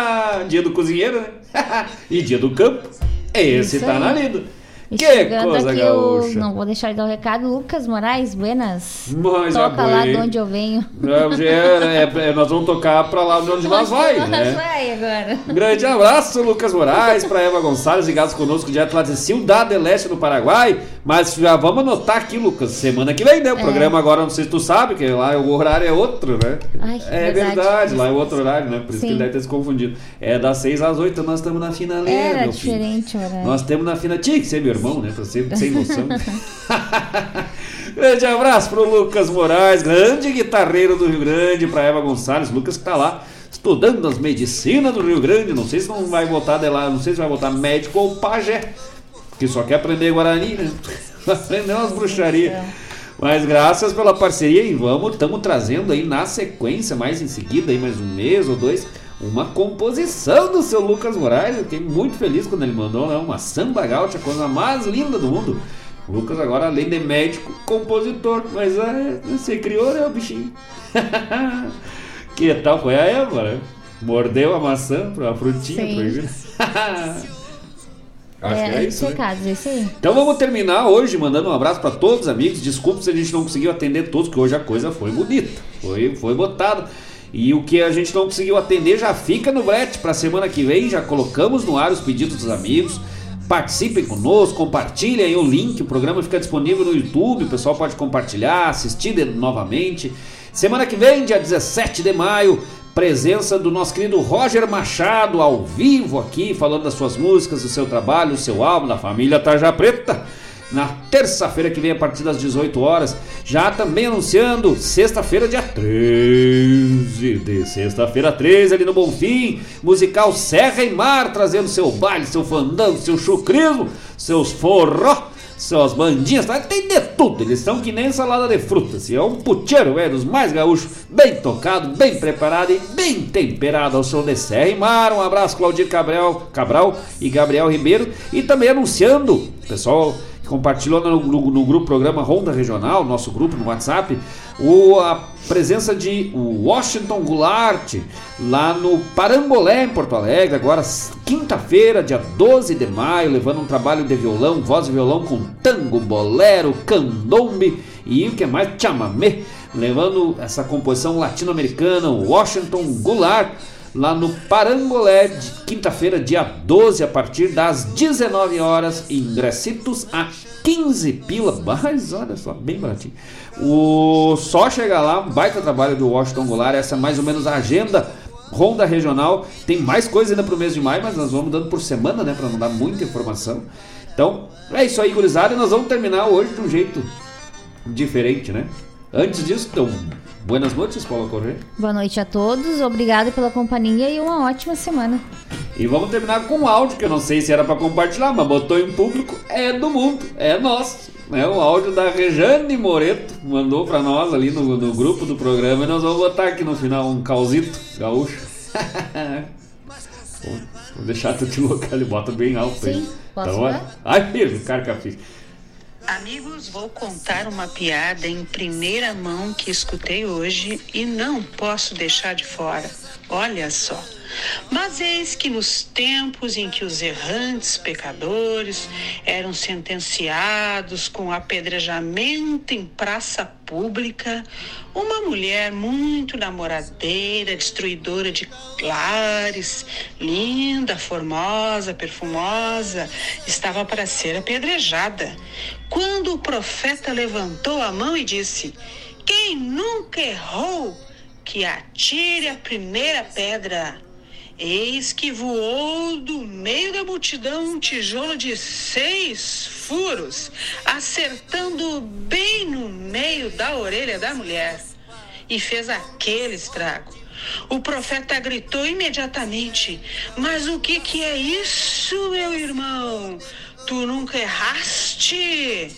dia do cozinheiro, né? e dia do campo. Esse Isso tá aí. na lida. E Que chegando coisa aqui, gaúcha. eu não vou deixar de dar o recado. Lucas Moraes, buenas. Mas Toca lá foi. de onde eu venho. Não, é, é, é, nós vamos tocar pra lá de onde nós vai, Nós né? vai agora. Um grande abraço, Lucas Moraes, para Eva Gonçalves, ligados conosco direto lá de Ciudad del Leste, no Paraguai. Mas já vamos anotar aqui, Lucas, semana que vem, né? O É. programa agora, não sei se tu sabe, que lá o horário é outro, né? Ai, é verdade. verdade, lá é outro horário, né? Por isso que Sim. ele deve ter se confundido. É das 6 às 8, nós estamos na finaleira, Era meu filho. diferente o horário. Nós temos na fina. Tinha que ser meu irmão, né? Pra ser sem noção. grande abraço pro Lucas Moraes, grande guitarreiro do Rio Grande, pra Eva Gonçalves. Lucas que tá lá estudando as medicinas do Rio Grande. Não sei se não vai voltar de lá, não sei se vai voltar médico ou pajé, que só quer aprender Guarani, né? aprender umas bruxarias. Mas graças pela parceria e vamos, estamos trazendo aí na sequência, mais em seguida, aí mais um mês ou dois, uma composição do seu Lucas Moraes. Eu fiquei muito feliz quando ele mandou né, uma samba gaúcha, a coisa mais linda do mundo. O Lucas agora, além de médico, compositor, mas é, você criou, né, o bichinho? que tal foi a Eva? Mordeu a maçã, a frutinha Sim. proibida. Acho é, que é isso, né? recados, é. Então vamos terminar hoje mandando um abraço para todos os amigos. Desculpa se a gente não conseguiu atender todos, que hoje a coisa foi bonita, foi, foi botada. E o que a gente não conseguiu atender já fica no brete para semana que vem. Já colocamos no ar os pedidos dos amigos. Participem conosco, compartilhem aí o link. O programa fica disponível no YouTube. O pessoal pode compartilhar, assistir novamente. Semana que vem, dia 17 de maio, presença do nosso querido Roger Machado ao vivo aqui, falando das suas músicas, do seu trabalho, do seu álbum, da família Tarja Preta. Na terça-feira que vem, a partir das 18 horas, já também anunciando sexta-feira, dia 13 de sexta-feira 13, ali no Bonfim, musical Serra e Mar, trazendo seu baile, seu fandango, seu chucrismo, seus forró, suas bandinhas, tá? tem de tudo, eles são que nem salada de frutas, e é um puteiro, velho, dos mais gaúchos, bem tocado, bem preparado e bem temperado ao som de Serra e Mar. Um abraço, Claudir Cabral, Cabral e Gabriel Ribeiro, e também anunciando, pessoal compartilhou no, no- no grupo programa Ronda Regional, nosso grupo no WhatsApp, o, a presença de Washington Goulart lá no Parambolé, em Porto Alegre, agora quinta-feira, dia 12 de maio, levando um trabalho de violão, voz e violão com tango, bolero, candombe e o que mais? Chamamé, levando essa composição latino-americana, Washington Goulart, lá no Parangolé, de quinta-feira, dia 12, a partir das 19 horas, ingressitos a 15 pila, mas olha só, bem baratinho. O só chegar lá, um baita trabalho do Washington Goulart, essa é mais ou menos a agenda Ronda Regional. Tem mais coisa ainda pro mês de maio, mas nós vamos dando por semana, né, para não dar muita informação. Então, é isso aí, gurizada, e nós vamos terminar hoje de um jeito diferente, né? Antes disso, então, buenas noites, Paula Corrêa. Boa noite a todos, obrigado pela companhia e uma ótima semana. E vamos terminar com um áudio que eu não sei se era para compartilhar, mas botou em público, é do mundo, é nosso. É o áudio da Rejane Moreto, mandou para nós ali no, no grupo do programa e nós vamos botar aqui no final um causito gaúcho. Vou deixar tu te local, ele bota bem alto aí. Sim, posso Então? Ai, filho, eu fiz. Amigos, vou contar uma piada em primeira mão que escutei hoje e não posso deixar de fora. Olha só. Mas eis que nos tempos em que os errantes pecadores eram sentenciados com apedrejamento em praça pública, uma mulher muito namoradeira, destruidora de lares, linda, formosa, perfumosa, estava para ser apedrejada. Quando o profeta levantou a mão e disse: Quem nunca errou, que atire a primeira pedra. Eis que voou do meio da multidão um tijolo de seis furos, acertando bem no meio da orelha da mulher, e fez aquele estrago. O profeta gritou imediatamente: Mas o que, que é isso, meu irmão? Tu nunca erraste?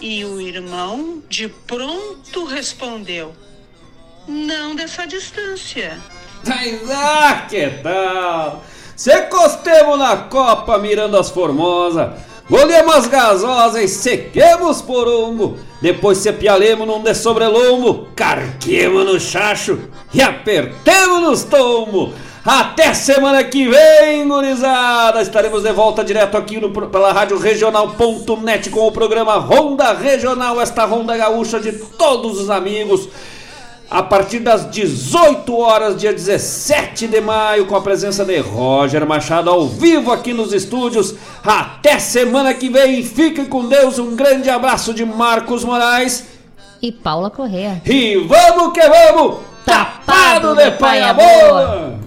E o irmão de pronto respondeu: Não dessa distância. Mas ah, que tal? Se costemos na copa mirando as formosas, goleamos as gasosas e sequemos porongo. Depois se pialemos num de sobrelombo, carquemos no chacho e apertemos nos tombo. Até semana que vem, gurizada! Estaremos de volta direto aqui no, pela Rádio Regional.net com o programa Ronda Regional, esta Ronda Gaúcha de todos os amigos a partir das 18 horas, dia 17 de maio, com a presença de Roger Machado ao vivo aqui nos estúdios. Até semana que vem, fiquem com Deus. Um grande abraço de Marcos Moraes. E Paula Correa. E vamos que vamos! Tapado de paia boa!